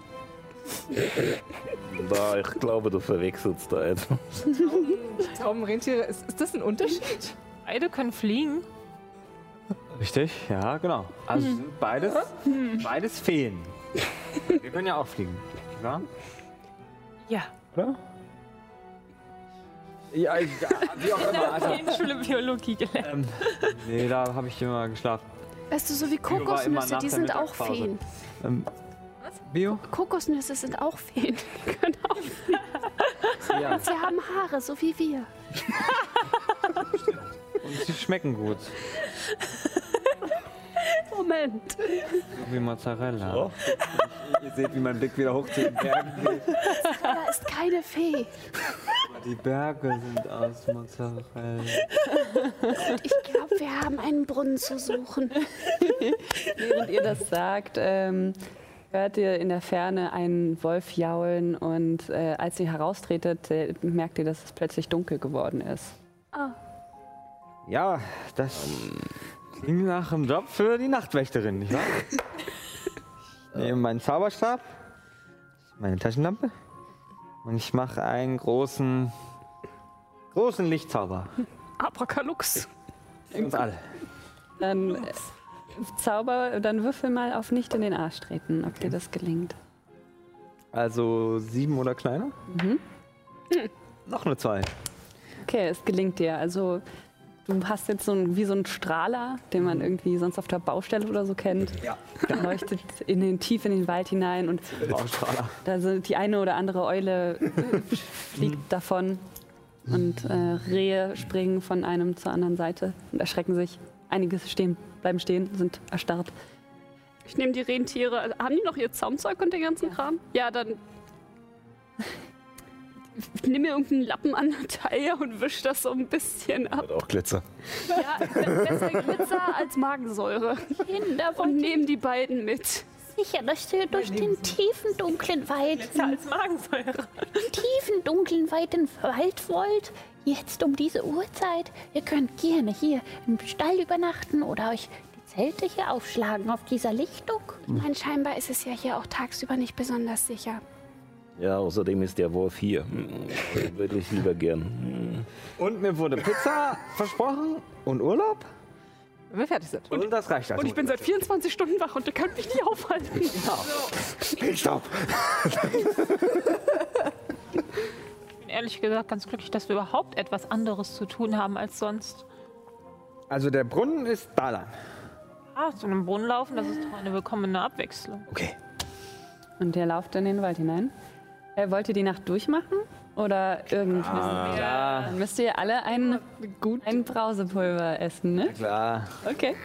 [SPEAKER 18] Da, ich glaube, du verwechselst da etwas.
[SPEAKER 5] Tauben, Rentiere, ist, ist das ein Unterschied?
[SPEAKER 6] Beide können fliegen.
[SPEAKER 4] Richtig, ja, genau. Also sind beides, beides Feen. Wir können ja auch fliegen. Ja?
[SPEAKER 6] Ja.
[SPEAKER 4] Oder? Ja, ja wie auch immer. Also,
[SPEAKER 6] In Schule Biologie gelernt.
[SPEAKER 4] ähm, nee, da habe ich immer geschlafen.
[SPEAKER 1] Weißt du, so wie Kokosnüsse, die
[SPEAKER 4] der
[SPEAKER 1] sind auch. Feen.
[SPEAKER 4] Ähm, Bio?
[SPEAKER 1] Kokosnüsse sind auch Feen. Die können auch fliegen.
[SPEAKER 4] Ja.
[SPEAKER 1] Und sie haben Haare, so wie wir.
[SPEAKER 4] Und sie schmecken gut.
[SPEAKER 1] Moment.
[SPEAKER 4] So wie Mozzarella. Ich, ihr seht, wie mein Blick wieder hoch zu den Bergen geht.
[SPEAKER 1] Da ist keine Fee.
[SPEAKER 4] Die Berge sind aus Mozzarella.
[SPEAKER 1] Ich glaube, wir haben einen Brunnen zu suchen.
[SPEAKER 2] Während ihr das sagt, ähm, hört ihr in der Ferne einen Wolf jaulen und äh, als ihr heraustretet, äh, merkt ihr, dass es plötzlich dunkel geworden ist.
[SPEAKER 1] Ah.
[SPEAKER 4] Ja, das klingt nach einem Job für die Nachtwächterin, nicht wahr? Ich nehme meinen Zauberstab, meine Taschenlampe und ich mache einen großen, großen Lichtzauber.
[SPEAKER 1] Abrakalux.
[SPEAKER 4] Für uns alle.
[SPEAKER 2] Dann äh, Zauber, dann würfel mal auf nicht in den Arsch treten, ob dir das gelingt.
[SPEAKER 4] Also sieben oder kleiner?
[SPEAKER 2] Mhm.
[SPEAKER 4] Noch eine zwei.
[SPEAKER 2] Okay, es gelingt dir. Also du hast jetzt so ein, wie so ein Strahler, den man irgendwie sonst auf der Baustelle oder so kennt.
[SPEAKER 4] Ja.
[SPEAKER 2] Der leuchtet in den, tief in den Wald hinein und
[SPEAKER 4] Baustrahler.
[SPEAKER 2] da sind die eine oder andere Eule äh, fliegt davon und äh, Rehe springen von einem zur anderen Seite und erschrecken sich. Einige stehen, bleiben stehen, sind erstarrt.
[SPEAKER 1] Ich nehme die Rentiere. Haben die noch ihr Zaumzeug und den ganzen Kram? Ja, dann. Ich nehme mir irgendeinen Lappen an der Taille und wisch das so ein bisschen ab.
[SPEAKER 3] Hat auch Glitzer.
[SPEAKER 1] Ja, besser Glitzer als Magensäure.
[SPEAKER 17] Kinder,
[SPEAKER 1] Und
[SPEAKER 17] wollt ihr
[SPEAKER 1] nehme die beiden mit.
[SPEAKER 17] Sicher, dass ihr durch den tiefen, dunklen Wald,
[SPEAKER 6] als Magensäure.
[SPEAKER 17] tiefen, dunklen, weiten Wald wollt? Jetzt um diese Uhrzeit? Ihr könnt gerne hier im Stall übernachten oder euch die Zelte hier aufschlagen auf dieser Lichtung.
[SPEAKER 1] Nein, scheinbar ist es ja hier auch tagsüber nicht besonders sicher.
[SPEAKER 18] Ja, außerdem ist der Wolf hier. Hm, Würde ich lieber gern. Hm.
[SPEAKER 4] Und mir wurde Pizza versprochen und Urlaub.
[SPEAKER 5] Wenn wir fertig sind.
[SPEAKER 4] Und, das reicht also.
[SPEAKER 1] Und ich bin seit 24 Stunden wach und ihr könnt mich nicht aufhalten.
[SPEAKER 3] Stopp!
[SPEAKER 6] Ich bin ehrlich gesagt ganz glücklich, dass wir überhaupt etwas anderes zu tun haben als sonst.
[SPEAKER 4] Also der Brunnen ist da lang.
[SPEAKER 6] Ah, zu einem Brunnen laufen, das ist doch eine willkommene Abwechslung.
[SPEAKER 3] Okay.
[SPEAKER 2] Und ihr lauft in den Wald hinein. Äh, wollt ihr die Nacht durchmachen? Oder irgendwie?
[SPEAKER 4] Ja,
[SPEAKER 2] Dann müsst ihr alle ein, ein Brausepulver essen, ne?
[SPEAKER 4] klar.
[SPEAKER 2] Okay.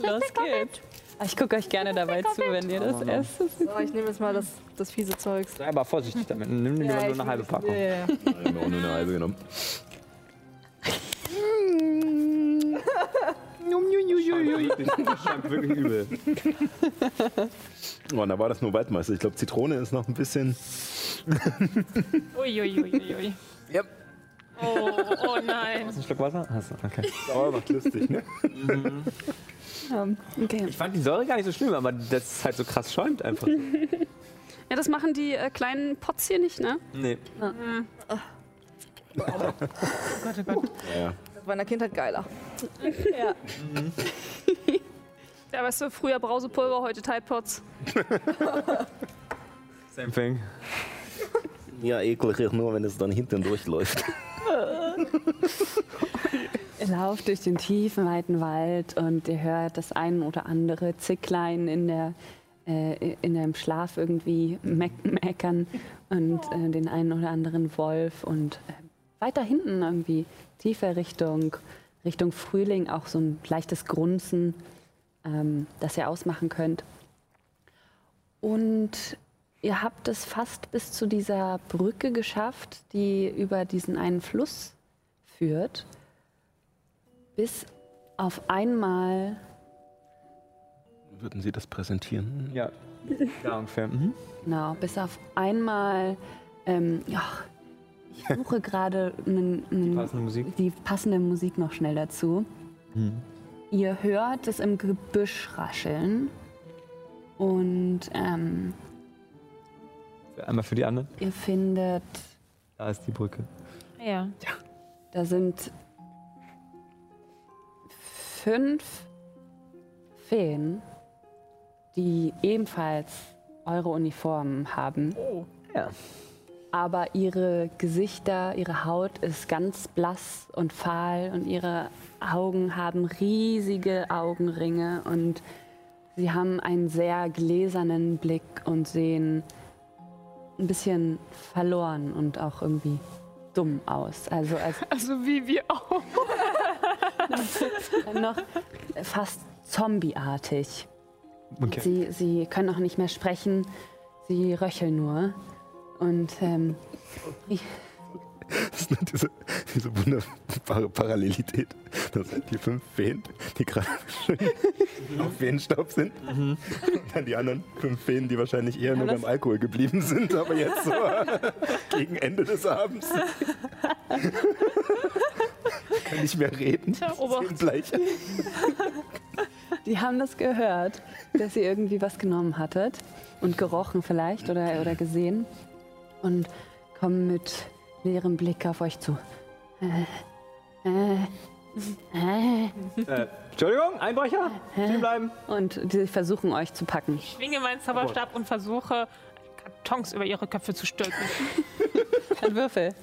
[SPEAKER 2] Los geht's. Ah, Ich gucke euch gerne dabei zu, wenn ihr das esst. Das ist
[SPEAKER 5] So, ich nehme jetzt mal das, das fiese Zeugs.
[SPEAKER 4] Sei aber vorsichtig damit. Nimm lieber nur eine halbe Packung.
[SPEAKER 5] Ja, ja.
[SPEAKER 3] Ich habe auch nur eine halbe genommen.
[SPEAKER 4] Das scheint wirklich übel.
[SPEAKER 3] Oh, da war das nur Waldmeister. Ich glaube, Zitrone ist noch ein bisschen.
[SPEAKER 6] Uiuiuiui.
[SPEAKER 3] Yep.
[SPEAKER 6] Oh, oh nein.
[SPEAKER 4] Hast du einen Schluck Wasser? Hast du, okay.
[SPEAKER 3] Aber macht lustig, ne?
[SPEAKER 2] Okay.
[SPEAKER 4] Ich fand die Säure gar nicht so schlimm, aber das ist halt so krass schäumt einfach.
[SPEAKER 1] Ja, das machen die äh, kleinen Pots hier nicht, ne?
[SPEAKER 4] Nee.
[SPEAKER 3] Ja, ja.
[SPEAKER 5] Das war in der Kindheit geiler.
[SPEAKER 1] Ja, weißt du, früher Brausepulver, heute Tide Pots.
[SPEAKER 4] Same thing.
[SPEAKER 18] Ja, eklig ist nur, wenn es dann hinten durchläuft.
[SPEAKER 2] Ihr lauft durch den tiefen, weiten Wald und ihr hört das ein oder andere Zicklein in, der, äh, in dem Schlaf irgendwie meck meckern und äh, den einen oder anderen Wolf und äh, weiter hinten irgendwie tiefer Richtung, Richtung Frühling auch so ein leichtes Grunzen, ähm, das ihr ausmachen könnt. Und ihr habt es fast bis zu dieser Brücke geschafft, die über diesen einen Fluss führt, bis auf einmal
[SPEAKER 3] Würden Sie das präsentieren?
[SPEAKER 4] Ja. Ja, ungefähr. Mhm.
[SPEAKER 2] Genau, bis auf einmal, ähm, ja, ich suche gerade einen- einen-
[SPEAKER 4] Passende Musik.
[SPEAKER 2] die passende Musik noch schnell dazu.
[SPEAKER 4] Mhm.
[SPEAKER 2] Ihr hört es im Gebüsch rascheln und ähm,
[SPEAKER 4] Einmal für die anderen.
[SPEAKER 2] ihr findet,
[SPEAKER 4] Da ist die Brücke.
[SPEAKER 6] Ja.
[SPEAKER 2] da sind fünf Feen, die ebenfalls eure Uniformen haben.
[SPEAKER 4] Ja.
[SPEAKER 2] Aber ihre Gesichter, ihre Haut ist ganz blass und fahl und ihre Augen haben riesige Augenringe und sie haben einen sehr gläsernen Blick und sehen ein bisschen verloren und auch irgendwie dumm aus. Also als
[SPEAKER 1] Also wie wir auch.
[SPEAKER 2] noch fast zombieartig.
[SPEAKER 4] Okay.
[SPEAKER 2] Sie, sie können auch nicht mehr sprechen, sie röcheln nur. Und ähm,
[SPEAKER 3] Das ist diese, diese wunderbare Parallelität. Das sind die fünf Feen, die gerade schön auf Feenstaub sind. Und dann die anderen fünf Feen, die wahrscheinlich eher nur beim Alkohol geblieben sind, aber jetzt so gegen Ende des Abends. Kann nicht mehr reden. Bleich.
[SPEAKER 2] Die haben das gehört, dass ihr irgendwie was genommen hattet und gerochen vielleicht oder, oder gesehen und kommen mit leerem Blick auf euch zu. Äh, äh, äh.
[SPEAKER 4] Äh, Entschuldigung, Einbrecher? Stehen bleiben.
[SPEAKER 2] Und die versuchen euch zu packen.
[SPEAKER 6] Ich schwinge meinen Zauberstab und versuche, Kartons über ihre Köpfe zu stülpen.
[SPEAKER 2] Ein Würfel.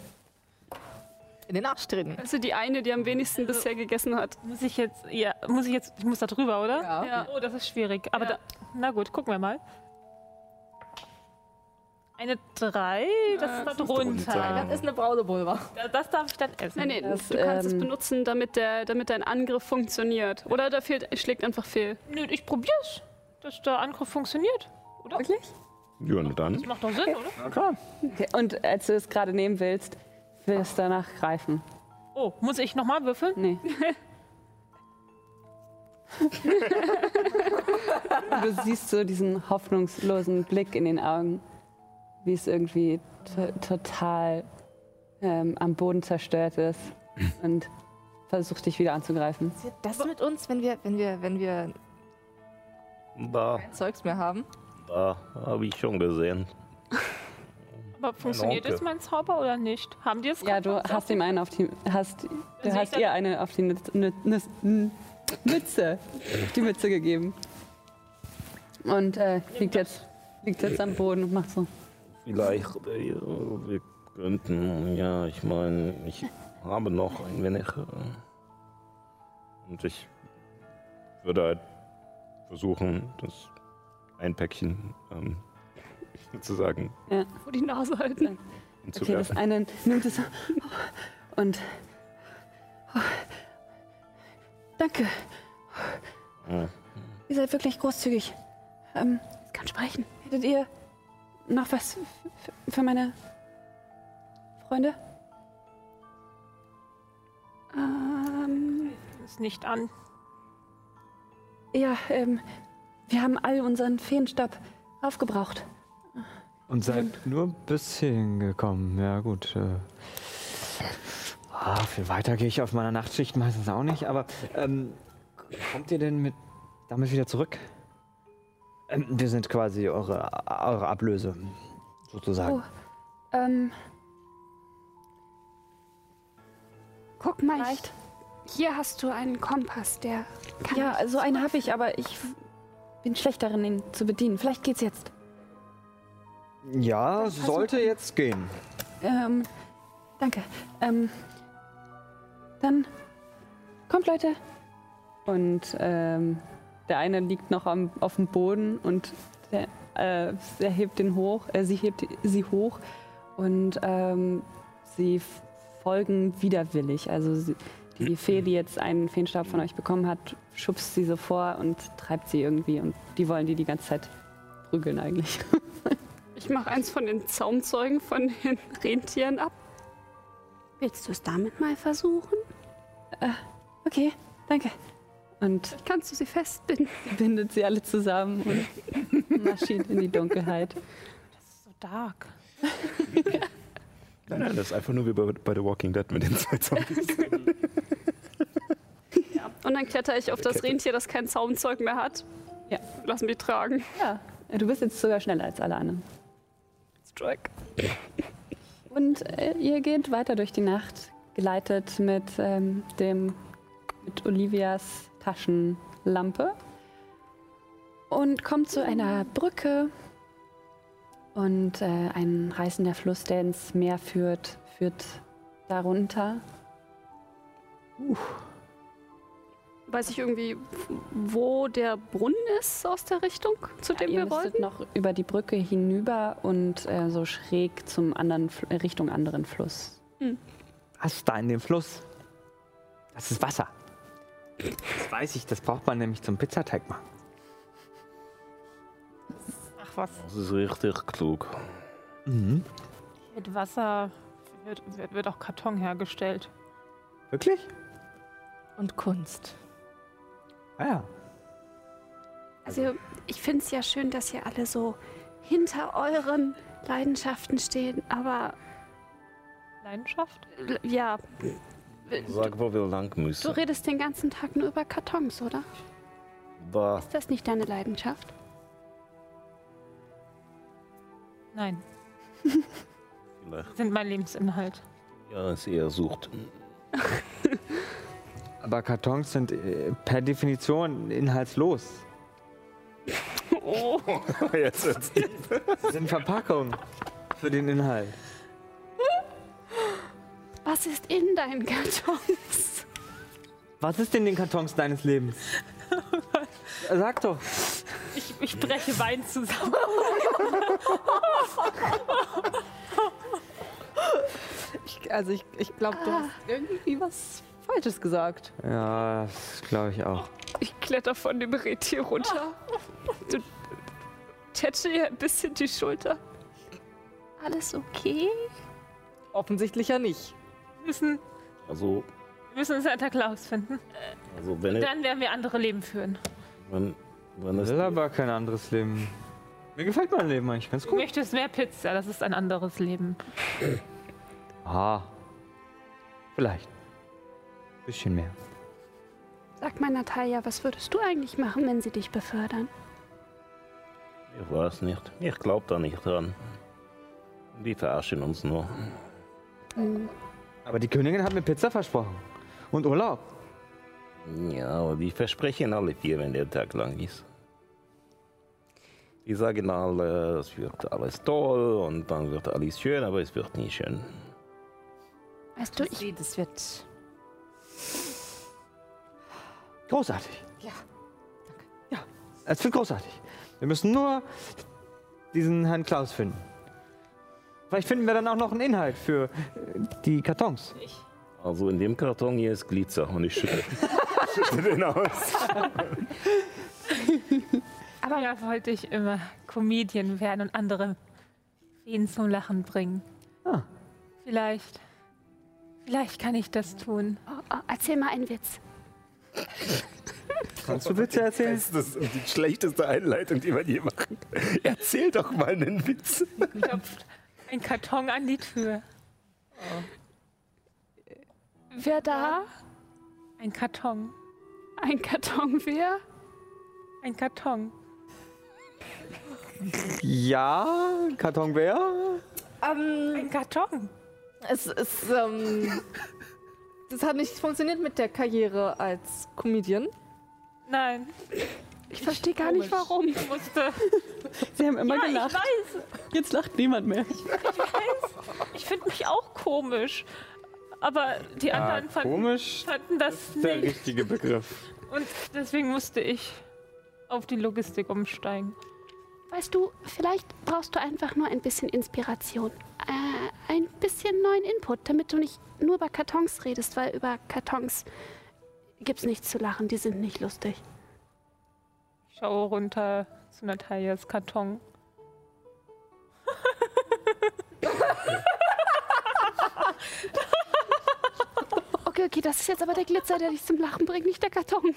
[SPEAKER 5] In den Arsch treten.
[SPEAKER 1] Also die eine, die am wenigsten bisher gegessen hat.
[SPEAKER 6] Muss ich jetzt, ja, muss ich jetzt, ich muss da drüber, oder?
[SPEAKER 5] Ja.
[SPEAKER 1] Ja.
[SPEAKER 6] Oh, das ist schwierig. Aber da, na gut, gucken wir mal. Eine 3, das ist da drunter.
[SPEAKER 5] Das ist eine Braunepulver.
[SPEAKER 6] Da- Das darf ich dann essen.
[SPEAKER 1] Nein, nee,
[SPEAKER 2] Das,
[SPEAKER 1] du kannst es
[SPEAKER 2] ähm,
[SPEAKER 1] benutzen, damit, der, damit dein Angriff funktioniert. Oder da fehlt, schlägt einfach fehl.
[SPEAKER 6] Nö, ich probier's, dass der Angriff funktioniert. Oder?
[SPEAKER 2] Wirklich?
[SPEAKER 3] Ja, und dann.
[SPEAKER 6] Das macht doch Sinn, oder?
[SPEAKER 4] Na klar.
[SPEAKER 2] Okay. Und als du es gerade nehmen willst, willst du danach greifen.
[SPEAKER 6] Oh, muss ich nochmal würfeln?
[SPEAKER 2] Nee. Du siehst so diesen hoffnungslosen Blick in den Augen, wie es irgendwie to total ähm, am Boden zerstört ist und versucht dich wieder anzugreifen.
[SPEAKER 5] Passiert das mit uns, wenn wir, wenn wir, wenn wir
[SPEAKER 18] Da,
[SPEAKER 5] kein Zeugs mehr haben?
[SPEAKER 18] da habe ich schon gesehen.
[SPEAKER 6] Aber funktioniert jetzt mein Zauber oder nicht? Haben die es
[SPEAKER 2] Ja, du hast ihm einen auf die hast, du hast ihr eine auf die Mütze, auf die Mütze gegeben. Und äh, liegt jetzt liegt jetzt am Boden und macht so.
[SPEAKER 18] Vielleicht, äh, wir könnten, ja, ich meine, ich habe noch ein wenig. äh, Und ich würde halt versuchen, das ein Päckchen ähm, sozusagen
[SPEAKER 1] Vor die Nase halten.
[SPEAKER 2] Okay, das eine nimmt es und oh, danke.
[SPEAKER 18] Ja.
[SPEAKER 21] Ihr seid wirklich großzügig. Ähm,
[SPEAKER 1] Ich kann sprechen.
[SPEAKER 21] hättet ihr noch was für meine Freunde?
[SPEAKER 1] Ähm,
[SPEAKER 6] Ist nicht an.
[SPEAKER 21] Ja, ähm, wir haben all unseren Feenstab aufgebraucht.
[SPEAKER 4] Und seid nur bis hierhin gekommen. Ja, gut. Äh. Ah, viel weiter gehe ich auf meiner Nachtschicht meistens auch nicht. Aber ähm, kommt ihr denn mit damit wieder zurück? Ähm, wir sind quasi eure, eure Ablöse, sozusagen.
[SPEAKER 21] Oh, ähm,
[SPEAKER 1] guck mal, ich,
[SPEAKER 21] Vielleicht.
[SPEAKER 1] hier hast du einen Kompass, der kann
[SPEAKER 21] ja, so einen habe ich, aber ich bin schlecht darin, ihn zu bedienen. Vielleicht geht's jetzt.
[SPEAKER 4] Ja, sollte jetzt gehen.
[SPEAKER 21] Ähm, danke. Ähm, dann kommt, Leute.
[SPEAKER 2] Und ähm, der eine liegt noch am, auf dem Boden und der, äh, der hebt den hoch, äh, sie hebt sie hoch und ähm, sie folgen widerwillig. Also sie, die Fee, die jetzt einen Feenstab von euch bekommen hat, schubst sie so vor und treibt sie irgendwie und die wollen die die ganze Zeit prügeln eigentlich.
[SPEAKER 1] Ich mache eins von den Zaumzeugen von den Rentieren ab. Willst du es damit mal versuchen?
[SPEAKER 21] Okay, danke.
[SPEAKER 2] Und
[SPEAKER 1] Kannst du sie festbinden?
[SPEAKER 2] bindet sie alle zusammen und marschiert in die Dunkelheit.
[SPEAKER 6] So dark.
[SPEAKER 3] Nein, nein, das ist einfach nur wie bei, bei The Walking Dead mit den zwei Zombies.
[SPEAKER 1] Und dann kletter ich auf das Rentier, das kein Zaumzeug mehr hat.
[SPEAKER 2] Ja.
[SPEAKER 1] Lass mich tragen.
[SPEAKER 2] Ja, du bist jetzt sogar schneller als alle anderen.
[SPEAKER 1] Strike.
[SPEAKER 2] Und äh, ihr geht weiter durch die Nacht, geleitet mit ähm, dem mit Olivias Taschenlampe und kommt zu einer Brücke und äh, ein reißender Fluss, der ins Meer führt, führt darunter.
[SPEAKER 1] Weiß ich irgendwie, wo der Brunnen ist aus der Richtung, zu dem
[SPEAKER 2] Ihr
[SPEAKER 1] wir
[SPEAKER 2] müsstet
[SPEAKER 1] wollten?
[SPEAKER 2] noch über die Brücke hinüber und äh, so schräg zum anderen Fl- Richtung anderen Fluss.
[SPEAKER 4] Was ist da in dem Fluss? Das ist Wasser. Das weiß ich, das braucht man nämlich zum Pizzateig machen.
[SPEAKER 6] Ach was.
[SPEAKER 18] Das ist richtig klug.
[SPEAKER 4] Mhm.
[SPEAKER 6] Mit Wasser Wird, wird, wird auch Karton hergestellt.
[SPEAKER 4] Wirklich?
[SPEAKER 5] Und Kunst.
[SPEAKER 4] Ah ja.
[SPEAKER 1] Also, ich finde es ja schön, dass ihr alle so hinter euren Leidenschaften stehen, aber
[SPEAKER 6] Leidenschaft?
[SPEAKER 1] ja,
[SPEAKER 18] Sag, wo wir lang
[SPEAKER 1] du
[SPEAKER 18] müssen.
[SPEAKER 1] redest den ganzen Tag nur über Kartons, oder?
[SPEAKER 18] Da.
[SPEAKER 1] Ist das nicht deine Leidenschaft?
[SPEAKER 6] Nein,
[SPEAKER 18] Vielleicht.
[SPEAKER 6] sind mein Lebensinhalt.
[SPEAKER 18] Ja, es eher sucht.
[SPEAKER 4] Aber Kartons sind äh, per Definition inhaltslos.
[SPEAKER 1] Oh.
[SPEAKER 3] Jetzt wird's.
[SPEAKER 4] Sie sind Verpackungen für den Inhalt.
[SPEAKER 1] Was ist in deinen Kartons?
[SPEAKER 4] Was ist in den Kartons deines Lebens? Sag doch.
[SPEAKER 6] Ich, ich breche Wein zusammen.
[SPEAKER 5] Ich, also ich, ich glaube, du hast irgendwie was Falsches gesagt.
[SPEAKER 4] Ja, das glaube ich auch.
[SPEAKER 1] Ich kletter von dem Rentier runter. Du tätsche ihr ein bisschen die Schulter. Alles okay?
[SPEAKER 5] Offensichtlich ja nicht.
[SPEAKER 6] Wir müssen,
[SPEAKER 18] Also,
[SPEAKER 6] wir müssen Santa Claus finden.
[SPEAKER 18] also wenn, es-
[SPEAKER 6] Dann werden wir andere Leben führen.
[SPEAKER 18] wenn, wenn
[SPEAKER 4] Das
[SPEAKER 18] es
[SPEAKER 4] ist aber kein anderes Leben. Mir gefällt mein Leben eigentlich ganz
[SPEAKER 6] Du
[SPEAKER 4] gut.
[SPEAKER 6] möchtest mehr Pizza, das ist ein anderes Leben.
[SPEAKER 4] Ah. Vielleicht. Bisschen mehr.
[SPEAKER 1] Sag mal, Natalia, was würdest du eigentlich machen, wenn sie dich befördern?
[SPEAKER 18] Ich weiß nicht. Ich glaube da nicht dran. Die verarschen uns nur.
[SPEAKER 1] Hm.
[SPEAKER 4] Aber die Königin hat mir Pizza versprochen. Und Urlaub.
[SPEAKER 18] Ja, aber die versprechen alle vier, wenn der Tag lang ist. Die sagen alle, es wird alles toll und dann wird alles schön, aber es wird nie schön.
[SPEAKER 1] Weißt du, ich,
[SPEAKER 5] Das wird.
[SPEAKER 4] Großartig.
[SPEAKER 5] Ja.
[SPEAKER 4] Ja, es wird großartig. Wir müssen nur diesen Herrn Klaus finden. Vielleicht finden wir dann auch noch einen Inhalt für äh, die Kartons.
[SPEAKER 18] Also in dem Karton hier ist Glitzer und ich schütte, schütte den aus.
[SPEAKER 6] Aber ja, wollte ich immer Comedian werden und andere Feen zum Lachen bringen.
[SPEAKER 4] Ah.
[SPEAKER 6] Vielleicht, vielleicht kann ich das tun.
[SPEAKER 1] oh, oh, erzähl mal einen Witz.
[SPEAKER 4] Kannst du Witze erzählen?
[SPEAKER 3] Das ist die schlechteste Einleitung, die wir je machen. Erzähl doch mal einen Witz.
[SPEAKER 6] Klopft ein Karton an die Tür.
[SPEAKER 1] Wer da?
[SPEAKER 6] Ein Karton.
[SPEAKER 1] Ein Karton, wer?
[SPEAKER 6] Ein Karton.
[SPEAKER 4] Ja, Karton wer?
[SPEAKER 5] Ähm,
[SPEAKER 6] Ein Karton.
[SPEAKER 5] es ist. Ähm, das hat nicht funktioniert mit der Karriere als Comedian.
[SPEAKER 6] Nein.
[SPEAKER 1] Ich verstehe gar nicht, warum.
[SPEAKER 6] Ich musste.
[SPEAKER 2] Sie haben immer
[SPEAKER 6] Ja, ich
[SPEAKER 2] gelacht.
[SPEAKER 6] weiß.
[SPEAKER 2] Jetzt lacht niemand mehr.
[SPEAKER 6] Ich weiß. Ich finde mich auch komisch. Aber die anderen fanden,
[SPEAKER 4] komisch.
[SPEAKER 6] fanden das
[SPEAKER 4] Das ist der
[SPEAKER 6] nicht.
[SPEAKER 4] richtige Begriff.
[SPEAKER 6] Und deswegen musste ich auf die Logistik umsteigen.
[SPEAKER 1] Weißt du, vielleicht brauchst du einfach nur ein bisschen Inspiration. Äh, ein bisschen neuen Input, damit du nicht nur über Kartons redest, weil über Kartons gibt's nichts zu lachen, die sind nicht lustig.
[SPEAKER 6] Ich schaue runter zu Natalias Karton.
[SPEAKER 1] Okay, okay, das ist jetzt aber der Glitzer, der dich zum Lachen bringt, nicht der Karton.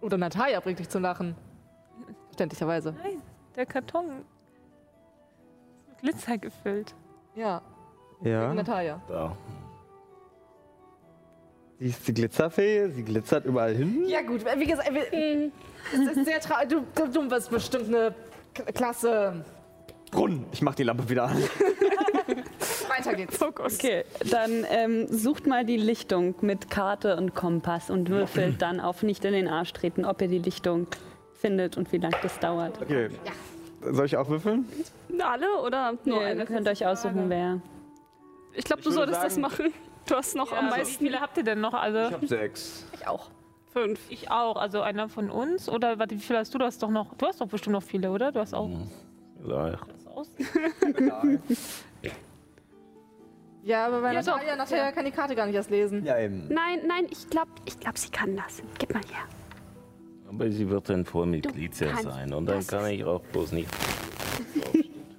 [SPEAKER 5] Oder Natalia bringt dich zum Lachen. Verständlicherweise.
[SPEAKER 6] Nein, der Karton ist mit Glitzer gefüllt.
[SPEAKER 5] Ja,
[SPEAKER 4] Ja,
[SPEAKER 5] Natalia.
[SPEAKER 18] Da.
[SPEAKER 4] Sie ist die Glitzerfee, sie glitzert überall hin.
[SPEAKER 5] Ja, gut, wie gesagt, wir- es ist sehr traurig. Du, du, du wirst bestimmt eine K Klasse.
[SPEAKER 4] Brunnen. Ich mach die Lampe wieder an.
[SPEAKER 5] Weiter geht's.
[SPEAKER 2] Okay, dann ähm, sucht mal die Lichtung mit Karte und Kompass und würfelt dann auf nicht in den Arsch treten, ob ihr die Lichtung findet und wie lange das dauert.
[SPEAKER 4] Okay. Soll ich auch würfeln?
[SPEAKER 1] Alle oder nur
[SPEAKER 2] Ihr
[SPEAKER 1] eine?
[SPEAKER 2] könnt euch aussuchen, wer.
[SPEAKER 1] Ich glaube,
[SPEAKER 4] Ich
[SPEAKER 1] du
[SPEAKER 4] würde
[SPEAKER 1] solltest das
[SPEAKER 4] sagen-
[SPEAKER 1] machen. Du hast noch am
[SPEAKER 6] Also,
[SPEAKER 1] meisten.
[SPEAKER 6] wie viele habt ihr denn noch alle?
[SPEAKER 4] Ich hab sechs.
[SPEAKER 1] Ich auch. Fünf.
[SPEAKER 6] Ich auch. Also einer von uns? Oder warte, wie viele hast du? Du hast doch noch. Du hast doch bestimmt noch viele, oder? Du hast auch.
[SPEAKER 18] Vielleicht.
[SPEAKER 6] Das aus.
[SPEAKER 5] Ja, aber bei
[SPEAKER 1] Ja,
[SPEAKER 5] Natalia. Natalia
[SPEAKER 1] Ja.
[SPEAKER 5] kann die Karte gar nicht erst lesen.
[SPEAKER 4] Ja, eben.
[SPEAKER 1] Nein, nein, ich glaube, ich glaub, sie kann das. Gib mal her.
[SPEAKER 18] Aber sie wird dann
[SPEAKER 1] kannst
[SPEAKER 18] sein und dann kann ich auch bloß nicht.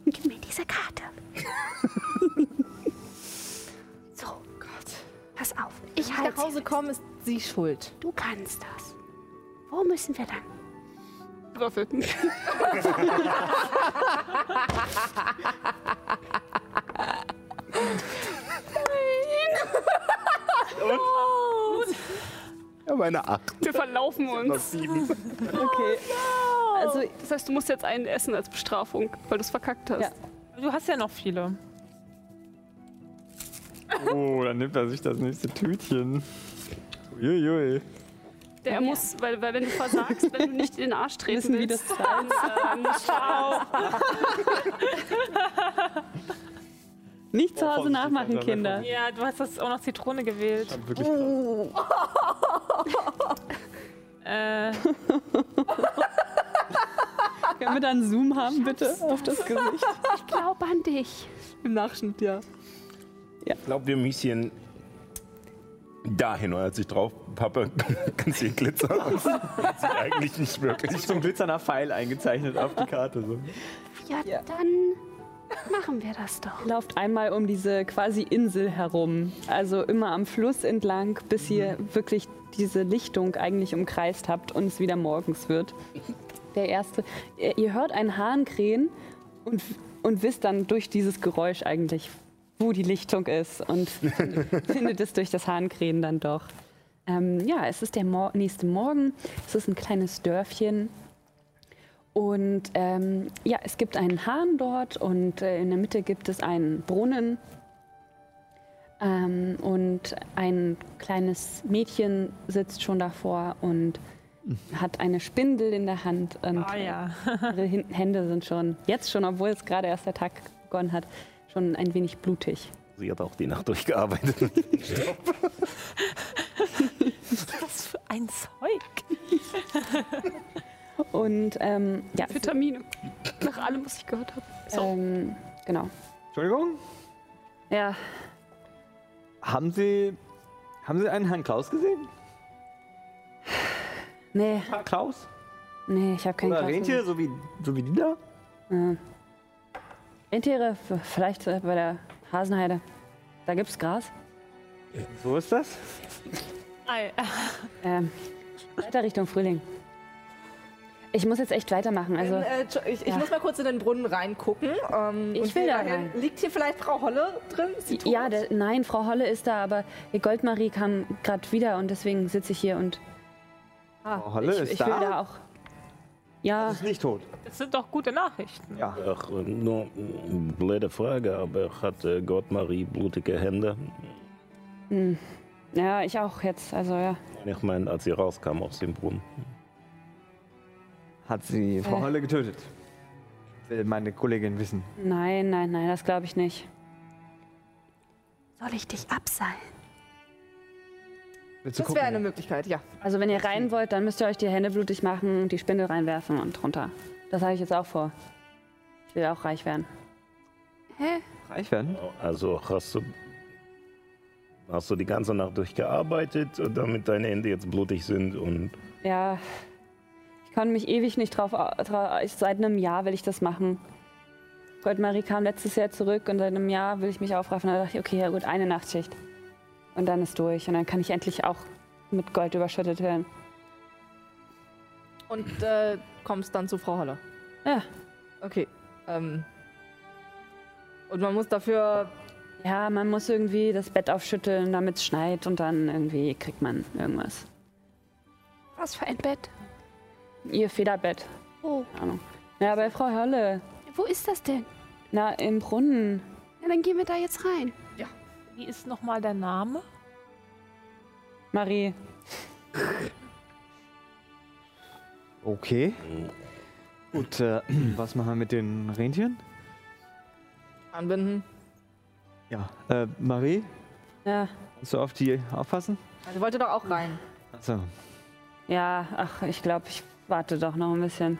[SPEAKER 22] diese Karte. Pass auf. Ich
[SPEAKER 5] Wenn ich
[SPEAKER 22] halte
[SPEAKER 5] nach Hause komme, ist sie schuld.
[SPEAKER 22] Du kannst das. Wo müssen wir lang?
[SPEAKER 1] Würfel.
[SPEAKER 23] Ja, meine acht.
[SPEAKER 1] Wir verlaufen uns.
[SPEAKER 23] sieben.
[SPEAKER 2] Okay.
[SPEAKER 1] Also, das heißt, du musst jetzt einen essen als Bestrafung, weil du es verkackt hast.
[SPEAKER 2] Ja.
[SPEAKER 6] Du hast ja noch viele.
[SPEAKER 4] Oh, dann nimmt er sich das nächste Tütchen. Uiuiui.
[SPEAKER 1] Der muss, weil, weil wenn du versagst, wenn du nicht in den Arsch treten
[SPEAKER 2] Wissen, wie
[SPEAKER 1] willst,
[SPEAKER 2] das
[SPEAKER 1] dann äh, musst du
[SPEAKER 2] Nicht zu Hause
[SPEAKER 4] vorsichtig,
[SPEAKER 2] nachmachen, Kinder.
[SPEAKER 6] Ja, du hast das auch noch Zitrone gewählt.
[SPEAKER 4] Wirklich
[SPEAKER 6] Äh,
[SPEAKER 2] Können wir da einen Zoom haben, bitte, auf das Gesicht?
[SPEAKER 22] Ich glaube an dich.
[SPEAKER 5] Im Nachschnitt, ja.
[SPEAKER 23] Ich glaube, wir müssen dahin. Und als ich drauf pappe, ganz viel Glitzer. Das ist eigentlich nicht wirklich.
[SPEAKER 4] so ein glitzernder Pfeil eingezeichnet auf die Karte. So.
[SPEAKER 22] Ja,
[SPEAKER 2] Ja.
[SPEAKER 22] dann machen wir das doch.
[SPEAKER 2] Lauft einmal um diese quasi Insel herum. Also immer am Fluss entlang, bis ihr wirklich diese Lichtung eigentlich umkreist habt und es wieder morgens wird. Der erste. Ihr ihr hört einen Hahn krähen und, und wisst dann durch dieses Geräusch eigentlich, wo die Lichtung ist und findet es durch das Hahnkrähen dann doch. Ähm, ja, es ist der Mor nächste Morgen. Es ist ein kleines Dörfchen. Und ähm, ja, es gibt einen Hahn dort und äh, in der Mitte gibt es einen Brunnen. Ähm, und ein kleines Mädchen sitzt schon davor und hat eine Spindel in der Hand. Und
[SPEAKER 6] ah ja.
[SPEAKER 2] ihre Hände sind schon, jetzt schon, obwohl es gerade erst der Tag begonnen hat, schon ein wenig blutig.
[SPEAKER 23] Sie hat auch die Nacht durchgearbeitet.
[SPEAKER 6] Was für ein Zeug.
[SPEAKER 2] Und ähm, ja,
[SPEAKER 1] Vitamine. Nach allem, was ich gehört habe.
[SPEAKER 2] ähm, genau.
[SPEAKER 4] Entschuldigung,
[SPEAKER 2] Ja,
[SPEAKER 4] haben Sie, haben Sie einen Herrn Klaus gesehen?
[SPEAKER 2] nee,
[SPEAKER 4] Herr Klaus?
[SPEAKER 2] nee, ich habe keinen
[SPEAKER 4] Oder
[SPEAKER 2] Klaus
[SPEAKER 4] Rentier, so wie, so wie die da?
[SPEAKER 2] gesehen. Rentiere, vielleicht äh, bei der Hasenheide. Da gibt's Gras.
[SPEAKER 4] So ist das?
[SPEAKER 6] Ei,
[SPEAKER 2] Ähm, weiter Richtung Frühling. Ich muss jetzt echt weitermachen. Also,
[SPEAKER 5] Ähm, äh, ich ich
[SPEAKER 2] ja.
[SPEAKER 5] muss mal kurz in den Brunnen reingucken. Ähm,
[SPEAKER 2] Ich
[SPEAKER 5] und
[SPEAKER 2] will da
[SPEAKER 5] dahin.
[SPEAKER 2] rein.
[SPEAKER 5] Liegt hier vielleicht Frau Holle drin? Ist sie tot?
[SPEAKER 2] ja, der, nein, Frau Holle ist da, aber die Goldmarie kam gerade wieder und deswegen sitze ich hier und
[SPEAKER 4] Frau Holle
[SPEAKER 2] ich,
[SPEAKER 4] ist
[SPEAKER 2] ich
[SPEAKER 4] da?
[SPEAKER 2] will da auch. Ja,
[SPEAKER 4] ist nicht tot.
[SPEAKER 6] das sind doch gute Nachrichten.
[SPEAKER 4] Ja.
[SPEAKER 3] Ach, nur eine blöde Frage, aber hat äh, Gottmarie blutige Hände?
[SPEAKER 2] hm, ja, ich auch jetzt. Also ja.
[SPEAKER 3] Ich meine, als sie rauskam aus dem Brunnen.
[SPEAKER 4] Hat sie Frau
[SPEAKER 2] Äh.
[SPEAKER 4] Holle getötet? Will meine Kollegin wissen.
[SPEAKER 2] Nein, nein, nein, das glaube ich nicht.
[SPEAKER 22] Soll ich dich abseilen?
[SPEAKER 5] Das wäre eine Möglichkeit, ja.
[SPEAKER 2] Also wenn ihr rein wollt, dann müsst ihr euch die Hände blutig machen, die Spindel reinwerfen und runter. Das habe ich jetzt auch vor. Ich will auch reich werden.
[SPEAKER 22] Hä?
[SPEAKER 4] Reich werden?
[SPEAKER 3] Also hast du, hast du die ganze Nacht durchgearbeitet, damit deine Hände jetzt blutig sind und
[SPEAKER 2] Ja, ich konnte mich ewig nicht drauf. Seit einem Jahr will ich das machen. Goldmarie kam letztes Jahr zurück und seit einem Jahr will ich mich aufraffen. Da dachte ich, okay, ja gut, eine Nachtschicht. Und dann ist durch. Und dann kann ich endlich auch mit Gold überschüttet werden.
[SPEAKER 5] Und äh, kommst dann zu Frau Holle.
[SPEAKER 2] Ja.
[SPEAKER 5] Okay. Ähm. Und man muss dafür.
[SPEAKER 2] Ja, man muss irgendwie das Bett aufschütteln, damit es schneit und dann irgendwie kriegt man irgendwas.
[SPEAKER 22] Was für ein Bett?
[SPEAKER 2] Ihr Federbett.
[SPEAKER 22] Oh,
[SPEAKER 2] Keine Ahnung. Ja, bei Frau Hölle.
[SPEAKER 22] wo ist das denn?
[SPEAKER 2] Na, im Brunnen.
[SPEAKER 22] Ja, dann gehen wir da jetzt rein.
[SPEAKER 6] Wie ist nochmal der Name?
[SPEAKER 2] Marie.
[SPEAKER 4] Okay. Gut, äh, was machen wir mit den Rentieren?
[SPEAKER 5] Anbinden.
[SPEAKER 4] Ja. Äh, Marie,
[SPEAKER 2] Ja,
[SPEAKER 4] kannst du auf die aufpassen?
[SPEAKER 5] Also wollte doch auch rein.
[SPEAKER 4] Achso.
[SPEAKER 2] ja, ach, ich glaube, ich warte doch noch ein bisschen.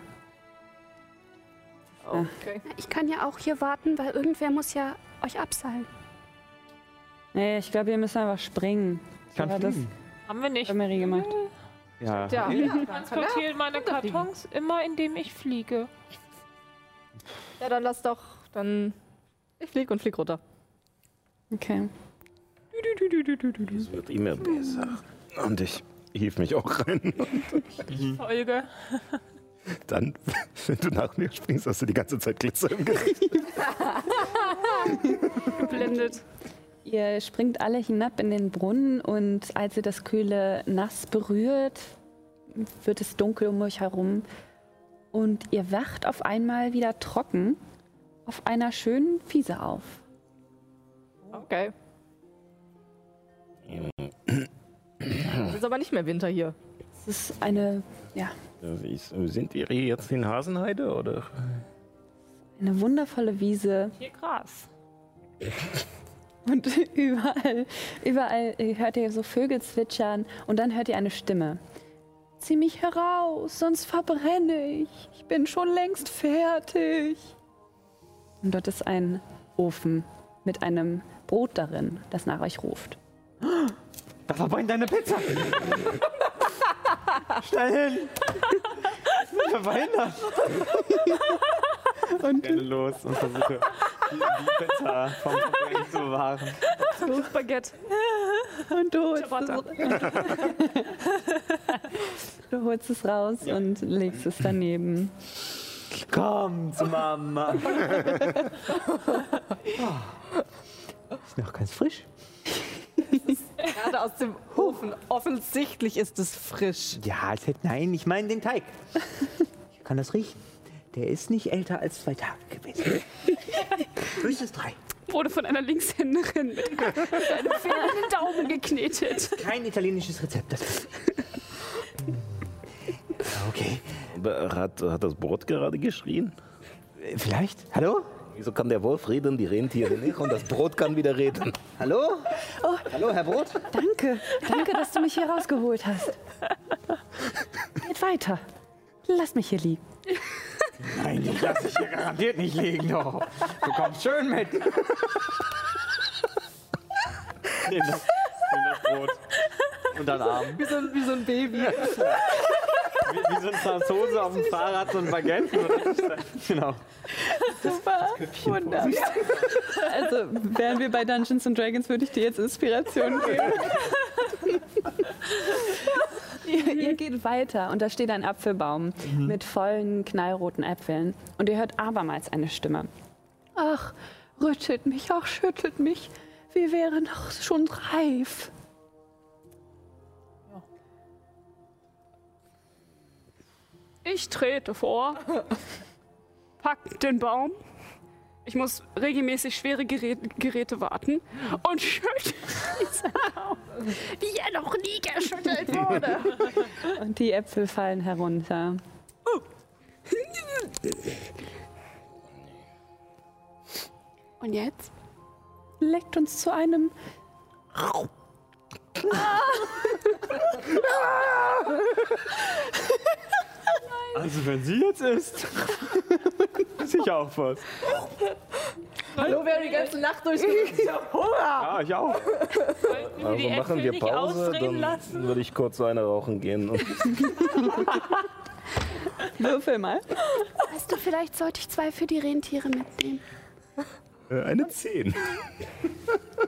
[SPEAKER 5] Okay.
[SPEAKER 22] Ich kann ja auch hier warten, weil irgendwer muss ja euch abseilen.
[SPEAKER 2] Nee, ich glaube, wir müssen einfach springen.
[SPEAKER 4] Ich kann
[SPEAKER 2] das-.
[SPEAKER 6] Haben wir nicht.
[SPEAKER 2] Hat Mary gemacht.
[SPEAKER 4] Ja.
[SPEAKER 5] Ja,
[SPEAKER 6] Ich
[SPEAKER 5] er
[SPEAKER 6] transportiere meine. Kartons immer, indem ich fliege.
[SPEAKER 5] Ja, dann lass doch. Dann. Ich flieg und flieg runter.
[SPEAKER 2] Okay.
[SPEAKER 3] Es wird immer besser. Und ich hief mich auch rein.
[SPEAKER 6] Folge.
[SPEAKER 24] Dann, wenn du nach mir springst, hast du die ganze Zeit Glitzer im Gesicht.
[SPEAKER 2] geblendet. Ihr springt alle hinab in den Brunnen und als ihr das kühle Nass berührt, wird es dunkel um euch herum und ihr wacht auf einmal wieder trocken auf einer schönen Wiese auf.
[SPEAKER 5] Okay. Es ist aber nicht mehr Winter hier.
[SPEAKER 2] Es ist eine, ja,
[SPEAKER 3] Sind wir hier jetzt in Hasenheide oder?
[SPEAKER 2] eine wundervolle Wiese
[SPEAKER 6] Hier Gras.
[SPEAKER 2] und überall, überall hört ihr so Vögel zwitschern und dann hört ihr eine Stimme. Zieh mich heraus, sonst verbrenne ich. Ich bin schon längst fertig. Und dort ist ein Ofen mit einem Brot darin, das nach euch ruft.
[SPEAKER 4] Da verbrennt deine Pizza. Schnell hin. Bin verhindert.
[SPEAKER 2] Und
[SPEAKER 4] renne los und versuche, die, die Pizza vom Verbrennen zu bewahren.
[SPEAKER 2] Baguette. Und du holst, es, du holst es raus und legst es daneben.
[SPEAKER 4] Komm zu Mama. Ist noch ganz frisch.
[SPEAKER 5] Gerade aus dem Ofen. Offensichtlich ist es frisch.
[SPEAKER 25] Ja. Nein, ich meine den Teig. Ich kann das riechen. Der ist nicht älter als zwei Tage gewesen. Höchstens drei.
[SPEAKER 1] Wurde von einer Linkshänderin mit einem fehlenden Daumen geknetet.
[SPEAKER 25] Kein italienisches Rezept. Das okay.
[SPEAKER 3] Hat, hat das Brot gerade geschrien?
[SPEAKER 25] Vielleicht? Hallo?
[SPEAKER 3] Wieso kann der Wolf reden, die Rentiere nicht und das Brot kann wieder reden?
[SPEAKER 25] Hallo? Hallo, Herr Brot?
[SPEAKER 2] Danke, danke, dass du mich hier rausgeholt hast. Geht weiter. Lass mich hier liegen.
[SPEAKER 4] Nein, die lasse ich hier garantiert nicht liegen, doch. Du kommst schön mit. Nimm das, nimm das Brot. Und dann Arm.
[SPEAKER 5] Wie so, ein- wie so ein Baby.
[SPEAKER 4] Wie, wie so ein Franzose auf dem Fahrrad, so ein Baguette. oder? Genau.
[SPEAKER 2] Super, wunderbar. Also, wären wir bei Dungeons and Dragons, würde ich dir jetzt Inspiration geben. ihr, ihr geht weiter und da steht ein Apfelbaum mit vollen, knallroten Äpfeln. Und ihr hört abermals eine Stimme. Ach, rüttelt mich, ach, schüttelt mich. Wir wären doch schon reif.
[SPEAKER 1] Ich trete vor, pack den Baum. Ich muss regelmäßig schwere Geräte, Geräte warten und schüttel diesen Baum, wie er noch nie geschüttelt wurde.
[SPEAKER 2] Und die Äpfel fallen herunter.
[SPEAKER 1] Und jetzt?
[SPEAKER 2] Leckt uns zu einem
[SPEAKER 4] Also, wenn sie jetzt isst, ist ich auch was.
[SPEAKER 5] Hallo, wer die ganze Nacht durchgegangen Ich hab Hunger.
[SPEAKER 4] Ja, ich auch.
[SPEAKER 3] Also
[SPEAKER 6] die
[SPEAKER 3] machen wir Pause,
[SPEAKER 6] ausreden
[SPEAKER 3] dann
[SPEAKER 6] lassen?
[SPEAKER 3] würde ich kurz eine rauchen gehen. Und
[SPEAKER 2] Würfel mal.
[SPEAKER 26] Weißt du, vielleicht sollte ich zwei für die Rentiere mitnehmen.
[SPEAKER 24] Äh, Eine 10.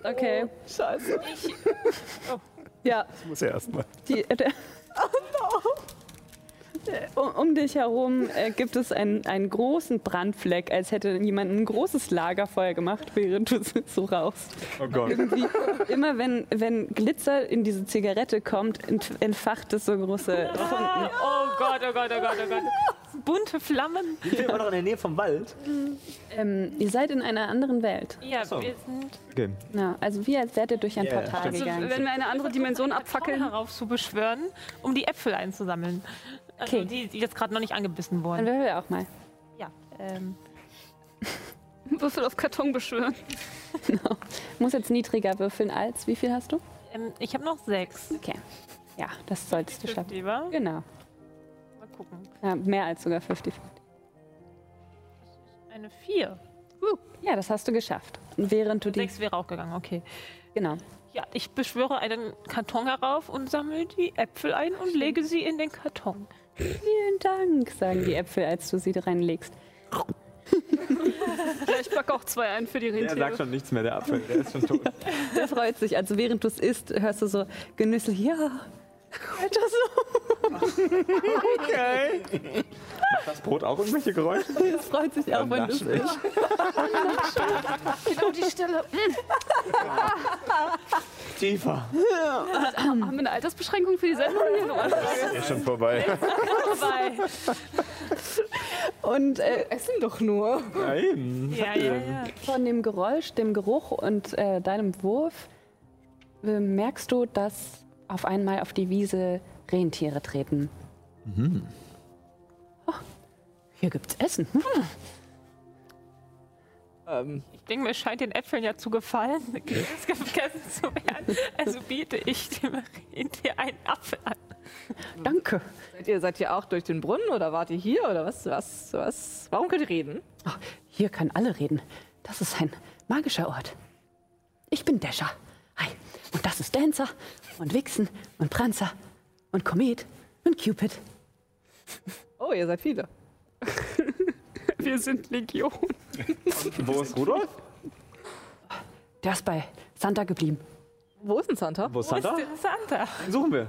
[SPEAKER 2] Okay.
[SPEAKER 5] Scheiße.
[SPEAKER 2] Ja,
[SPEAKER 24] Ich muss ja erstmal.
[SPEAKER 2] Die, äh, der, um, um dich herum äh, gibt es einen, einen großen Brandfleck, als hätte jemand ein großes Lagerfeuer gemacht, während du so rauchst.
[SPEAKER 4] Oh Gott.
[SPEAKER 2] Irgendwie, immer wenn, wenn Glitzer in diese Zigarette kommt, ent, entfacht es so große Funken.
[SPEAKER 6] Oh Gott, oh Gott, oh Gott, oh Gott. Bunte Flammen.
[SPEAKER 25] Ich bin immer noch in der Nähe vom Wald.
[SPEAKER 2] Ähm, ihr seid in einer anderen Welt.
[SPEAKER 6] Ja, wir sind
[SPEAKER 4] Okay.
[SPEAKER 2] Ja, also wie als wärt ihr durch ein
[SPEAKER 25] Ja,
[SPEAKER 2] Portal
[SPEAKER 6] also,
[SPEAKER 2] gegangen.
[SPEAKER 1] Wenn wir eine andere Dimension
[SPEAKER 6] Fackeln
[SPEAKER 1] abfackeln.
[SPEAKER 6] herauf zu beschwören, um die Äpfel einzusammeln. Also
[SPEAKER 2] Okay.
[SPEAKER 6] die, die jetzt gerade noch nicht angebissen
[SPEAKER 2] Dann
[SPEAKER 6] wurden.
[SPEAKER 2] würfel auch mal.
[SPEAKER 6] Ja. Ähm,
[SPEAKER 1] Würfel auf Karton beschwören.
[SPEAKER 2] Muss jetzt niedriger würfeln als. Wie viel hast du?
[SPEAKER 6] ähm, ich habe noch sechs.
[SPEAKER 2] Okay. Ja, das solltest du schaffen.
[SPEAKER 6] Lieber.
[SPEAKER 2] Genau.
[SPEAKER 6] Mal gucken.
[SPEAKER 2] Ja, mehr als sogar 50.
[SPEAKER 6] Eine vier.
[SPEAKER 2] Ja, das hast du geschafft. Und während du die.
[SPEAKER 6] Sechs wäre auch gegangen, okay.
[SPEAKER 2] Genau.
[SPEAKER 6] Ja, ich beschwöre einen Karton herauf und sammle die Äpfel ein und lege sie in den Karton.
[SPEAKER 2] Vielen Dank, sagen die Äpfel, als du sie reinlegst.
[SPEAKER 1] Ja, ich pack auch zwei ein für die
[SPEAKER 4] Der
[SPEAKER 1] Rentiere.
[SPEAKER 4] sagt schon nichts mehr, der Apfel, der ist schon tot.
[SPEAKER 2] Der freut sich. Also während du es isst, hörst du so genüsslich, ja. Weiter so.
[SPEAKER 4] Okay. Macht das Brot auch irgendwelche Geräusche?
[SPEAKER 2] Es freut sich auch, wenn du es isst.
[SPEAKER 1] Genau die Stelle.
[SPEAKER 4] Tiefer.
[SPEAKER 1] Haben wir eine Altersbeschränkung für die Sendung hier? Noch
[SPEAKER 3] Ist schon vorbei.
[SPEAKER 1] vorbei.
[SPEAKER 2] Und äh,
[SPEAKER 5] Essen doch nur.
[SPEAKER 4] Ja, eben.
[SPEAKER 6] Ja, ja, ja.
[SPEAKER 2] von dem Geräusch, dem Geruch und äh, deinem Wurf äh, merkst du, dass auf einmal auf die Wiese Rentiere treten. Oh, hier gibt's Essen. Hm.
[SPEAKER 5] Ähm,
[SPEAKER 6] Ich denke, mir scheint den Äpfeln ja zu gefallen, gegessen zu werden. Also biete ich dem Rentier einen Apfel an.
[SPEAKER 2] Danke.
[SPEAKER 5] seid, ihr, seid ihr auch durch den Brunnen oder wart ihr hier oder was? Was? was? Warum könnt ihr reden?
[SPEAKER 2] Ach, hier können alle reden. Das ist ein magischer Ort. Ich bin Dasher. Hi. Und das ist Dancer und Vixen und Pranzer und Komet und Cupid.
[SPEAKER 5] Oh, ihr seid viele.
[SPEAKER 1] Wir sind Legion.
[SPEAKER 4] Wo ist Rudolf?
[SPEAKER 2] Der ist bei Santa geblieben.
[SPEAKER 5] Wo ist denn Santa?
[SPEAKER 4] Wo ist Santa?
[SPEAKER 6] Interessanter.
[SPEAKER 4] Den suchen wir.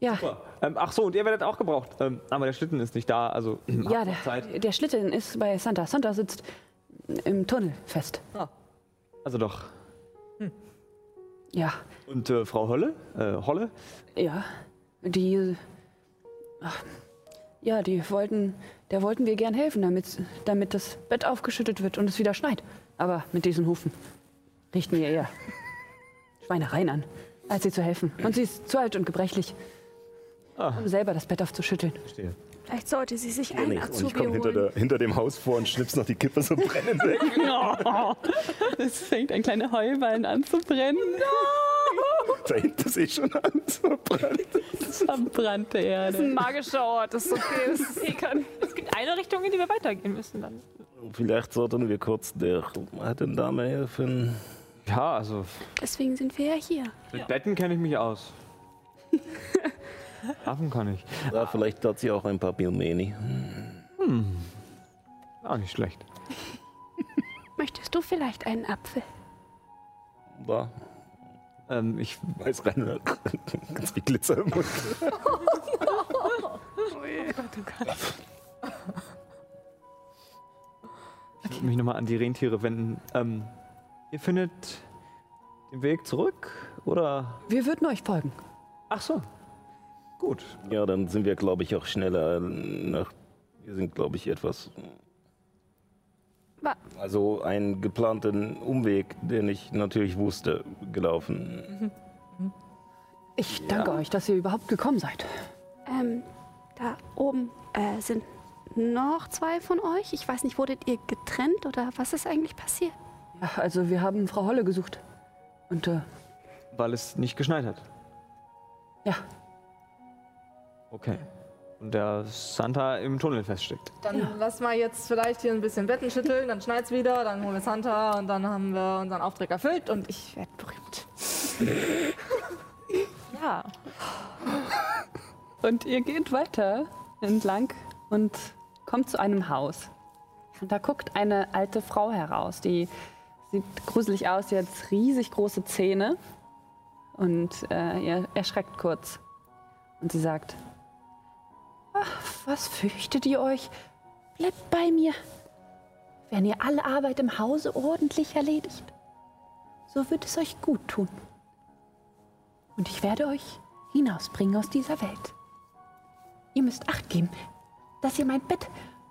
[SPEAKER 2] Ja,
[SPEAKER 4] Ähm, ach so, und ihr werdet auch gebraucht. Ähm, aber der Schlitten ist nicht da, also
[SPEAKER 2] ja
[SPEAKER 4] noch Zeit.
[SPEAKER 2] der, der Schlitten ist bei Santa. Santa sitzt im Tunnel fest.
[SPEAKER 4] Also doch.
[SPEAKER 2] Ja,
[SPEAKER 4] Und äh, Frau Holle? Äh, Holle?
[SPEAKER 2] ja. Die. Ach, ja, die wollten. Der wollten wir gern helfen, damit, damit das Bett aufgeschüttet wird und es wieder schneit. Aber mit diesen Hufen richten wir eher Schweinereien an, als ihr zu helfen. Und sie ist zu alt und gebrechlich,
[SPEAKER 4] Ah.
[SPEAKER 2] um selber das Bett aufzuschütteln.
[SPEAKER 4] Verstehe.
[SPEAKER 1] Vielleicht sollte sie sich einen
[SPEAKER 3] ich, und ich komme hinter, hinter dem Haus vor und schnips noch die Kippe so brennend weg.
[SPEAKER 2] Es fängt ein kleiner Heuballen an zu brennen.
[SPEAKER 3] Da hinten sehe ich schon an zu brennen.
[SPEAKER 2] Verbrannte
[SPEAKER 1] Das ist
[SPEAKER 2] Erde.
[SPEAKER 1] ein magischer Ort, das ist okay. Das ist eh kein
[SPEAKER 6] Es gibt eine Richtung, in die wir weitergehen müssen dann.
[SPEAKER 18] Vielleicht sollten wir kurz der alten Dame helfen.
[SPEAKER 4] Ja, also
[SPEAKER 1] Deswegen sind wir ja hier.
[SPEAKER 4] mit Betten kenne ich mich aus. Schlafen kann ich.
[SPEAKER 18] Ja, vielleicht hat sie auch ein paar Pilmeni.
[SPEAKER 4] Auch nicht schlecht.
[SPEAKER 1] Möchtest du vielleicht einen Apfel?
[SPEAKER 18] Da.
[SPEAKER 4] Ähm, ich
[SPEAKER 3] Weiß rein, ganz viel Glitzer im Mund.
[SPEAKER 4] Ich würde mich nochmal an die Rentiere wenden. Ähm, ihr findet den Weg zurück oder?
[SPEAKER 2] Wir würden euch folgen.
[SPEAKER 4] Ach so. Gut.
[SPEAKER 18] Ja, dann sind wir, glaube ich, auch schneller nach. Wir sind, glaube ich, etwas. Also einen geplanten Umweg, den ich natürlich wusste, gelaufen.
[SPEAKER 2] Ich danke euch, dass ihr überhaupt gekommen seid.
[SPEAKER 1] Ähm, da oben äh, sind noch zwei von euch. Ich weiß nicht, wurdet ihr getrennt oder was ist eigentlich passiert?
[SPEAKER 2] Ja, also wir haben Frau Holle gesucht. Und äh,
[SPEAKER 4] Weil es nicht geschneit hat.
[SPEAKER 2] ja,
[SPEAKER 4] Okay. Und der Santa im Tunnel feststeckt.
[SPEAKER 5] Dann lass mal jetzt vielleicht hier ein bisschen Betten schütteln, dann schneit's wieder, dann holen wir Santa und dann haben wir unseren Auftrag erfüllt und ich werde berühmt.
[SPEAKER 6] Ja.
[SPEAKER 2] Und ihr geht weiter entlang und kommt zu einem Haus. Und da guckt eine alte Frau heraus, die sieht gruselig aus, sie hat riesig große Zähne und äh, ihr erschreckt kurz. Und sie sagt, Ach, was fürchtet ihr euch? Bleibt bei mir. Wenn ihr alle Arbeit im Hause ordentlich erledigt, so wird es euch gut tun. Und ich werde euch hinausbringen aus dieser Welt. Ihr müsst Acht geben, dass ihr mein Bett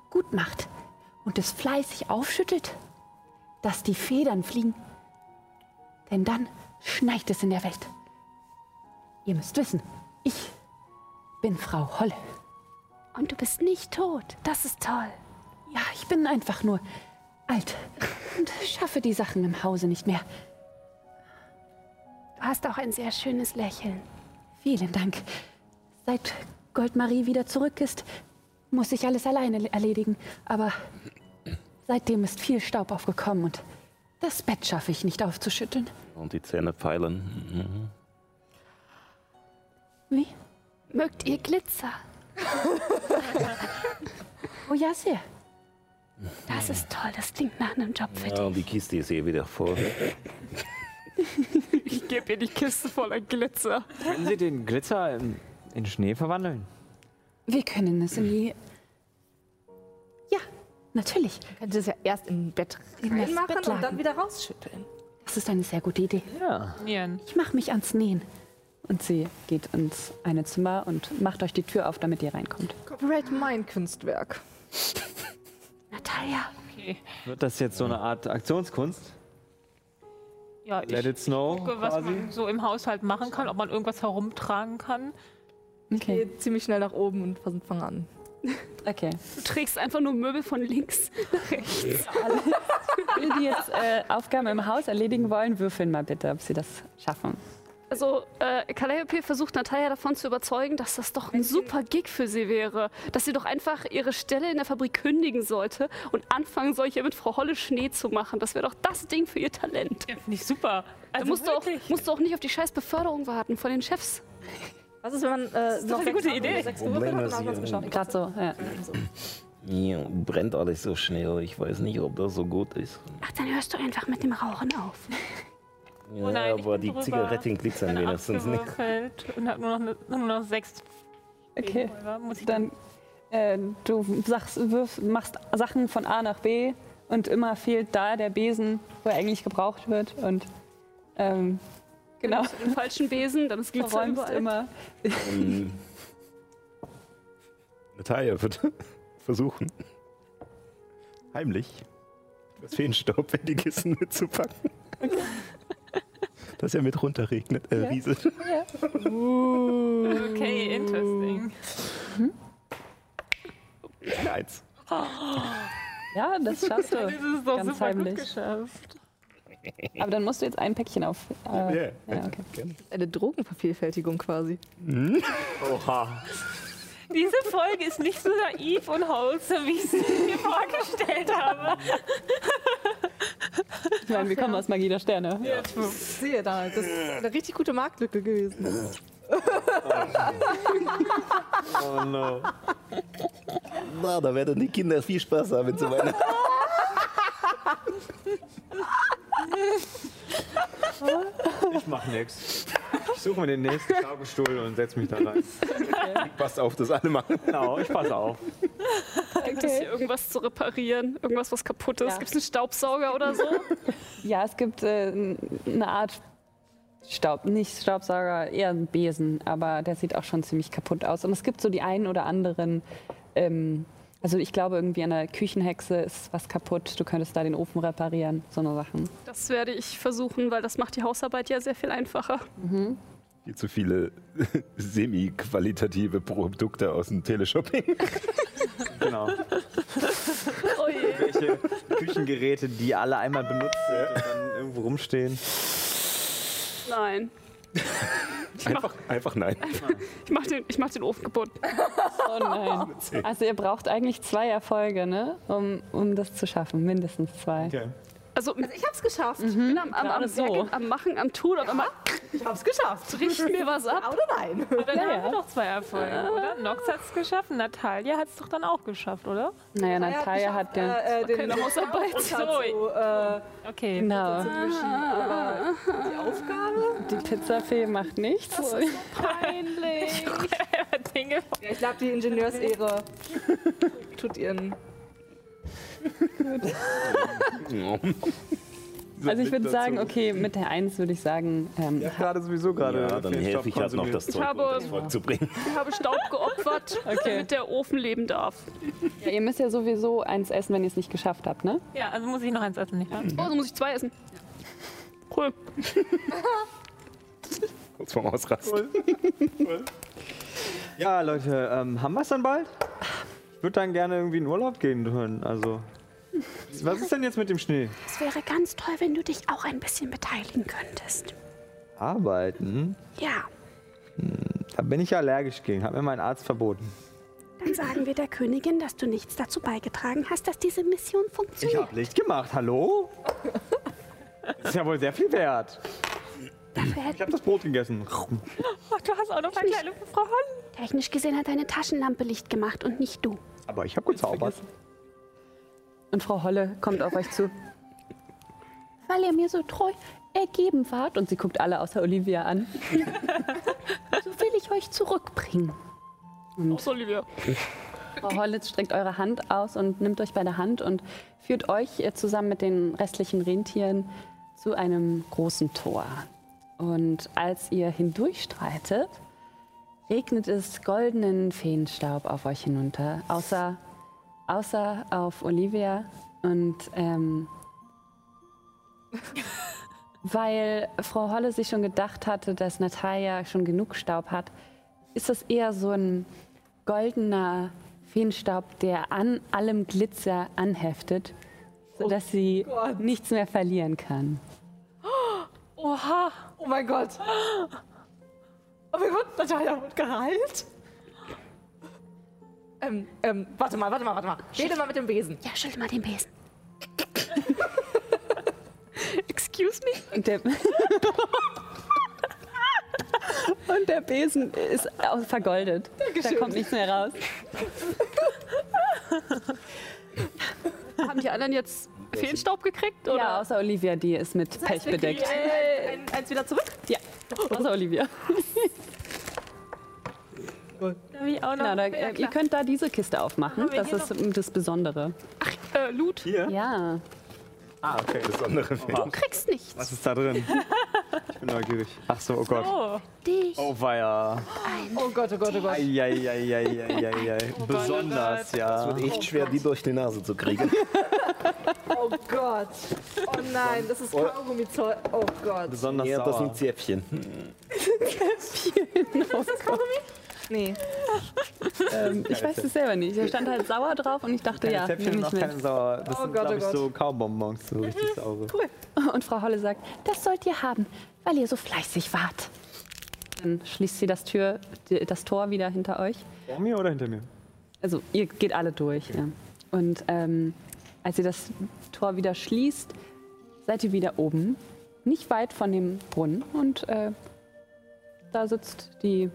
[SPEAKER 2] gut macht und es fleißig aufschüttelt, dass die Federn fliegen. Denn dann schneit es in der Welt. Ihr müsst wissen, ich bin Frau Holle.
[SPEAKER 1] Und du bist nicht tot. Das ist toll.
[SPEAKER 2] Ja, ich bin einfach nur alt und schaffe die Sachen im Hause nicht mehr.
[SPEAKER 1] Du hast auch ein sehr schönes Lächeln.
[SPEAKER 2] Vielen Dank. Seit Goldmarie wieder zurück ist, muss ich alles alleine erledigen. Aber seitdem ist viel Staub aufgekommen und das Bett schaffe ich nicht aufzuschütteln.
[SPEAKER 18] Und die Zähne pfeilen. Mhm.
[SPEAKER 2] Wie?
[SPEAKER 1] Mögt ihr Glitzer?
[SPEAKER 2] Oh ja, sehr.
[SPEAKER 1] Das ist toll, das klingt nach einem Job für
[SPEAKER 18] Ja, und die Kiste ist eh wieder voll.
[SPEAKER 1] Ich gebe ihr die Kiste voller Glitzer.
[SPEAKER 4] Können Sie den Glitzer in, in Schnee verwandeln?
[SPEAKER 2] Wir können es in die. Ja, natürlich.
[SPEAKER 5] Man könnte es ja erst im Bett reinmachen und dann wieder rausschütteln.
[SPEAKER 2] Das ist eine sehr gute Idee.
[SPEAKER 4] Ja.
[SPEAKER 2] Ich mache mich ans Nähen. Und sie geht ins eine Zimmer und macht euch die Tür auf, damit ihr reinkommt.
[SPEAKER 5] Copyright mein Kunstwerk.
[SPEAKER 1] Natalia.
[SPEAKER 6] Okay.
[SPEAKER 4] Wird das jetzt so eine Art Aktionskunst?
[SPEAKER 6] Ja, ich
[SPEAKER 4] Let it snow
[SPEAKER 6] gucke, was
[SPEAKER 4] quasi?
[SPEAKER 6] man so im Haushalt machen kann, ob man irgendwas herumtragen kann.
[SPEAKER 5] Ich gehe ziemlich schnell nach oben und fange an.
[SPEAKER 2] Okay.
[SPEAKER 1] Du trägst einfach nur Möbel von links nach rechts.
[SPEAKER 2] Alle, die jetzt äh, Aufgaben im Haus erledigen wollen, würfeln mal bitte, ob sie das schaffen.
[SPEAKER 1] Also, äh, Calliope versucht Natalia davon zu überzeugen, dass das doch ein super Gig für sie wäre. Dass sie doch einfach ihre Stelle in der Fabrik kündigen sollte und anfangen soll, hier mit Frau Holle Schnee zu machen. Das wäre doch das Ding für ihr Talent.
[SPEAKER 6] Ja, finde ich super. Also
[SPEAKER 1] da musst du, auch, musst du auch nicht auf die scheiß Beförderung warten von den Chefs.
[SPEAKER 5] Was ist, wenn man äh, noch
[SPEAKER 6] eine gute Idee.
[SPEAKER 5] Sechs
[SPEAKER 18] ist
[SPEAKER 5] man's geschafft?
[SPEAKER 2] Gerade so, ja.
[SPEAKER 18] Hier brennt alles so schnell. Ich weiß nicht, ob das so gut ist.
[SPEAKER 1] Ach, dann hörst du einfach mit dem Rauchen auf.
[SPEAKER 18] Ja,
[SPEAKER 6] Oh nein, ich
[SPEAKER 18] aber die
[SPEAKER 6] drüber.
[SPEAKER 18] Zigaretten glitzern
[SPEAKER 6] Bin
[SPEAKER 18] wenigstens nicht.
[SPEAKER 6] Und habe nur, noch ne- nur noch sechs.
[SPEAKER 2] Okay.
[SPEAKER 6] Pulver. Muss ich
[SPEAKER 2] Dann, äh, du sagst, wirf, machst Sachen von A nach B und immer fehlt da der Besen, wo er eigentlich gebraucht wird. Und ähm, genau,
[SPEAKER 1] Den falschen Besen, dann ist Glitzer überall.
[SPEAKER 2] immer.
[SPEAKER 3] Ähm, Natalia wird versuchen, heimlich das Feenstaub in die Kissen mitzupacken. Dass er mit runterregnet, äh, rieselt.
[SPEAKER 6] Okay, interesting.
[SPEAKER 3] Eins.
[SPEAKER 2] Ja, das schaffst du.
[SPEAKER 6] Das ist doch
[SPEAKER 2] Ganz
[SPEAKER 6] super
[SPEAKER 2] heimlich.
[SPEAKER 6] gut geschafft.
[SPEAKER 2] Aber dann musst du jetzt ein Päckchen auf. Äh,
[SPEAKER 3] Ja,
[SPEAKER 2] ja, okay.
[SPEAKER 5] Eine Drogenvervielfältigung quasi.
[SPEAKER 4] Oha.
[SPEAKER 6] Diese Folge ist nicht so naiv und wholesome, wie ich sie mir vorgestellt habe.
[SPEAKER 2] Ich meine, wir kommen aus Magie der Sterne.
[SPEAKER 5] Sehe da, das ist eine richtig gute Marktlücke gewesen.
[SPEAKER 4] Oh no.
[SPEAKER 3] Na, da werden die Kinder viel Spaß haben zu meiner.
[SPEAKER 4] Ich mach nix. Ich suche mir den nächsten Schaukelstuhl und setz mich da rein.
[SPEAKER 3] Passt auf, das alle machen.
[SPEAKER 4] Genau, ich pass auf.
[SPEAKER 1] Gibt es hier irgendwas zu reparieren? Irgendwas, was kaputt ist?
[SPEAKER 2] Ja.
[SPEAKER 1] Gibt es einen Staubsauger oder so?
[SPEAKER 2] Ja, es gibt äh, eine Art Staub, nicht Staubsauger, eher ein Besen, aber der sieht auch schon ziemlich kaputt aus. Und es gibt so die einen oder anderen, ähm, also ich glaube irgendwie an der Küchenhexe ist was kaputt, du könntest da den Ofen reparieren, so eine Sachen.
[SPEAKER 1] Das werde ich versuchen, weil das macht die Hausarbeit ja sehr viel einfacher.
[SPEAKER 3] Viel zu viele semi-qualitative Produkte aus dem Teleshopping.
[SPEAKER 4] Genau.
[SPEAKER 1] Oh je.
[SPEAKER 4] Welche Küchengeräte, die alle einmal benutzt sind und dann irgendwo rumstehen.
[SPEAKER 1] Nein.
[SPEAKER 3] Einfach, einfach nein.
[SPEAKER 1] Ich mach den, ich mach den Ofen kaputt.
[SPEAKER 2] Oh nein. Also ihr braucht eigentlich zwei Erfolge, ne? um, um das zu schaffen, mindestens zwei.
[SPEAKER 4] Okay.
[SPEAKER 1] Also,
[SPEAKER 5] Ich hab's geschafft.
[SPEAKER 1] ich bin am, am, am,
[SPEAKER 2] so.
[SPEAKER 1] Werkeln, am Machen, am Tun und am
[SPEAKER 5] Ich hab's geschafft.
[SPEAKER 1] richten mir was ab.
[SPEAKER 5] Oder nein?
[SPEAKER 6] Dann
[SPEAKER 2] Ja,
[SPEAKER 6] haben
[SPEAKER 2] ja.
[SPEAKER 6] wir doch zwei Erfolge, oder? Nox hat es geschafft, Natalia hat es doch dann auch geschafft, oder?
[SPEAKER 2] Naja, Natalia hat ja.
[SPEAKER 5] äh, den
[SPEAKER 1] Keine Hausarbeit.
[SPEAKER 5] so, äh,
[SPEAKER 6] Okay.
[SPEAKER 2] Genau.
[SPEAKER 5] aber die Aufgabe?
[SPEAKER 2] Die Pizzafee macht nichts.
[SPEAKER 6] Peinlich. Dinge.
[SPEAKER 5] Ja, ich glaube, die Ingenieursehre tut ihren.
[SPEAKER 2] Also ich würde sagen, okay, mit der Eins würde ich sagen, ähm,
[SPEAKER 4] Ja, gerade sowieso gerade.
[SPEAKER 3] Ja, dann helfe ich halt noch, das Zeug
[SPEAKER 1] habe-
[SPEAKER 3] unter das Volk zu bringen.
[SPEAKER 1] Ich habe Staub geopfert, damit der Ofen leben darf.
[SPEAKER 2] ja, ihr müsst ja sowieso eins essen, wenn ihr es nicht geschafft habt, ne?
[SPEAKER 6] Ja, also muss ich noch eins essen, nicht wahr?
[SPEAKER 1] Oh, so muss ich zwei essen. Cool.
[SPEAKER 3] Kurz vorm Ausrasten.
[SPEAKER 4] Ja, Leute, ähm, haben wir es dann bald? Ich würde dann gerne irgendwie in Urlaub gehen können. Also, was ist denn jetzt mit dem Schnee?
[SPEAKER 1] Es wäre ganz toll, wenn du dich auch ein bisschen beteiligen könntest.
[SPEAKER 4] Arbeiten?
[SPEAKER 1] Ja,
[SPEAKER 4] Da bin ich allergisch gegen. Hat mir mein Arzt verboten.
[SPEAKER 1] dann sagen wir der Königin, dass du nichts dazu beigetragen hast, dass diese Mission
[SPEAKER 4] Ich
[SPEAKER 1] funktioniert.
[SPEAKER 4] habe Licht gemacht. Hallo? Das ist ja wohl sehr viel wert.
[SPEAKER 1] Dafür
[SPEAKER 4] Ich
[SPEAKER 1] hätte,
[SPEAKER 4] habe das Brot gegessen.
[SPEAKER 6] Oh, du hast auch noch eine kleine Frau Holl.
[SPEAKER 1] technisch gesehen hat deine Taschenlampe Licht gemacht und nicht du.
[SPEAKER 4] Aber ich habe gezaubert.
[SPEAKER 2] Und Frau Holle kommt auf euch zu. Weil ihr mir so treu ergeben wart. Und sie guckt alle außer Olivia an. so will ich euch zurückbringen. Und
[SPEAKER 1] Olivia.
[SPEAKER 2] Frau Hollitz streckt eure Hand aus und nimmt euch bei der Hand und führt euch äh, zusammen mit den restlichen Rentieren zu einem großen Tor. Und als ihr hindurchstreitet, regnet es goldenen Feenstaub auf euch hinunter, außer, außer auf Olivia. Und ähm, weil Frau Holle sich schon gedacht hatte, dass Natalia schon genug Staub hat, ist das eher so ein goldener Feenstaub, der an allem Glitzer anheftet, sodass sie nichts mehr verlieren kann.
[SPEAKER 5] Oha! Oh mein Gott! Oh mein Gott, Natalia wird geheilt? Ähm, ähm, warte mal, warte mal, warte mal. Rede mal mit dem Besen.
[SPEAKER 21] Ja, schüttel mal den Besen.
[SPEAKER 1] Excuse me?
[SPEAKER 2] Und der, Und der Besen ist auch vergoldet. Da kommt nichts mehr raus.
[SPEAKER 1] Haben die anderen jetzt Feenstaub gekriegt? Oder?
[SPEAKER 2] Ja, außer Olivia, die ist mit Pech bedeckt.
[SPEAKER 5] Ein, ein, eins wieder zurück?
[SPEAKER 2] Ja, außer Olivia.
[SPEAKER 6] Wie auch noch.
[SPEAKER 2] Genau, da,
[SPEAKER 6] Ja,
[SPEAKER 2] ihr könnt da diese Kiste aufmachen. Das ist das Besondere.
[SPEAKER 1] Äh, Loot.
[SPEAKER 3] Hier?
[SPEAKER 2] Ja.
[SPEAKER 4] Ah, okay.
[SPEAKER 3] Besondere Film.
[SPEAKER 1] Du kriegst nichts.
[SPEAKER 4] Was ist da drin? Ich bin neugierig. Ach so, oh Gott.
[SPEAKER 6] Oh,
[SPEAKER 21] Dich.
[SPEAKER 4] Oh weia.
[SPEAKER 5] Oh Gott, oh Gott, oh Gott.
[SPEAKER 4] Eieieiei. Besonders, ja.
[SPEAKER 3] Es wird echt schwer, die durch die Nase zu kriegen.
[SPEAKER 5] Oh Gott. Oh nein, das ist Kaugummi-Zeug. Oh Gott.
[SPEAKER 4] Besonders
[SPEAKER 3] Ja, das sind Zäpfchen.
[SPEAKER 5] Nee.
[SPEAKER 2] Ähm, ich weiß es selber nicht. Da stand halt sauer drauf und ich dachte,
[SPEAKER 4] Keine
[SPEAKER 2] ja,
[SPEAKER 4] Zäpfchen
[SPEAKER 2] nehme
[SPEAKER 4] und
[SPEAKER 2] ich
[SPEAKER 4] auch
[SPEAKER 2] mit.
[SPEAKER 4] keine sauer. Das
[SPEAKER 5] Oh
[SPEAKER 4] sind,
[SPEAKER 5] Gott,
[SPEAKER 4] glaube
[SPEAKER 5] oh
[SPEAKER 4] ich,
[SPEAKER 5] Gott.
[SPEAKER 4] so Kaubonbons, so richtig saure.
[SPEAKER 2] Und Frau Holle sagt,
[SPEAKER 21] Das sollt ihr haben, weil ihr so fleißig wart.
[SPEAKER 2] dann schließt sie das, Tür, das Tor wieder hinter euch.
[SPEAKER 4] Vor mir oder hinter mir?
[SPEAKER 2] Also ihr geht alle durch. Ja. Und ähm, als ihr das Tor wieder schließt, seid ihr wieder oben, nicht weit von dem Brunnen. Und äh, da sitzt die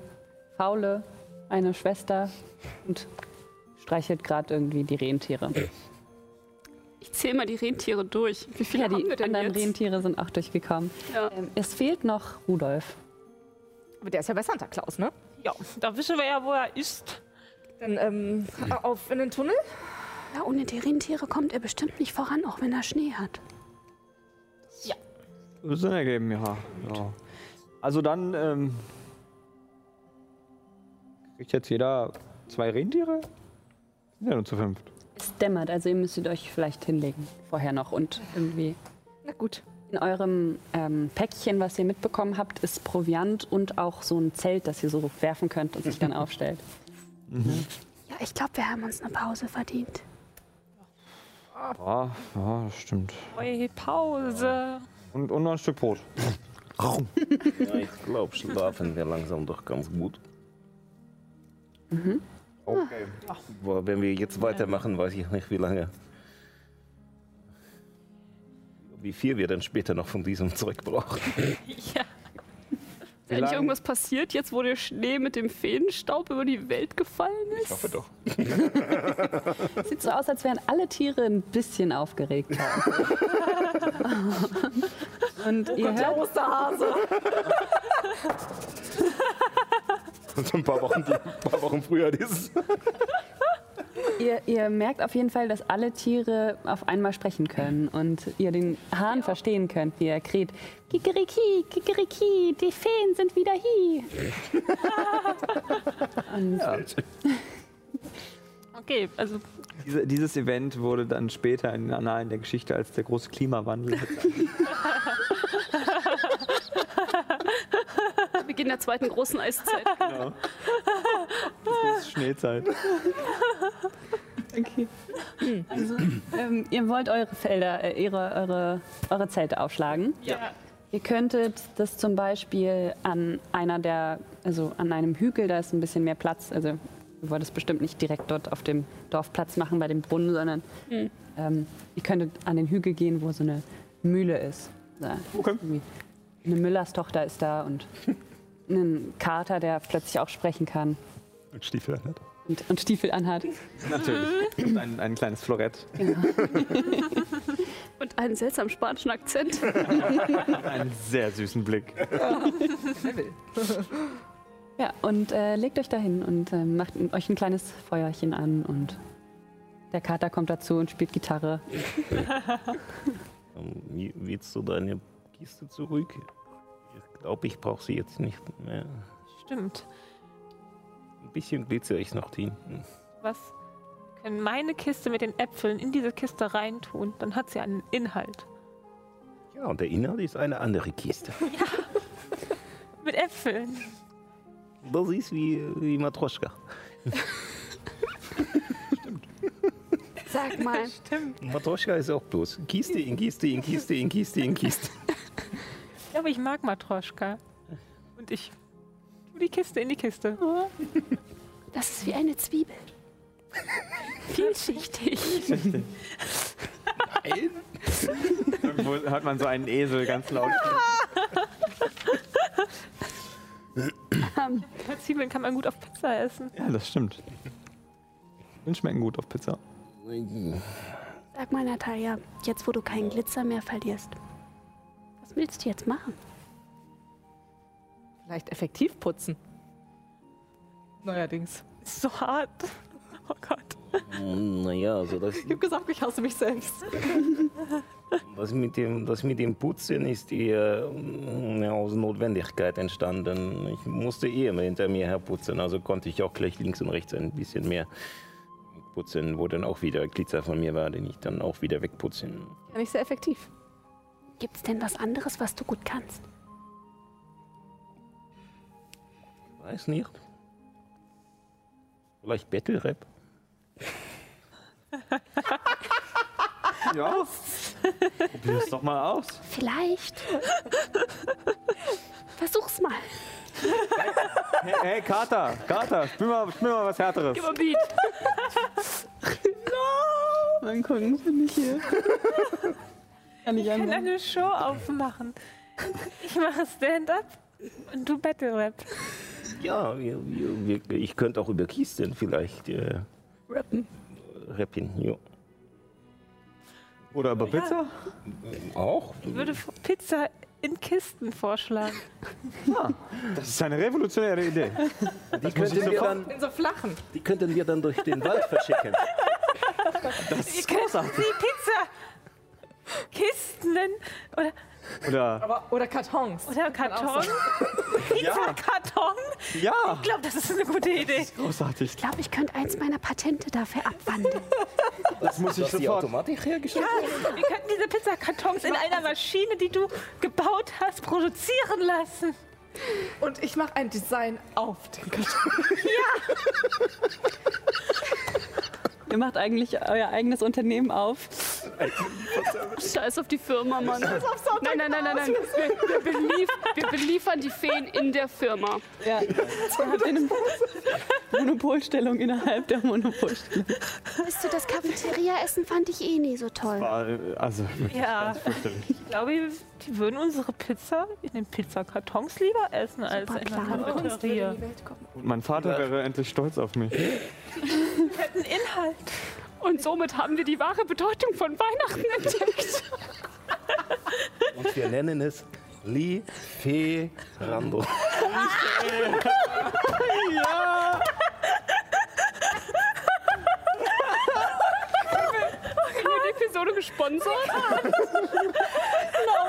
[SPEAKER 2] faule, eine Schwester und streichelt gerade irgendwie die Rentiere.
[SPEAKER 1] Ich zähle mal die Rentiere durch. Wie viele
[SPEAKER 2] Ja,
[SPEAKER 1] haben
[SPEAKER 2] die
[SPEAKER 1] wir denn
[SPEAKER 2] anderen
[SPEAKER 1] jetzt?
[SPEAKER 2] Rentiere sind auch durchgekommen.
[SPEAKER 1] Ja.
[SPEAKER 2] Ähm, es fehlt noch Rudolf.
[SPEAKER 5] Aber der ist ja bei Santa Claus, ne?
[SPEAKER 6] ja, da wissen wir ja, wo er ist.
[SPEAKER 5] Dann ähm, auf in den Tunnel.
[SPEAKER 21] Ja, ohne die Rentiere kommt er bestimmt nicht voran, auch wenn er Schnee hat.
[SPEAKER 4] Sinn ergeben, ja. ja. Also dann, ähm, kriegt jetzt jeder zwei Rentiere? Sind ja nur zu fünft.
[SPEAKER 2] Es dämmert, also ihr müsstet euch vielleicht hinlegen vorher noch und irgendwie
[SPEAKER 5] Na gut.
[SPEAKER 2] In eurem ähm, Päckchen, was ihr mitbekommen habt, ist Proviant und auch so ein Zelt, das ihr so werfen könnt und sich dann aufstellt.
[SPEAKER 21] Ja, ich glaube, wir haben uns eine Pause verdient.
[SPEAKER 4] Ja, ja, das stimmt.
[SPEAKER 6] Oi, Pause.
[SPEAKER 4] Und, und noch ein Stück Brot.
[SPEAKER 3] Ja, ich glaube, schlafen wir langsam doch ganz gut.
[SPEAKER 4] Okay.
[SPEAKER 3] Boah, wenn wir jetzt weitermachen, weiß ich nicht, wie lange. Wie viel wir dann später noch von diesem Zeug brauchen.
[SPEAKER 1] Ja. Ist eigentlich irgendwas passiert, jetzt wo der Schnee mit dem Feenstaub über die Welt gefallen ist?
[SPEAKER 3] Ich hoffe doch.
[SPEAKER 2] Sieht so aus, als wären alle Tiere ein bisschen aufgeregt. und ihr
[SPEAKER 5] Der
[SPEAKER 2] hört,
[SPEAKER 5] Osterhase.
[SPEAKER 3] Und ein paar Wochen, die, ein paar Wochen früher dieses.
[SPEAKER 2] ihr, ihr merkt auf jeden Fall, dass alle Tiere auf einmal sprechen können und ihr den Hahn verstehen könnt, wie er kräht.
[SPEAKER 21] Kikeriki, Kikeriki, die Feen sind wieder hier.
[SPEAKER 2] Und
[SPEAKER 6] Okay, also
[SPEAKER 4] Diese, dieses Event wurde dann später in den Annalen der Geschichte als der große Klimawandel.
[SPEAKER 1] Beginn der zweiten großen Eiszeit.
[SPEAKER 4] genau. Das ist Schneezeit.
[SPEAKER 2] Okay. Also, ähm, ihr wollt eure Felder, äh, ihre, eure, eure Zelte aufschlagen.
[SPEAKER 6] ja.
[SPEAKER 2] Ihr könntet das zum Beispiel an einer der, also an einem Hügel, da ist ein bisschen mehr Platz. Also ihr wollt es bestimmt nicht direkt dort auf dem Dorfplatz machen bei dem Brunnen, sondern ähm, ihr könntet an den Hügel gehen, wo so eine Mühle ist. Da
[SPEAKER 4] Okay.
[SPEAKER 2] Eine Müllerstochter ist da und ein Kater, der plötzlich auch sprechen kann.
[SPEAKER 3] Mit Stiefel, nicht?
[SPEAKER 2] und, und Stiefel anhat.
[SPEAKER 4] Natürlich. Und ein, ein kleines Florett.
[SPEAKER 1] Und einen seltsamen spanischen Akzent.
[SPEAKER 4] Einen sehr süßen Blick.
[SPEAKER 2] Ja, und äh, legt euch dahin und äh, macht euch ein kleines Feuerchen an und der Kater kommt dazu und spielt Gitarre.
[SPEAKER 3] Ähm, wie- Willst du deine Kiste zurück? Ich glaube, ich brauche sie jetzt nicht mehr.
[SPEAKER 6] Stimmt.
[SPEAKER 3] Ein bisschen Glitzer ist noch drin.
[SPEAKER 6] Was? Können meine Kiste mit den Äpfeln in diese Kiste reintun. Dann hat sie einen Inhalt.
[SPEAKER 3] Ja, und der Inhalt ist eine andere Kiste.
[SPEAKER 6] Mit Äpfeln.
[SPEAKER 3] Das ist wie, wie Matroschka.
[SPEAKER 1] Sag mal,
[SPEAKER 6] Stimmt.
[SPEAKER 3] Matroschka ist auch bloß Kiste in Kiste in Kiste in Kiste in Kiste.
[SPEAKER 6] Ich glaube, ich mag Matroschka. Und ich tu die Kiste in die Kiste.
[SPEAKER 1] das ist wie eine Zwiebel. Vielschichtig.
[SPEAKER 4] Irgendwo hört man so einen Esel ganz laut.
[SPEAKER 6] Zwiebeln kann man gut auf Pizza essen.
[SPEAKER 4] Ja, das stimmt. Und schmecken gut auf Pizza.
[SPEAKER 1] Sag mal, Natalia, jetzt wo du keinen Glitzer mehr verlierst, was willst du jetzt machen?
[SPEAKER 5] Vielleicht effektiv putzen. Neuerdings.
[SPEAKER 6] Ist so hart. Oh Gott.
[SPEAKER 3] Naja, also das,
[SPEAKER 5] Ich hab gesagt, ich hasse mich selbst.
[SPEAKER 3] das, mit dem, das mit dem Putzen ist eher ja, aus Notwendigkeit entstanden. Ich musste eh immer hinter mir herputzen, also konnte ich auch gleich links und rechts ein bisschen mehr putzen, wo dann auch wieder Glitzer von mir war, den ich dann auch wieder wegputzen.
[SPEAKER 5] Ja, nicht sehr effektiv.
[SPEAKER 1] Gibt's denn was anderes, was du gut kannst?
[SPEAKER 3] Weiß nicht. Vielleicht Battle Rap?
[SPEAKER 4] Ja. Probier es doch mal aus.
[SPEAKER 1] Vielleicht. Versuch's mal.
[SPEAKER 4] Hey, hey Kater, Kater, spiel mal, spiel mal was Härteres.
[SPEAKER 1] Gib mal Beat.
[SPEAKER 2] Mal gucken, bin ich hier. Kann ich
[SPEAKER 6] Ich kann eine Show aufmachen. Ich mache Stand-up und du Battle Rap.
[SPEAKER 3] Ja, wir, wir, wir, ich könnte auch über Kisten vielleicht äh,
[SPEAKER 1] Rappen.
[SPEAKER 3] rappen. Ja.
[SPEAKER 4] Oder über Pizza?
[SPEAKER 3] Auch?
[SPEAKER 6] Ich würde Pizza in Kisten vorschlagen.
[SPEAKER 4] Das ist eine revolutionäre Idee.
[SPEAKER 3] Die könnten, wir dann,
[SPEAKER 5] In so flachen.
[SPEAKER 3] die könnten wir dann durch den Wald verschicken.
[SPEAKER 4] Das
[SPEAKER 6] Ihr
[SPEAKER 4] ist
[SPEAKER 6] könnt
[SPEAKER 4] großartig.
[SPEAKER 6] die Pizza Kisten nennen. Oder,
[SPEAKER 4] Oder,
[SPEAKER 5] Aber, oder Kartons.
[SPEAKER 6] oder Karton. Pizza-Karton.
[SPEAKER 4] ja,
[SPEAKER 6] Ich glaube, das ist eine gute Idee.
[SPEAKER 4] großartig.
[SPEAKER 1] Ich glaube, ich könnte eins meiner Patente dafür abwandeln.
[SPEAKER 4] Das muss ich
[SPEAKER 27] die
[SPEAKER 4] sofort.
[SPEAKER 27] Automatik hergestellt
[SPEAKER 6] Ja, wir könnten diese Pizzakartons in einer Maschine, die du gebaut hast, produzieren lassen.
[SPEAKER 5] Und ich mache ein Design auf den Karton.
[SPEAKER 2] Ihr macht eigentlich euer eigenes Unternehmen auf.
[SPEAKER 1] Scheiß auf die Firma, Mann. Nein, nein, nein, nein, nein. Wir, wir, belief, wir beliefern die Feen in der Firma.
[SPEAKER 2] Ja. Ihr habt eine Monopolstellung innerhalb der Monopolstellung.
[SPEAKER 1] Weißt du, das Cafeteria-Essen fand ich eh nie so toll.
[SPEAKER 4] War, Also,
[SPEAKER 6] Ja. Ich glaube, die würden unsere Pizza in den Pizzakartons lieber essen als
[SPEAKER 1] Super
[SPEAKER 6] in
[SPEAKER 1] klar.
[SPEAKER 6] einer Cafeteria.
[SPEAKER 4] Mein Vater wäre endlich stolz auf mich.
[SPEAKER 6] Hätten Inhalt.
[SPEAKER 1] Und somit haben wir die wahre Bedeutung von Weihnachten entdeckt.
[SPEAKER 27] Und wir nennen es Lieferando.
[SPEAKER 1] Hier die Episode gesponsert.
[SPEAKER 6] No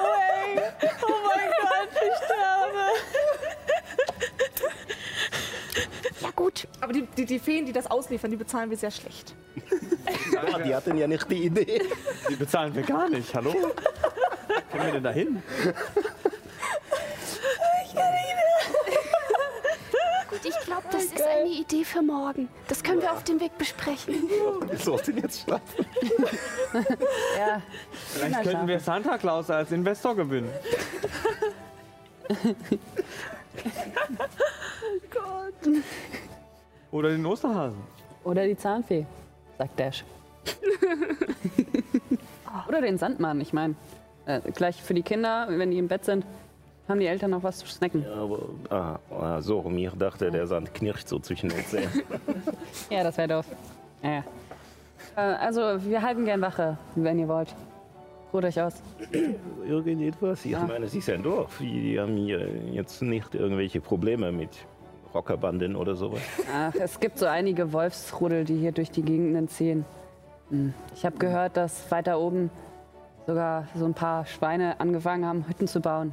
[SPEAKER 6] way. Oh mein Gott, ich sterbe.
[SPEAKER 1] Ja gut,
[SPEAKER 5] Aber die, die, die Feen, die das ausliefern, die bezahlen wir sehr schlecht.
[SPEAKER 27] Ah, die hatten ja nicht die Idee.
[SPEAKER 4] Die bezahlen wir gar nicht, hallo? Können wir denn da hin?
[SPEAKER 1] gut, ich glaube, das ist eine Idee für morgen. Das können wir auf dem Weg besprechen.
[SPEAKER 27] Wir sollten jetzt schlafen.
[SPEAKER 2] Ja.
[SPEAKER 4] Vielleicht könnten wir Santa Claus als Investor gewinnen. Oder den Osterhasen.
[SPEAKER 2] Oder die Zahnfee, sagt Dash. Oder den Sandmann, ich meine. Äh, gleich für die Kinder, wenn die im Bett sind. Haben die Eltern noch was zu snacken?
[SPEAKER 18] Ja, aber, ah, ah, so, mir dachte, der Sand knirscht so zwischen den Zähnen.
[SPEAKER 2] Ja, das wäre doof. Ja. Äh, also, wir halten gern Wache, wenn ihr wollt. Ruht euch aus.
[SPEAKER 18] Irgendetwas? Ich
[SPEAKER 2] Ja.
[SPEAKER 18] meine, es ist ein Dorf. Die haben hier jetzt nicht irgendwelche Probleme mit Rockerbanden oder sowas.
[SPEAKER 2] Ach, es gibt so einige Wolfsrudel, die hier durch die Gegenden ziehen. Hm. Ich habe gehört, dass weiter oben sogar so ein paar Schweine angefangen haben, Hütten zu bauen.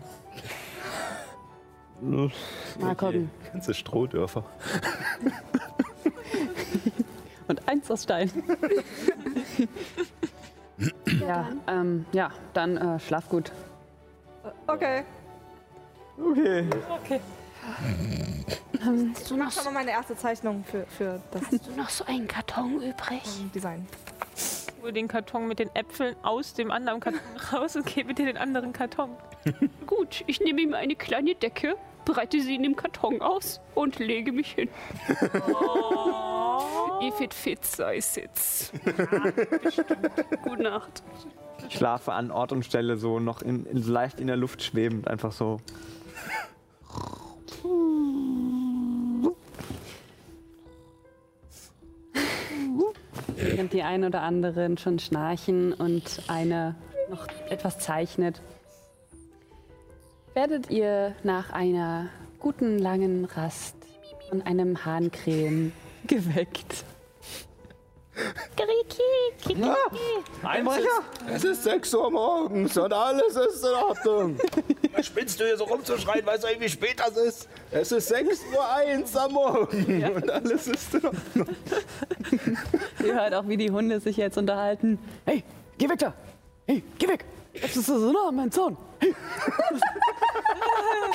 [SPEAKER 2] Mal gucken.
[SPEAKER 3] Ganze Strohdörfer.
[SPEAKER 2] Und eins aus Stein. ja, ähm, ja, dann äh, schlaf gut.
[SPEAKER 5] Okay.
[SPEAKER 4] Okay.
[SPEAKER 5] Okay.
[SPEAKER 17] Hast du noch,
[SPEAKER 5] Schon mal meine erste Zeichnung für, für das
[SPEAKER 17] hast du noch so einen Karton übrig?
[SPEAKER 5] Design.
[SPEAKER 6] Hol den Karton mit den Äpfeln aus dem anderen Karton raus und gebe dir den anderen Karton.
[SPEAKER 1] Gut, ich nehme ihm eine kleine Decke, breite sie in dem Karton aus und lege mich hin. If it fits, I sits. Gute Nacht.
[SPEAKER 4] Ich schlafe an Ort und Stelle so noch in, in, leicht in der Luft schwebend, einfach so.
[SPEAKER 2] Während die ein oder anderen schon schnarchen und eine noch etwas zeichnet, werdet ihr nach einer guten langen Rast von einem Hahnkrähen geweckt.
[SPEAKER 3] Einbrecher? Es ist 6 Uhr morgens und alles ist in Ordnung. Was spinnst du hier so rumzuschreien? Weißt du eigentlich, wie spät das ist? Es ist 6.01 Uhr am Morgen und alles ist in Ordnung.
[SPEAKER 2] Ihr hört auch, wie die Hunde sich jetzt unterhalten. Hey, geh weg da! Hey, geh weg! Jetzt ist so nah an meinem Zaun!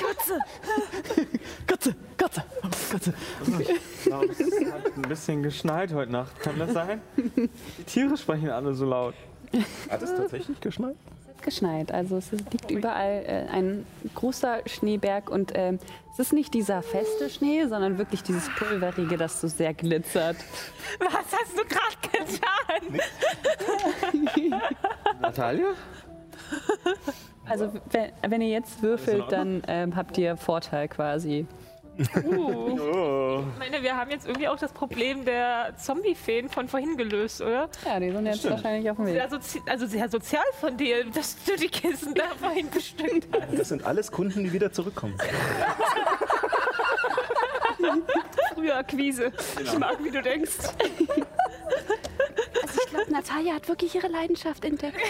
[SPEAKER 2] Katze! Katze! Katze! Katze!
[SPEAKER 4] Ich glaube, es hat ein bisschen geschneit heute Nacht. Kann das sein? Die Tiere sprechen alle so laut.
[SPEAKER 3] Hat es tatsächlich geschneit?
[SPEAKER 2] geschneit. Also es liegt überall äh, ein großer Schneeberg und ähm, es ist nicht dieser feste Schnee, sondern wirklich dieses pulverige, das so sehr glitzert.
[SPEAKER 6] Was hast du gerade getan?
[SPEAKER 4] Natalia?
[SPEAKER 2] Also wenn, wenn ihr jetzt würfelt, dann ähm, habt ihr Vorteil quasi.
[SPEAKER 6] Uh. Ich meine, wir haben jetzt irgendwie auch das Problem der Zombie-Feen von vorhin gelöst, oder?
[SPEAKER 2] Ja, die sind jetzt
[SPEAKER 3] Stimmt.
[SPEAKER 2] wahrscheinlich auf dem Weg.
[SPEAKER 6] Sehr sozi also sehr sozial von dir, dass du die Kissen da vorhin bestückt hast.
[SPEAKER 3] Das sind alles Kunden, die wieder zurückkommen.
[SPEAKER 1] Frühe Akquise. Ich mag, wie du denkst.
[SPEAKER 17] Also ich glaube, Natalia hat wirklich ihre Leidenschaft entdeckt.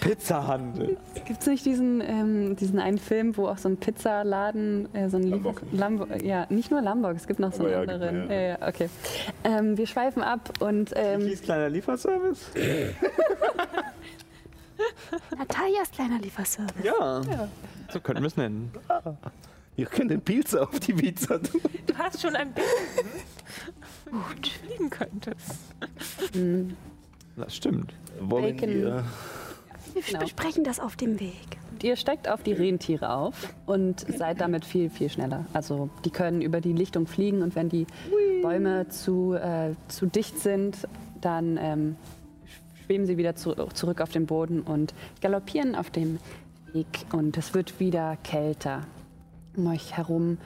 [SPEAKER 4] Pizzahandel.
[SPEAKER 2] Gibt es nicht diesen, ähm, diesen einen Film, wo auch so ein Pizzaladen, äh, so ein
[SPEAKER 3] Lombok.
[SPEAKER 2] Lambo, ja, nicht nur Lamborg, es gibt noch so einen
[SPEAKER 3] ja,
[SPEAKER 2] anderen. Ja, ja, okay. Ähm, wir schweifen ab und ähm,
[SPEAKER 4] Hieß kleiner Lieferservice?
[SPEAKER 17] Natalias kleiner Lieferservice.
[SPEAKER 4] Ja. So könnten wir es nennen.
[SPEAKER 3] Ihr könnt den Pilze auf die Pizza tun.
[SPEAKER 6] Du hast schon ein bisschen gut fliegen könntest.
[SPEAKER 4] Das stimmt.
[SPEAKER 3] Wollen
[SPEAKER 2] Bacon.
[SPEAKER 3] wir
[SPEAKER 17] Wir
[SPEAKER 2] Genau.
[SPEAKER 17] besprechen das auf dem Weg.
[SPEAKER 2] ihr steigt auf die Rentiere auf und seid damit viel, viel schneller. Also die können über die Lichtung fliegen und wenn die Bäume zu, äh, zu dicht sind, dann ähm, schweben sie wieder zu, zurück auf den Boden und galoppieren auf dem Weg und es wird wieder kälter um euch herum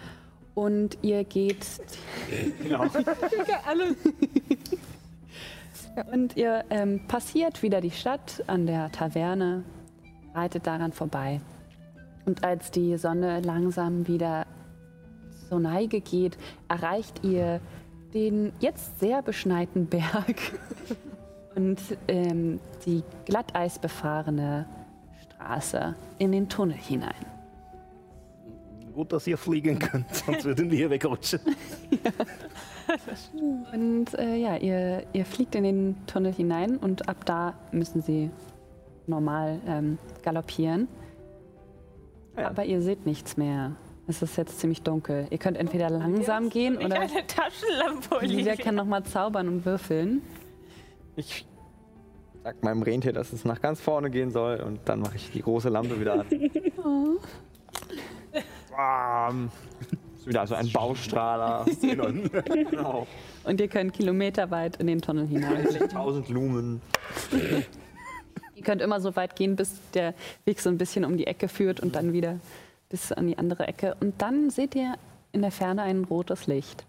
[SPEAKER 2] und ihr geht alle. Und ihr ähm, passiert wieder die Stadt an der Taverne, reitet daran vorbei. Und als die Sonne langsam wieder zur Neige geht, erreicht ihr den jetzt sehr beschneiten Berg und ähm, die glatteisbefahrene Straße in den Tunnel hinein.
[SPEAKER 3] Gut, dass ihr fliegen könnt, sonst würden wir hier wegrutschen.
[SPEAKER 2] Und äh, ja, ihr, ihr fliegt in den Tunnel hinein und ab da müssen sie normal ähm, galoppieren. Aber ihr seht nichts mehr. Es ist jetzt ziemlich dunkel. Ihr könnt entweder langsam gehen
[SPEAKER 6] Ich
[SPEAKER 2] oder
[SPEAKER 6] eine Taschenlampe,
[SPEAKER 2] Olivia kann nochmal zaubern und würfeln.
[SPEAKER 4] Ich sag meinem Rentier, dass es nach ganz vorne gehen soll und dann mache ich die große Lampe wieder an. Ähm, Ist wieder so ein Baustrahler. genau.
[SPEAKER 2] Und ihr könnt kilometerweit in den Tunnel hinein.
[SPEAKER 4] 1000 Lumen.
[SPEAKER 2] Ihr könnt immer so weit gehen, bis der Weg so ein bisschen um die Ecke führt und dann wieder bis an die andere Ecke. Und dann seht ihr in der Ferne ein rotes Licht.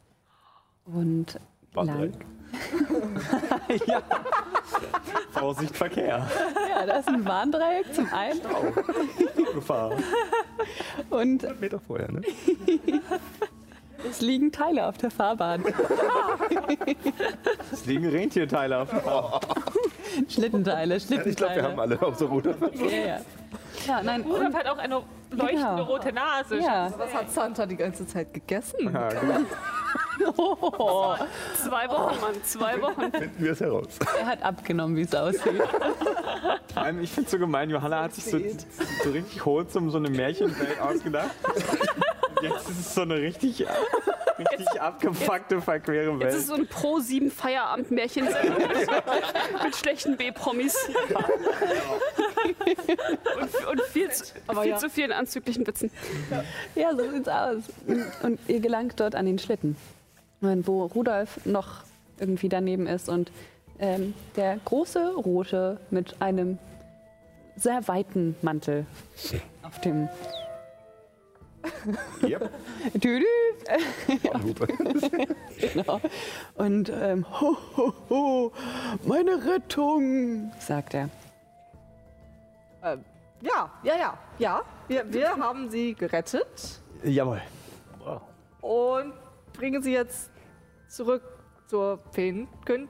[SPEAKER 2] Und lang.
[SPEAKER 4] ja. Vorsicht, Verkehr.
[SPEAKER 2] Ja, da ist ein Warndreieck zum einen.
[SPEAKER 4] Gefahr.
[SPEAKER 2] Und
[SPEAKER 3] Meter vorher, ne?
[SPEAKER 2] es liegen Teile auf der Fahrbahn.
[SPEAKER 4] Es liegen Rentierteile auf der Fahrt.
[SPEAKER 2] Schlittenteile, Schlittenteile.
[SPEAKER 3] Ich glaube, wir haben alle auch so rote.
[SPEAKER 2] Ja, ja. ja nein,
[SPEAKER 6] Rudolf hat auch eine leuchtende
[SPEAKER 2] Genau.
[SPEAKER 6] rote Nase.
[SPEAKER 2] ja.
[SPEAKER 5] Was hat Santa die ganze Zeit gegessen?
[SPEAKER 4] Ja, gut.
[SPEAKER 2] Oh,
[SPEAKER 1] Zwei Wochen, Mann, zwei Wochen.
[SPEAKER 3] Finden wir es heraus.
[SPEAKER 2] er hat abgenommen, wie es aussieht.
[SPEAKER 4] Vor allem, ich finde es so gemein, Johanna hat sich so, so richtig wholesome so eine Märchenwelt ausgedacht. Jetzt ist es so eine richtig, richtig abgefuckte, verquere
[SPEAKER 1] Jetzt ist
[SPEAKER 4] Welt.
[SPEAKER 1] so ein Pro-7 Feierabend-Märchen mit, mit schlechten B-Promis. und, und viel, zu, viel zu vielen anzüglichen Witzen.
[SPEAKER 2] Ja, so sieht's aus. Und ihr gelangt dort an den Schlitten, wo Rudolf noch irgendwie daneben ist und ähm, der große Rote mit einem sehr weiten Mantel auf dem
[SPEAKER 3] Yep.
[SPEAKER 2] Tüdü. Genau. Und ähm, ho, ho, ho, meine Rettung, sagt er.
[SPEAKER 5] Ähm, ja, ja, ja, ja. Wir, wir haben sie gerettet
[SPEAKER 4] Jawohl.
[SPEAKER 5] und bringen sie jetzt zurück zur Feenkönigin.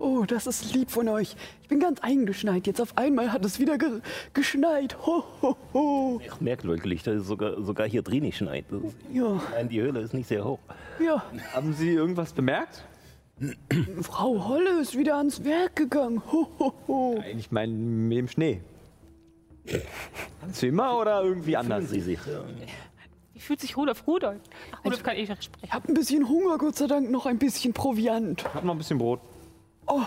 [SPEAKER 2] Oh, das ist lieb von euch. Ich bin ganz eingeschneit. Jetzt auf einmal hat es wieder ge geschneit. Ho, ho, ho.
[SPEAKER 18] Ach, merkwürdig, dass es sogar, sogar hier drin nicht schneit. Ist,
[SPEAKER 2] Ja,
[SPEAKER 18] nein, die Höhle ist nicht sehr hoch.
[SPEAKER 2] ja.
[SPEAKER 4] Haben Sie irgendwas bemerkt?
[SPEAKER 2] Frau Holle ist wieder ans Werk gegangen. Ho, ho, ho.
[SPEAKER 4] Nein, ich meine mit dem Schnee. Kannst du immer oder irgendwie anders?
[SPEAKER 18] Sie sich. Ja.
[SPEAKER 6] Wie fühlt sich Rudolf Rudolf? Ach, Rudolf kann eh nicht
[SPEAKER 2] Ich
[SPEAKER 6] sprechen.
[SPEAKER 2] habe ein bisschen Hunger, Gott sei Dank, noch ein bisschen Proviant.
[SPEAKER 4] Hat noch ein bisschen Brot.
[SPEAKER 2] Oh,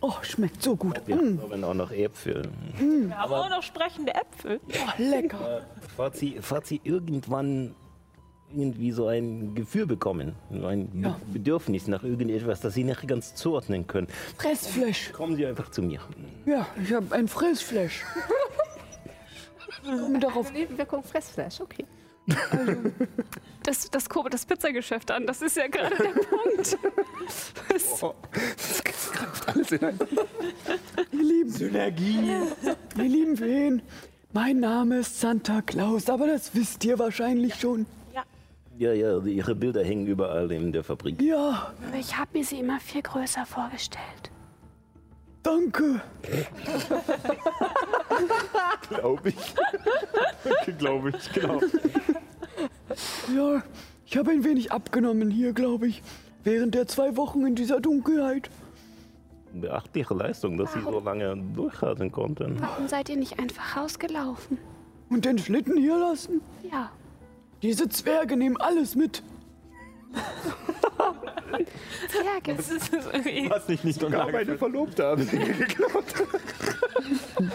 [SPEAKER 2] oh schmeckt so gut.
[SPEAKER 18] Wir
[SPEAKER 2] Mm,
[SPEAKER 18] haben auch noch Äpfel.
[SPEAKER 6] Wir haben auch noch sprechende Äpfel.
[SPEAKER 2] oh, lecker.
[SPEAKER 18] Fahrt sie, fahrt sie irgendwann irgendwie so ein Gefühl bekommen, so ein
[SPEAKER 2] Ja.
[SPEAKER 18] Bedürfnis nach irgendetwas, das Sie nicht ganz zuordnen können.
[SPEAKER 2] Fressfleisch.
[SPEAKER 18] Kommen Sie einfach zu mir.
[SPEAKER 2] Ja, ich habe ein Fressfleisch. Komme darauf.
[SPEAKER 5] Nebenwirkung Fressfleisch, okay.
[SPEAKER 1] Das, das kurbelt das Pizzageschäft an. Das ist ja gerade der Punkt. Das,
[SPEAKER 3] Alles in ein.
[SPEAKER 2] Ihr Lieben,
[SPEAKER 4] Synergie.
[SPEAKER 2] ihr lieben Feen, mein Name ist Santa Claus, aber das wisst ihr wahrscheinlich schon.
[SPEAKER 18] Ja, ja, Ihre Bilder hängen überall in der Fabrik.
[SPEAKER 2] Ja,
[SPEAKER 1] ich habe mir sie immer viel größer vorgestellt.
[SPEAKER 2] danke.
[SPEAKER 3] Glaube ich.
[SPEAKER 4] Glaube ich, genau.
[SPEAKER 2] Ja, ich habe ein wenig abgenommen hier, glaube ich. Während der zwei Wochen in dieser Dunkelheit.
[SPEAKER 18] Beachtliche Leistung, dass Sie so lange durchhalten konnten.
[SPEAKER 1] Warum seid ihr nicht einfach rausgelaufen?
[SPEAKER 2] Und den Schlitten hier lassen?
[SPEAKER 1] Ja.
[SPEAKER 2] Diese Zwerge nehmen alles mit.
[SPEAKER 1] Zwerge.
[SPEAKER 6] Das ist irgendwie
[SPEAKER 4] Was nicht nicht
[SPEAKER 3] Sogar meine Verlobte haben sie geklaut.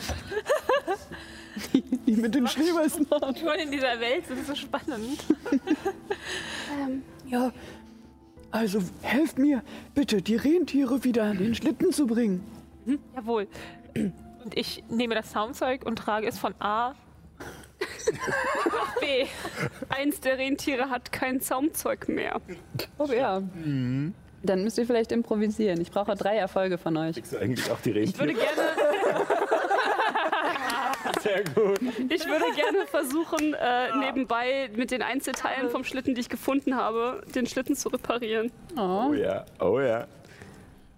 [SPEAKER 2] Die mit den Schneeweißnahen.
[SPEAKER 6] schon in dieser Welt, das ist so spannend.
[SPEAKER 1] Ähm,
[SPEAKER 2] Ja, also helft mir bitte, die Rentiere wieder an den Schlitten zu bringen.
[SPEAKER 6] Jawohl. Und ich nehme das Zaumzeug und trage es von A nach B.
[SPEAKER 1] eins der Rentiere hat kein Zaumzeug mehr.
[SPEAKER 2] Oh ja. Dann müsst ihr vielleicht improvisieren. Ich brauche drei Erfolge von euch.
[SPEAKER 3] Kriegst du eigentlich auch die
[SPEAKER 1] Ich würde
[SPEAKER 3] Rentiere?
[SPEAKER 1] gerne,
[SPEAKER 4] Sehr gut.
[SPEAKER 1] ich würde gerne versuchen, äh, nebenbei mit den Einzelteilen vom Schlitten, die ich gefunden habe, den Schlitten zu reparieren.
[SPEAKER 3] Oh ja, oh ja.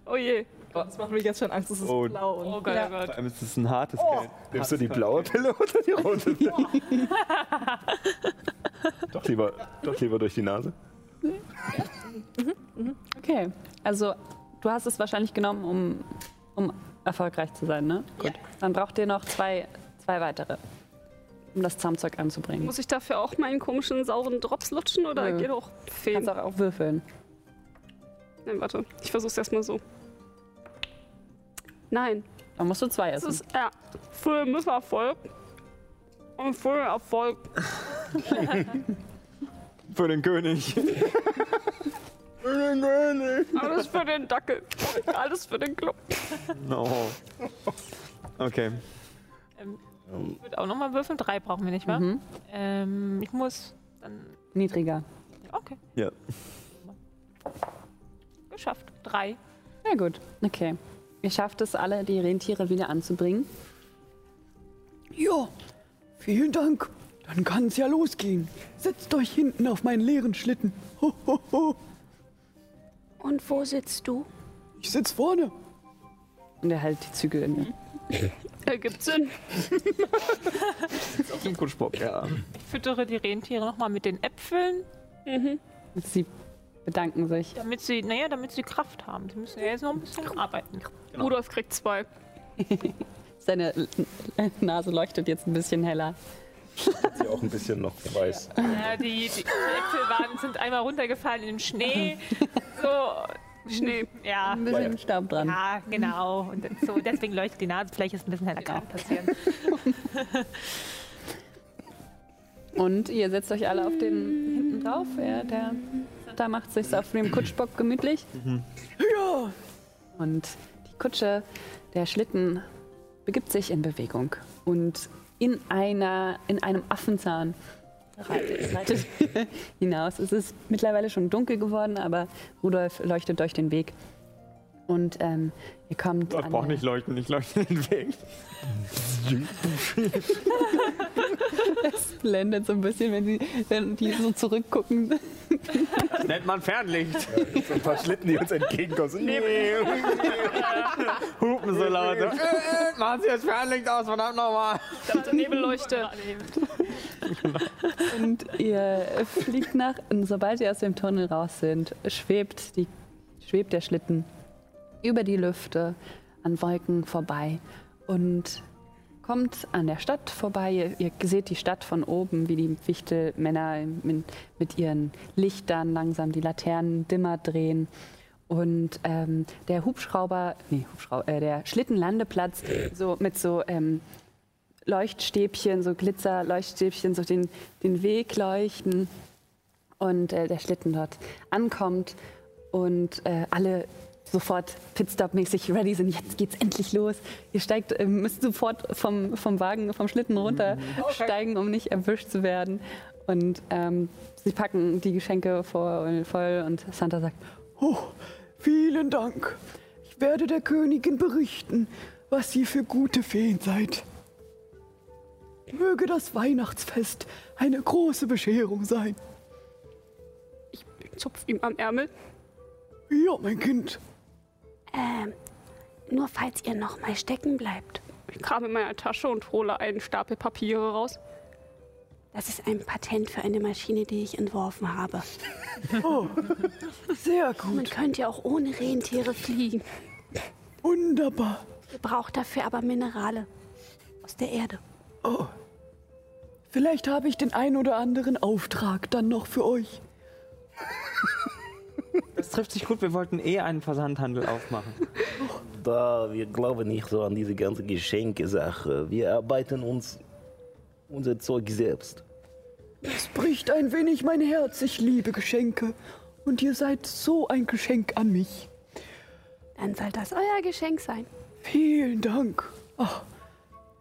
[SPEAKER 1] Oh je.
[SPEAKER 5] Das macht mich jetzt schon Angst, es ist
[SPEAKER 4] Oh.
[SPEAKER 5] blau. Und
[SPEAKER 6] Oh Gott, oh Gott.
[SPEAKER 4] Vor allem ist es ein hartes Geld.
[SPEAKER 3] Nimmst du die blaue Pille oder die rote Pille? doch, lieber, doch lieber durch die Nase.
[SPEAKER 2] Okay, also du hast es wahrscheinlich genommen, um, um erfolgreich zu sein, ne? Gut. Dann braucht ihr noch zwei, zwei weitere, um das Zaumzeug anzubringen.
[SPEAKER 1] Muss ich dafür auch meinen komischen sauren Drops lutschen oder
[SPEAKER 2] Nö.
[SPEAKER 1] geht auch Feen?
[SPEAKER 2] Kannst auch, auch würfeln.
[SPEAKER 1] Nein, warte. Ich versuch's erstmal so. Nein.
[SPEAKER 2] Dann musst du zwei
[SPEAKER 1] Das
[SPEAKER 2] essen.
[SPEAKER 1] ist ja für Misserfolg. Und für Erfolg.
[SPEAKER 4] Für den König.
[SPEAKER 1] Alles für den Dackel. Alles für den Club.
[SPEAKER 4] No. Okay.
[SPEAKER 6] Ähm, ich würde auch nochmal würfeln. Drei brauchen wir nicht, wa?
[SPEAKER 2] Mhm.
[SPEAKER 6] Ähm, ich muss dann.
[SPEAKER 2] Niedriger.
[SPEAKER 6] Okay,
[SPEAKER 4] Ja.
[SPEAKER 6] geschafft. Drei.
[SPEAKER 2] Ja, gut. Okay. Ihr schafft es alle, die Rentiere wieder anzubringen.
[SPEAKER 28] Ja, vielen Dank. Dann kann es ja losgehen. Setzt euch hinten auf meinen leeren Schlitten. Ho, ho, ho.
[SPEAKER 1] Und wo sitzt du?
[SPEAKER 28] Ich sitz vorne.
[SPEAKER 2] Und er hält die Zügel in.
[SPEAKER 1] Ergibt Sinn.
[SPEAKER 4] Auf dem Kutschbock, ja.
[SPEAKER 6] Ich füttere die Rentiere nochmal mit den Äpfeln,
[SPEAKER 2] Sie bedanken sich.
[SPEAKER 6] damit sie, naja, damit sie Kraft haben. Sie müssen ja jetzt noch ein bisschen arbeiten.
[SPEAKER 1] Rudolf kriegt zwei.
[SPEAKER 2] Seine Nase leuchtet jetzt ein bisschen heller.
[SPEAKER 3] Sie auch ein bisschen noch weiß.
[SPEAKER 6] Ja, die, die, die Äpfelwagen sind einmal runtergefallen in den Schnee. So,
[SPEAKER 1] Schnee.
[SPEAKER 6] ja.
[SPEAKER 2] Ein bisschen Staub dran.
[SPEAKER 6] Ja, genau. Und so, deswegen leuchtet die Nase. Vielleicht ist ein bisschen heller. Kann passieren.
[SPEAKER 2] Und ihr setzt euch alle auf den hinten drauf. Er, der da macht sich auf dem Kutschbock gemütlich.
[SPEAKER 28] Ja,
[SPEAKER 2] Und die Kutsche, der Schlitten, begibt sich in Bewegung. Und in, einer, in einem Affenzahn reitet, reitet hinaus. Es ist mittlerweile schon dunkel geworden, aber Rudolf leuchtet euch den Weg. Und ähm, ihr kommt.
[SPEAKER 4] Ich brauche nicht leuchten, ich leuchte den Weg.
[SPEAKER 2] Es blendet so ein bisschen, wenn, sie, wenn die so zurückgucken.
[SPEAKER 4] Das nennt man Fernlicht.
[SPEAKER 3] So ein paar Schlitten, die uns entgegenkommen. So, nee.
[SPEAKER 4] Hupen so laut. Machen Sie das Fernlicht aus, verdammt nochmal.
[SPEAKER 1] Dachte Nebelleuchte.
[SPEAKER 2] Und ihr fliegt nach. Und sobald ihr aus dem Tunnel raus sind, schwebt, die, schwebt der Schlitten über die Lüfte an Wolken vorbei und kommt an der Stadt vorbei. Ihr, ihr seht die Stadt von oben, wie die Wichtelmänner mit, mit ihren Lichtern langsam die Laternen dimmer drehen. Und ähm, der Hubschrauber, nee, Hubschrauber, äh, der Schlittenlandeplatz, so mit so ähm, Leuchtstäbchen, so Glitzerleuchtstäbchen, so den, den Weg leuchten und äh, der Schlitten dort ankommt und äh, alle sofort Pitstop-mäßig ready sind. Jetzt geht's endlich los. Ihr steigt, äh, müsst sofort vom, vom Wagen, vom Schlitten runter steigen, um nicht erwischt zu werden. Und ähm, sie packen die Geschenke vor, voll und Santa sagt,
[SPEAKER 28] oh, vielen Dank. Ich werde der Königin berichten, was ihr für gute Feen seid. Möge das Weihnachtsfest eine große Bescherung sein.
[SPEAKER 1] Ich zupf ihm am Ärmel.
[SPEAKER 28] Ja, mein Kind.
[SPEAKER 1] Ähm, nur falls ihr noch mal stecken bleibt. Ich kram in meiner Tasche und hole einen Stapel Papiere raus. Das ist ein Patent für eine Maschine, die ich entworfen habe.
[SPEAKER 28] Oh, sehr
[SPEAKER 1] Man
[SPEAKER 28] gut.
[SPEAKER 1] könnte ja auch ohne Rentiere fliegen.
[SPEAKER 28] Wunderbar.
[SPEAKER 1] Ihr braucht dafür aber Minerale aus der Erde.
[SPEAKER 28] Oh. Vielleicht habe ich den ein oder anderen Auftrag dann noch für euch.
[SPEAKER 4] Das trifft sich gut, wir wollten eh einen Versandhandel aufmachen.
[SPEAKER 18] Da, wir glauben nicht so an diese ganze Geschenke-Sache. Wir arbeiten uns unser Zeug selbst.
[SPEAKER 28] Es bricht ein wenig mein Herz. Ich liebe Geschenke. Und ihr seid so ein Geschenk an mich.
[SPEAKER 1] Dann soll das euer Geschenk sein.
[SPEAKER 28] Vielen Dank. Ach,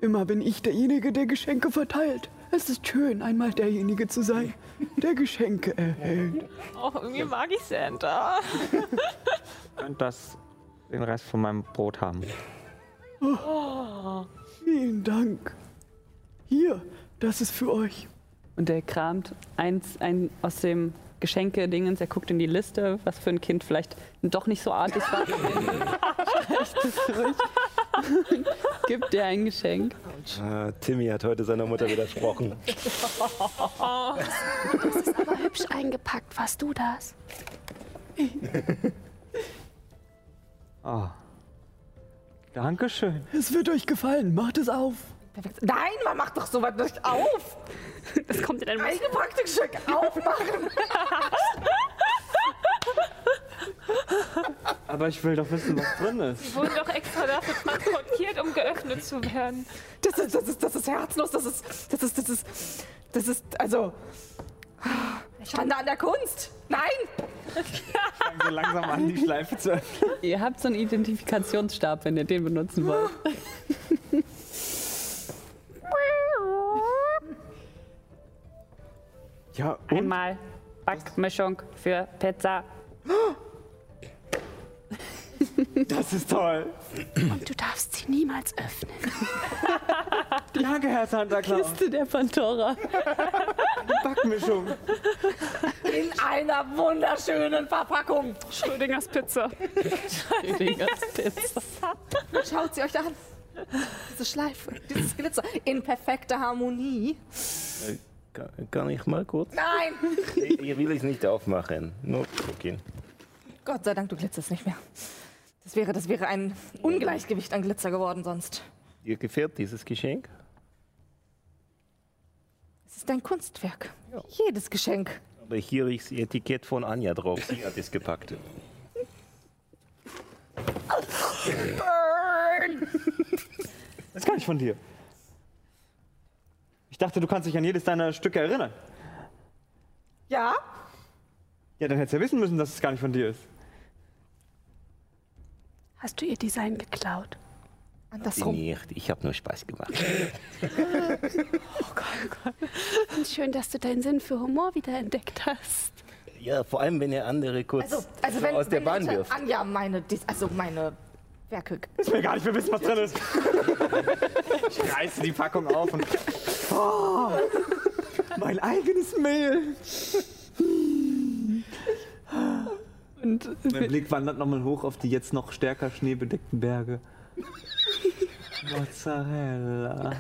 [SPEAKER 28] immer bin ich derjenige, der Geschenke verteilt. Es ist schön, einmal derjenige zu sein, der Geschenke erhält.
[SPEAKER 6] Oh, irgendwie mag ich Santa.
[SPEAKER 4] Könnt das den Rest von meinem Brot haben.
[SPEAKER 6] Oh.
[SPEAKER 28] Vielen Dank. Hier, das ist für euch.
[SPEAKER 2] Und er kramt eins ein aus dem Geschenke-Dingens. Er guckt in die Liste, was für ein Kind vielleicht doch nicht so artig war. Gibt dir ein Geschenk.
[SPEAKER 3] Ah, Timmy hat heute seiner Mutter widersprochen.
[SPEAKER 1] Das ist aber hübsch eingepackt. Warst du das?
[SPEAKER 4] Oh. Dankeschön.
[SPEAKER 28] Es wird euch gefallen. Macht es auf.
[SPEAKER 5] Nein, man macht doch sowas nicht auf.
[SPEAKER 1] Das kommt in ein
[SPEAKER 5] Eingepackte Geschenk aufmachen.
[SPEAKER 4] Aber ich will doch wissen, was drin ist.
[SPEAKER 6] Die wurden doch extra dafür transportiert, um geöffnet zu werden.
[SPEAKER 5] Das ist, das ist, das ist herzlos. Das ist, das ist, das ist, das ist, also. Schande an der Kunst! Nein!
[SPEAKER 4] Fangen so langsam an, die Schleife zu öffnen.
[SPEAKER 2] Ihr habt so einen Identifikationsstab, wenn ihr den benutzen wollt.
[SPEAKER 4] Ja,
[SPEAKER 2] Einmal Backmischung für Pizza.
[SPEAKER 4] Das ist toll.
[SPEAKER 1] Und du darfst sie niemals öffnen.
[SPEAKER 4] Danke, Herr Santa Claus.
[SPEAKER 2] Kiste der Pandora.
[SPEAKER 4] Backmischung.
[SPEAKER 5] In einer wunderschönen Verpackung.
[SPEAKER 1] Schrödingers Pizza.
[SPEAKER 2] Schrödingers Pizza.
[SPEAKER 5] Schaut sie euch da an. Diese Schleife, dieses Glitzer in perfekter Harmonie.
[SPEAKER 3] Kann, kann ich mal kurz?
[SPEAKER 5] Nein!
[SPEAKER 3] Ich, ich will es nicht aufmachen. Nur gucken.
[SPEAKER 5] Gott sei Dank, du glitzerst nicht mehr. Das wäre, das wäre ein Ungleichgewicht an Glitzer geworden sonst.
[SPEAKER 3] Dir gefällt dieses Geschenk?
[SPEAKER 5] Es ist ein Kunstwerk. Jedes Geschenk.
[SPEAKER 3] Aber hier ist das Etikett von Anja drauf. Sie hat es gepackt.
[SPEAKER 5] Burn!
[SPEAKER 4] Das gar nicht von dir. Ich dachte, du kannst dich an jedes deiner Stücke erinnern.
[SPEAKER 5] Ja?
[SPEAKER 4] Ja, dann hättest du ja wissen müssen, dass es gar nicht von dir ist.
[SPEAKER 1] Hast du ihr Design geklaut?
[SPEAKER 5] Andersrum.
[SPEAKER 3] Nicht, ich habe nur Spaß gemacht.
[SPEAKER 1] Oh Gott, oh Gott. Und schön, dass du deinen Sinn für Humor wieder entdeckt hast.
[SPEAKER 3] Ja, vor allem, wenn er andere kurz
[SPEAKER 5] Also, also wenn,
[SPEAKER 3] aus der
[SPEAKER 5] wenn
[SPEAKER 3] Bahn
[SPEAKER 5] Leute
[SPEAKER 3] wirft.
[SPEAKER 5] Anja meine, also meine Werke.
[SPEAKER 4] Ich will gar nicht mehr wissen, was drin ist. Ich reiße die Packung auf und. Oh, mein eigenes Mehl.
[SPEAKER 2] Und
[SPEAKER 4] Mein Blick wandert nochmal hoch auf die jetzt noch stärker schneebedeckten Berge. Mozzarella.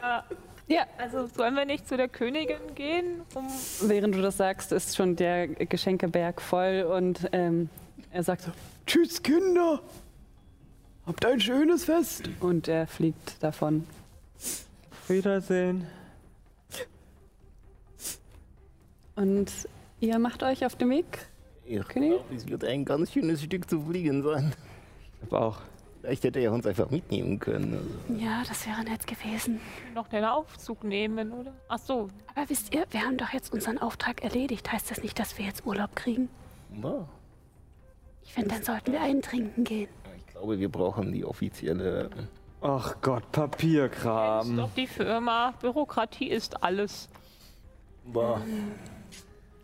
[SPEAKER 6] Ja.
[SPEAKER 2] Ja.
[SPEAKER 6] Also sollen wir nicht zu der Königin gehen, um
[SPEAKER 2] Während du das sagst, ist schon der Geschenkeberg voll und ähm, er sagt so,
[SPEAKER 28] Tschüss, Kinder. Habt ein schönes Fest.
[SPEAKER 2] und er fliegt davon.
[SPEAKER 4] Wiedersehen.
[SPEAKER 2] Und ihr macht euch auf den Weg?
[SPEAKER 3] Ich
[SPEAKER 2] Königin?
[SPEAKER 3] glaube, es wird ein ganz schönes Stück zu fliegen sein.
[SPEAKER 4] Ich glaube auch.
[SPEAKER 3] Vielleicht hätte er uns einfach mitnehmen können. Also.
[SPEAKER 1] Ja, das wäre nett gewesen.
[SPEAKER 6] noch den Aufzug nehmen, oder? Ach so.
[SPEAKER 1] Aber wisst ihr, wir haben doch jetzt unseren Auftrag erledigt. Heißt das nicht, dass wir jetzt Urlaub kriegen?
[SPEAKER 3] Ja,
[SPEAKER 1] Ich finde, dann sollten wir einen trinken gehen.
[SPEAKER 3] ich glaube, wir brauchen die offizielle.
[SPEAKER 4] Ach Gott,
[SPEAKER 6] Ist
[SPEAKER 4] Papierkram.
[SPEAKER 6] doch die Firma. Bürokratie ist alles.
[SPEAKER 3] Boah.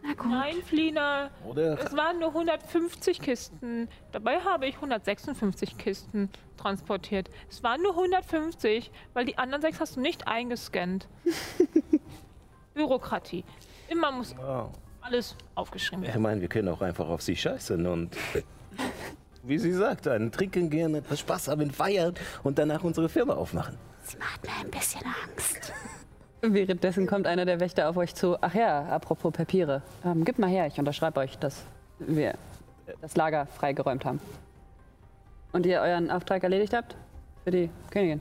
[SPEAKER 1] Na gut.
[SPEAKER 6] Nein, Flina.
[SPEAKER 3] Oder?
[SPEAKER 6] Es waren nur 150 Kisten. Dabei habe ich 156 Kisten transportiert. Es waren nur 150, weil die anderen sechs hast du nicht eingescannt. Bürokratie. Immer muss
[SPEAKER 3] Wow.
[SPEAKER 6] alles aufgeschrieben
[SPEAKER 3] Ich
[SPEAKER 6] werden.
[SPEAKER 3] meine, wir können auch einfach auf sie scheißen und. Wie sie sagt, einen trinken gehen, etwas Spaß haben, feiern und danach unsere Firma aufmachen.
[SPEAKER 1] Sie macht mir ein bisschen Angst.
[SPEAKER 2] Währenddessen kommt einer der Wächter auf euch zu. Ach ja, apropos Papiere. Ähm, gebt mal her, ich unterschreibe euch, dass wir das Lager freigeräumt haben. Und ihr euren Auftrag erledigt habt? Für die Königin.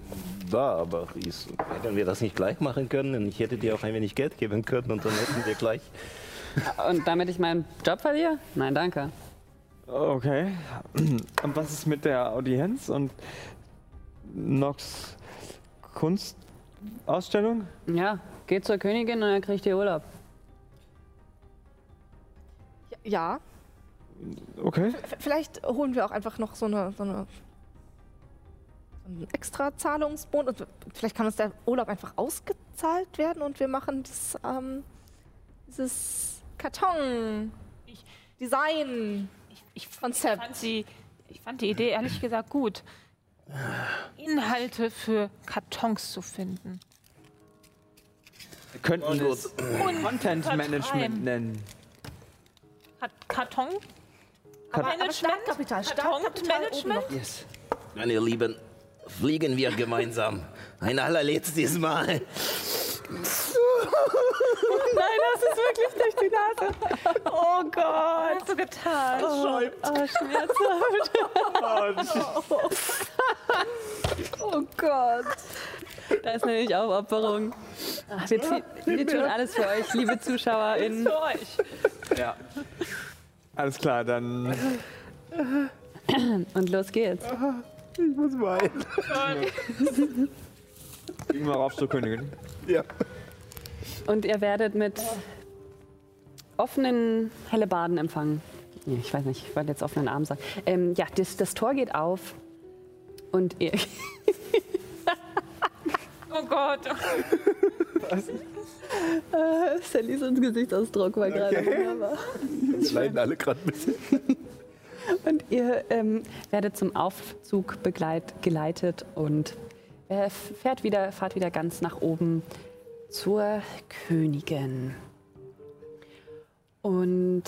[SPEAKER 3] Ja, aber ist, hätten wir das nicht gleich machen können und ich hätte dir auch ein wenig Geld geben können und dann hätten wir gleich.
[SPEAKER 2] Und damit ich meinen Job verliere? Nein, danke.
[SPEAKER 4] Okay. Und was ist mit der Audienz und Nox Kunstausstellung?
[SPEAKER 2] Ja, geht zur Königin und dann kriegt ihr Urlaub.
[SPEAKER 5] Ja,
[SPEAKER 4] Okay.
[SPEAKER 5] v- vielleicht holen wir auch einfach noch so eine, so eine so einen extra Zahlungsbonus. Und Vielleicht kann uns der Urlaub einfach ausgezahlt werden und wir machen das, ähm, dieses Karton. Design.
[SPEAKER 6] Ich fand, die, ich fand die Idee ehrlich gesagt gut. Inhalte für Kartons zu finden.
[SPEAKER 4] Wir könnten es Content Management nennen.
[SPEAKER 6] Kat Karton? Management?
[SPEAKER 5] Oben
[SPEAKER 6] Kartonmanagement?
[SPEAKER 5] noch.
[SPEAKER 4] Yes.
[SPEAKER 3] Meine Lieben, fliegen wir gemeinsam. Ein allerletztes Mal.
[SPEAKER 2] Nein, das ist wirklich durch die Nase. Oh Gott.
[SPEAKER 6] Hast du getan?
[SPEAKER 2] Oh, oh schmerzhaft. oh Gott. Da ist nämlich Aufopferung. Ach, wir, wir tun alles für euch, liebe ZuschauerInnen.
[SPEAKER 6] Für euch.
[SPEAKER 4] Ja. Alles klar, dann.
[SPEAKER 2] Und los geht's.
[SPEAKER 3] Ich muss weinen.
[SPEAKER 4] Mal rauf zur Königin.
[SPEAKER 3] Ja.
[SPEAKER 2] Und ihr werdet mit offenen Hellebarden empfangen. Ich weiß nicht, ich wollte jetzt offenen Arm sagen. Ähm, ja, das, das Tor geht auf und ihr.
[SPEAKER 6] Oh Gott.
[SPEAKER 2] Äh, Sallys Gesichtsausdruck war gerade wunderbar.
[SPEAKER 3] Wir leiden alle gerade ein bisschen.
[SPEAKER 2] Und ihr ähm, werdet zum Aufzug begleit, geleitet und fährt wieder, fahrt wieder ganz nach oben zur Königin. Und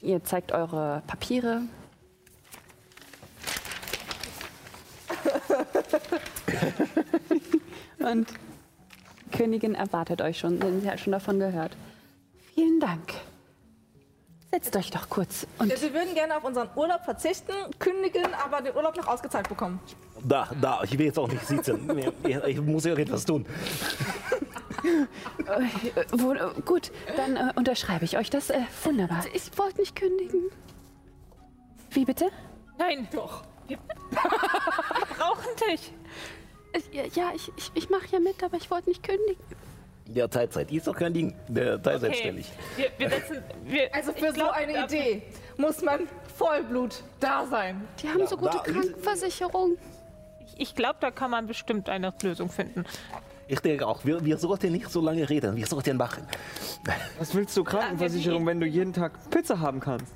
[SPEAKER 2] ihr zeigt eure Papiere. Und Königin erwartet euch schon, denn sie hat schon davon gehört. Vielen Dank. Setzt euch doch kurz und
[SPEAKER 5] Ja, wir würden gerne auf unseren Urlaub verzichten, kündigen, aber den Urlaub noch ausgezahlt bekommen.
[SPEAKER 3] Da, da, ich will jetzt auch nicht sitzen. Ich muss irgendetwas tun.
[SPEAKER 2] Äh, äh, gut, dann äh, unterschreibe ich euch das. Äh, wunderbar.
[SPEAKER 21] Ich wollte nicht kündigen.
[SPEAKER 2] Wie bitte?
[SPEAKER 6] Nein. Doch. Wir brauchen dich.
[SPEAKER 21] Ich, ja, ja, ich, ich, ich mache ja mit, aber ich wollte nicht kündigen.
[SPEAKER 3] Der Teilzeit ist doch kein Ding. Der Teilzeit stelle ich.
[SPEAKER 6] Wir, wir setzen. Wir,
[SPEAKER 5] Also für
[SPEAKER 6] ich glaub,
[SPEAKER 5] so eine Idee muss man Vollblut da sein.
[SPEAKER 21] Die haben
[SPEAKER 3] Ja,
[SPEAKER 21] so gute Krankenversicherung.
[SPEAKER 6] Ich, ich glaube, da kann man bestimmt eine Lösung finden.
[SPEAKER 3] Ich denke auch, wir, wir sollten nicht so lange reden. Wir sollten machen.
[SPEAKER 4] Was willst du Krankenversicherung, wenn du jeden Tag Pizza haben kannst?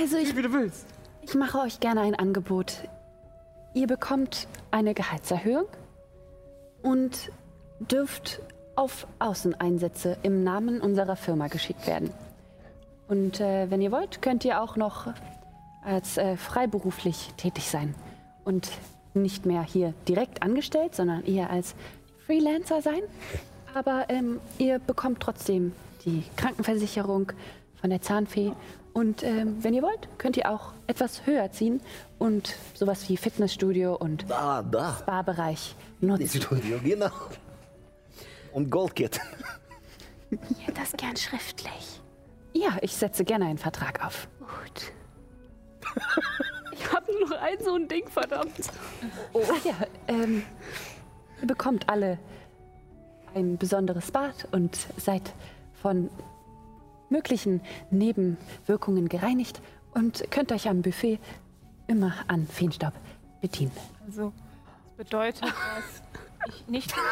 [SPEAKER 2] Also ich,
[SPEAKER 4] Wie du willst.
[SPEAKER 2] ich mache euch gerne ein Angebot. Ihr bekommt eine Gehaltserhöhung und dürft auf Außeneinsätze im Namen unserer Firma geschickt werden. Und äh, wenn ihr wollt, könnt ihr auch noch als äh, freiberuflich tätig sein und nicht mehr hier direkt angestellt, sondern eher als Freelancer sein. Aber ähm, ihr bekommt trotzdem die Krankenversicherung von der Zahnfee. Und ähm, wenn ihr wollt, könnt ihr auch etwas höher ziehen und sowas wie Fitnessstudio und
[SPEAKER 3] da.
[SPEAKER 2] Spa-Bereich nutzen.
[SPEAKER 3] Studio, genau. Und Goldkit.
[SPEAKER 21] Ich hätte das gern schriftlich.
[SPEAKER 2] Ja, ich setze gerne einen Vertrag auf.
[SPEAKER 21] Gut. Ich habe nur noch ein so ein Ding, verdammt.
[SPEAKER 2] Ach ja, ähm, ihr bekommt alle ein besonderes Bad und seid von möglichen Nebenwirkungen gereinigt und könnt euch am Buffet immer an Feenstaub bedienen.
[SPEAKER 6] Also, das bedeutet, dass ich nicht tot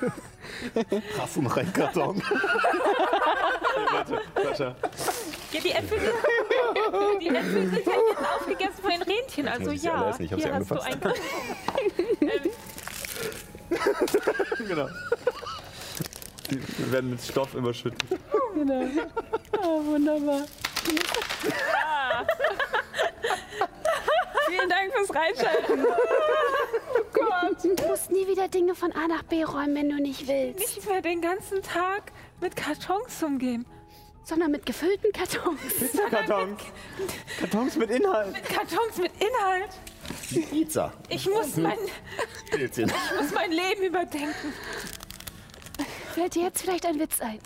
[SPEAKER 6] bin.
[SPEAKER 3] Hast du noch einen Karton? Warte, Sascha.
[SPEAKER 6] Ja, die Äpfel sind, die Äpfel sind ja jetzt aufgegessen von den Rentchen. Also ja,
[SPEAKER 3] essen, ich
[SPEAKER 6] hier
[SPEAKER 3] sie
[SPEAKER 6] hast du
[SPEAKER 3] angefasst.
[SPEAKER 6] ein ähm,
[SPEAKER 4] Genau. Die werden mit Stoff überschüttet.
[SPEAKER 2] Genau. Oh, wunderbar.
[SPEAKER 6] ja.
[SPEAKER 1] Vielen Dank fürs Reinschalten.
[SPEAKER 21] Du musst nie wieder Dinge von A nach B räumen, wenn du nicht willst.
[SPEAKER 6] Nicht mehr den ganzen Tag mit Kartons umgehen.
[SPEAKER 21] Sondern mit gefüllten Kartons.
[SPEAKER 4] Kartons. Kartons mit Inhalt.
[SPEAKER 6] Mit Kartons mit Inhalt.
[SPEAKER 3] Pizza.
[SPEAKER 6] Ich muss mein,
[SPEAKER 3] Pilzchen.
[SPEAKER 6] ich muss mein Leben überdenken.
[SPEAKER 21] Fällt dir jetzt vielleicht ein Witz ein?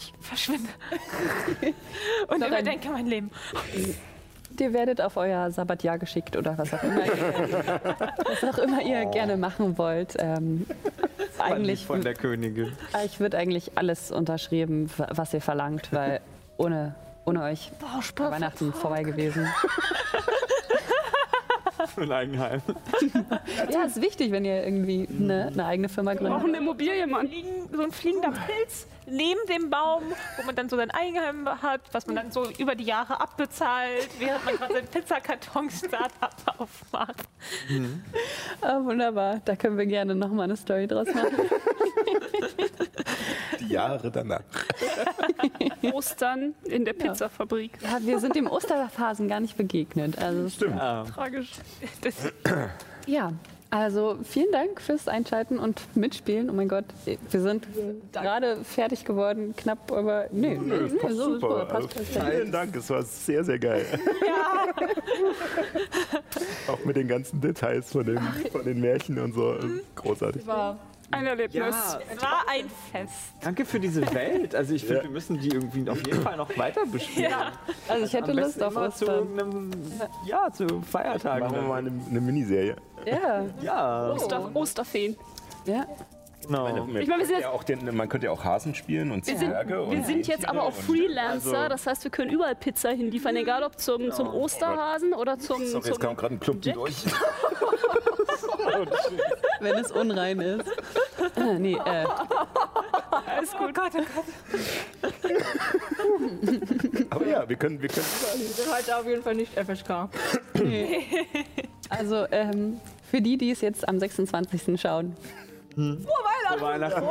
[SPEAKER 6] Ich verschwinde. Und überdenke mein Leben.
[SPEAKER 2] Ihr werdet auf euer Sabbatjahr geschickt oder was auch immer ihr, was auch immer ihr gerne machen wollt. Ähm, eigentlich,
[SPEAKER 4] von der Königin.
[SPEAKER 2] ich würde eigentlich alles unterschrieben, was ihr verlangt, weil ohne, ohne euch wäre Weihnachten vorbei gewesen.
[SPEAKER 4] Ein Eigenheim.
[SPEAKER 2] Ja, ist wichtig, wenn ihr irgendwie eine, eine eigene Firma
[SPEAKER 1] Wir brauchen
[SPEAKER 2] gründet.
[SPEAKER 1] eine Immobilie, Mann.
[SPEAKER 6] So ein fliegender Pilz neben dem Baum, wo man dann so sein Eigenheim hat, was man dann so über die Jahre abbezahlt, während man gerade sein Pizzakarton-Startup aufmacht.
[SPEAKER 2] Ah, wunderbar, da können wir gerne nochmal eine Story draus machen.
[SPEAKER 3] Die Jahre danach.
[SPEAKER 1] Ostern in der Pizzafabrik.
[SPEAKER 2] Ja, wir sind dem Osterphasen gar nicht begegnet. Also,
[SPEAKER 3] Stimmt.
[SPEAKER 4] Ja.
[SPEAKER 1] Tragisch.
[SPEAKER 6] Das,
[SPEAKER 2] Ja, also vielen Dank fürs Einschalten und Mitspielen. Oh mein Gott, wir sind gerade fertig geworden, knapp, aber nee, nee, nee
[SPEAKER 3] Passt
[SPEAKER 2] so
[SPEAKER 3] super.
[SPEAKER 2] passt
[SPEAKER 3] Also,
[SPEAKER 2] perfekt.
[SPEAKER 3] vielen Dank, es war sehr, sehr geil. Auch mit den ganzen Details von den, von den Märchen und so. Großartig.
[SPEAKER 5] War
[SPEAKER 1] ein Erlebnis.
[SPEAKER 4] Ja.
[SPEAKER 6] Es war ein Fest.
[SPEAKER 4] Danke für diese Welt. Also ich finde, wir müssen die irgendwie auf jeden Fall noch weiter bespielen.
[SPEAKER 6] Ja.
[SPEAKER 2] Also ich hätte
[SPEAKER 4] Am
[SPEAKER 2] Lust auf
[SPEAKER 4] immer zu irgendeinem, ja, zu Feiertagen.
[SPEAKER 3] Machen wir mal eine, eine Miniserie.
[SPEAKER 2] Ja,
[SPEAKER 4] Ja,
[SPEAKER 1] Oster, Osterfeen.
[SPEAKER 2] ja.
[SPEAKER 4] genau.
[SPEAKER 1] Ich meine, wir sind
[SPEAKER 3] könnte
[SPEAKER 1] jetzt-
[SPEAKER 3] ja auch den, man könnte ja auch Hasen spielen und
[SPEAKER 1] Wir sind,
[SPEAKER 3] Zwerge. und
[SPEAKER 1] wir sind jetzt aber auch Freelancer,
[SPEAKER 3] Also-
[SPEAKER 1] das heißt, wir können überall Pizza hinliefern, egal ob zum, zum Osterhasen oder zum.
[SPEAKER 3] Sorry, jetzt
[SPEAKER 1] zum
[SPEAKER 3] kam gerade ein Club durch.
[SPEAKER 2] Wenn es unrein ist. Ah, nee, äh,
[SPEAKER 1] Alles gut. Oh Gott,
[SPEAKER 3] Aber ja, wir können, wir können überall hin.
[SPEAKER 6] Wir sind heute auf jeden Fall nicht FSK.
[SPEAKER 2] also ähm, für die, die es jetzt am 26. schauen.
[SPEAKER 4] Frohe Weihnachten.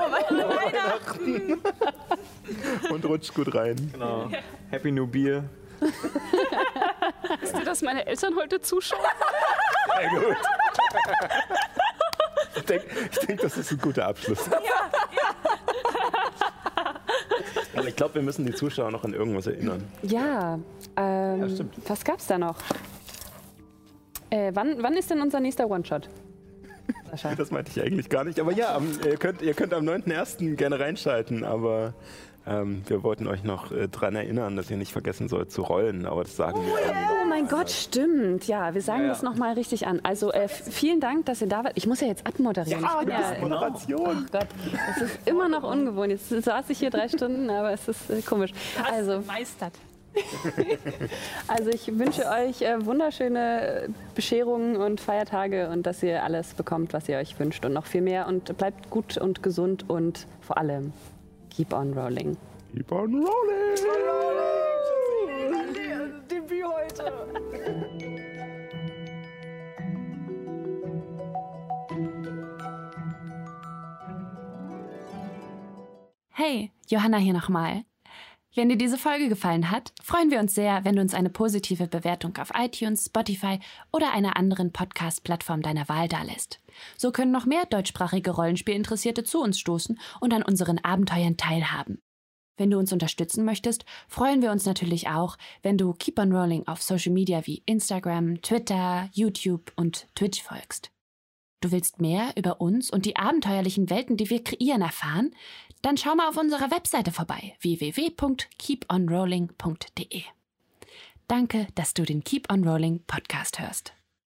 [SPEAKER 3] Und rutscht gut rein.
[SPEAKER 4] Genau. Happy New Beer.
[SPEAKER 1] wisst ihr, dass meine Eltern heute zuschauen?
[SPEAKER 3] Sehr gut. Ich denke, ich denk, das ist ein guter Abschluss. Aber ich glaube, wir müssen die Zuschauer noch an irgendwas erinnern.
[SPEAKER 2] Ja, ähm,
[SPEAKER 4] Ja, stimmt.
[SPEAKER 2] was gab's da noch? Äh, wann, wann ist denn unser nächster One-Shot?
[SPEAKER 3] Das meinte ich eigentlich gar nicht. Aber ja, am, ihr, könnt, ihr könnt am 9.1. gerne reinschalten. Aber ähm, wir wollten euch noch äh, daran erinnern, dass ihr nicht vergessen sollt zu rollen. Aber das sagen wir irgendwie
[SPEAKER 2] Oh mein Gott, stimmt. Ja, wir sagen
[SPEAKER 4] Ja, ja.
[SPEAKER 2] das nochmal richtig an. Also äh, vielen Dank, dass ihr da wart. Ich muss ja jetzt abmoderieren.
[SPEAKER 3] Ja,
[SPEAKER 2] ich ja,
[SPEAKER 3] ist Moderation.
[SPEAKER 2] Gott, es ist immer noch ungewohnt. Jetzt saß ich hier drei Stunden, aber es ist äh, komisch. Also,
[SPEAKER 6] Meistert.
[SPEAKER 2] also ich wünsche euch äh, wunderschöne äh, Bescherungen und Feiertage und dass ihr alles bekommt, was ihr euch wünscht und noch viel mehr. Und bleibt gut und gesund und vor allem keep on rolling.
[SPEAKER 3] Keep on rolling.
[SPEAKER 5] Debüt heute.
[SPEAKER 29] Hey, Johanna hier nochmal. Wenn dir diese Folge gefallen hat, freuen wir uns sehr, wenn du uns eine positive Bewertung auf iTunes, Spotify oder einer anderen Podcast-Plattform deiner Wahl dalässt. So können noch mehr deutschsprachige Rollenspielinteressierte zu uns stoßen und an unseren Abenteuern teilhaben. Wenn du uns unterstützen möchtest, freuen wir uns natürlich auch, wenn du Keep on Rolling auf Social Media wie Instagram, Twitter, YouTube und Twitch folgst. Du willst mehr über uns und die abenteuerlichen Welten, die wir kreieren, erfahren? Dann schau mal auf unserer Webseite vorbei www.keeponrolling.de. Danke, dass du den Keep on Rolling Podcast hörst.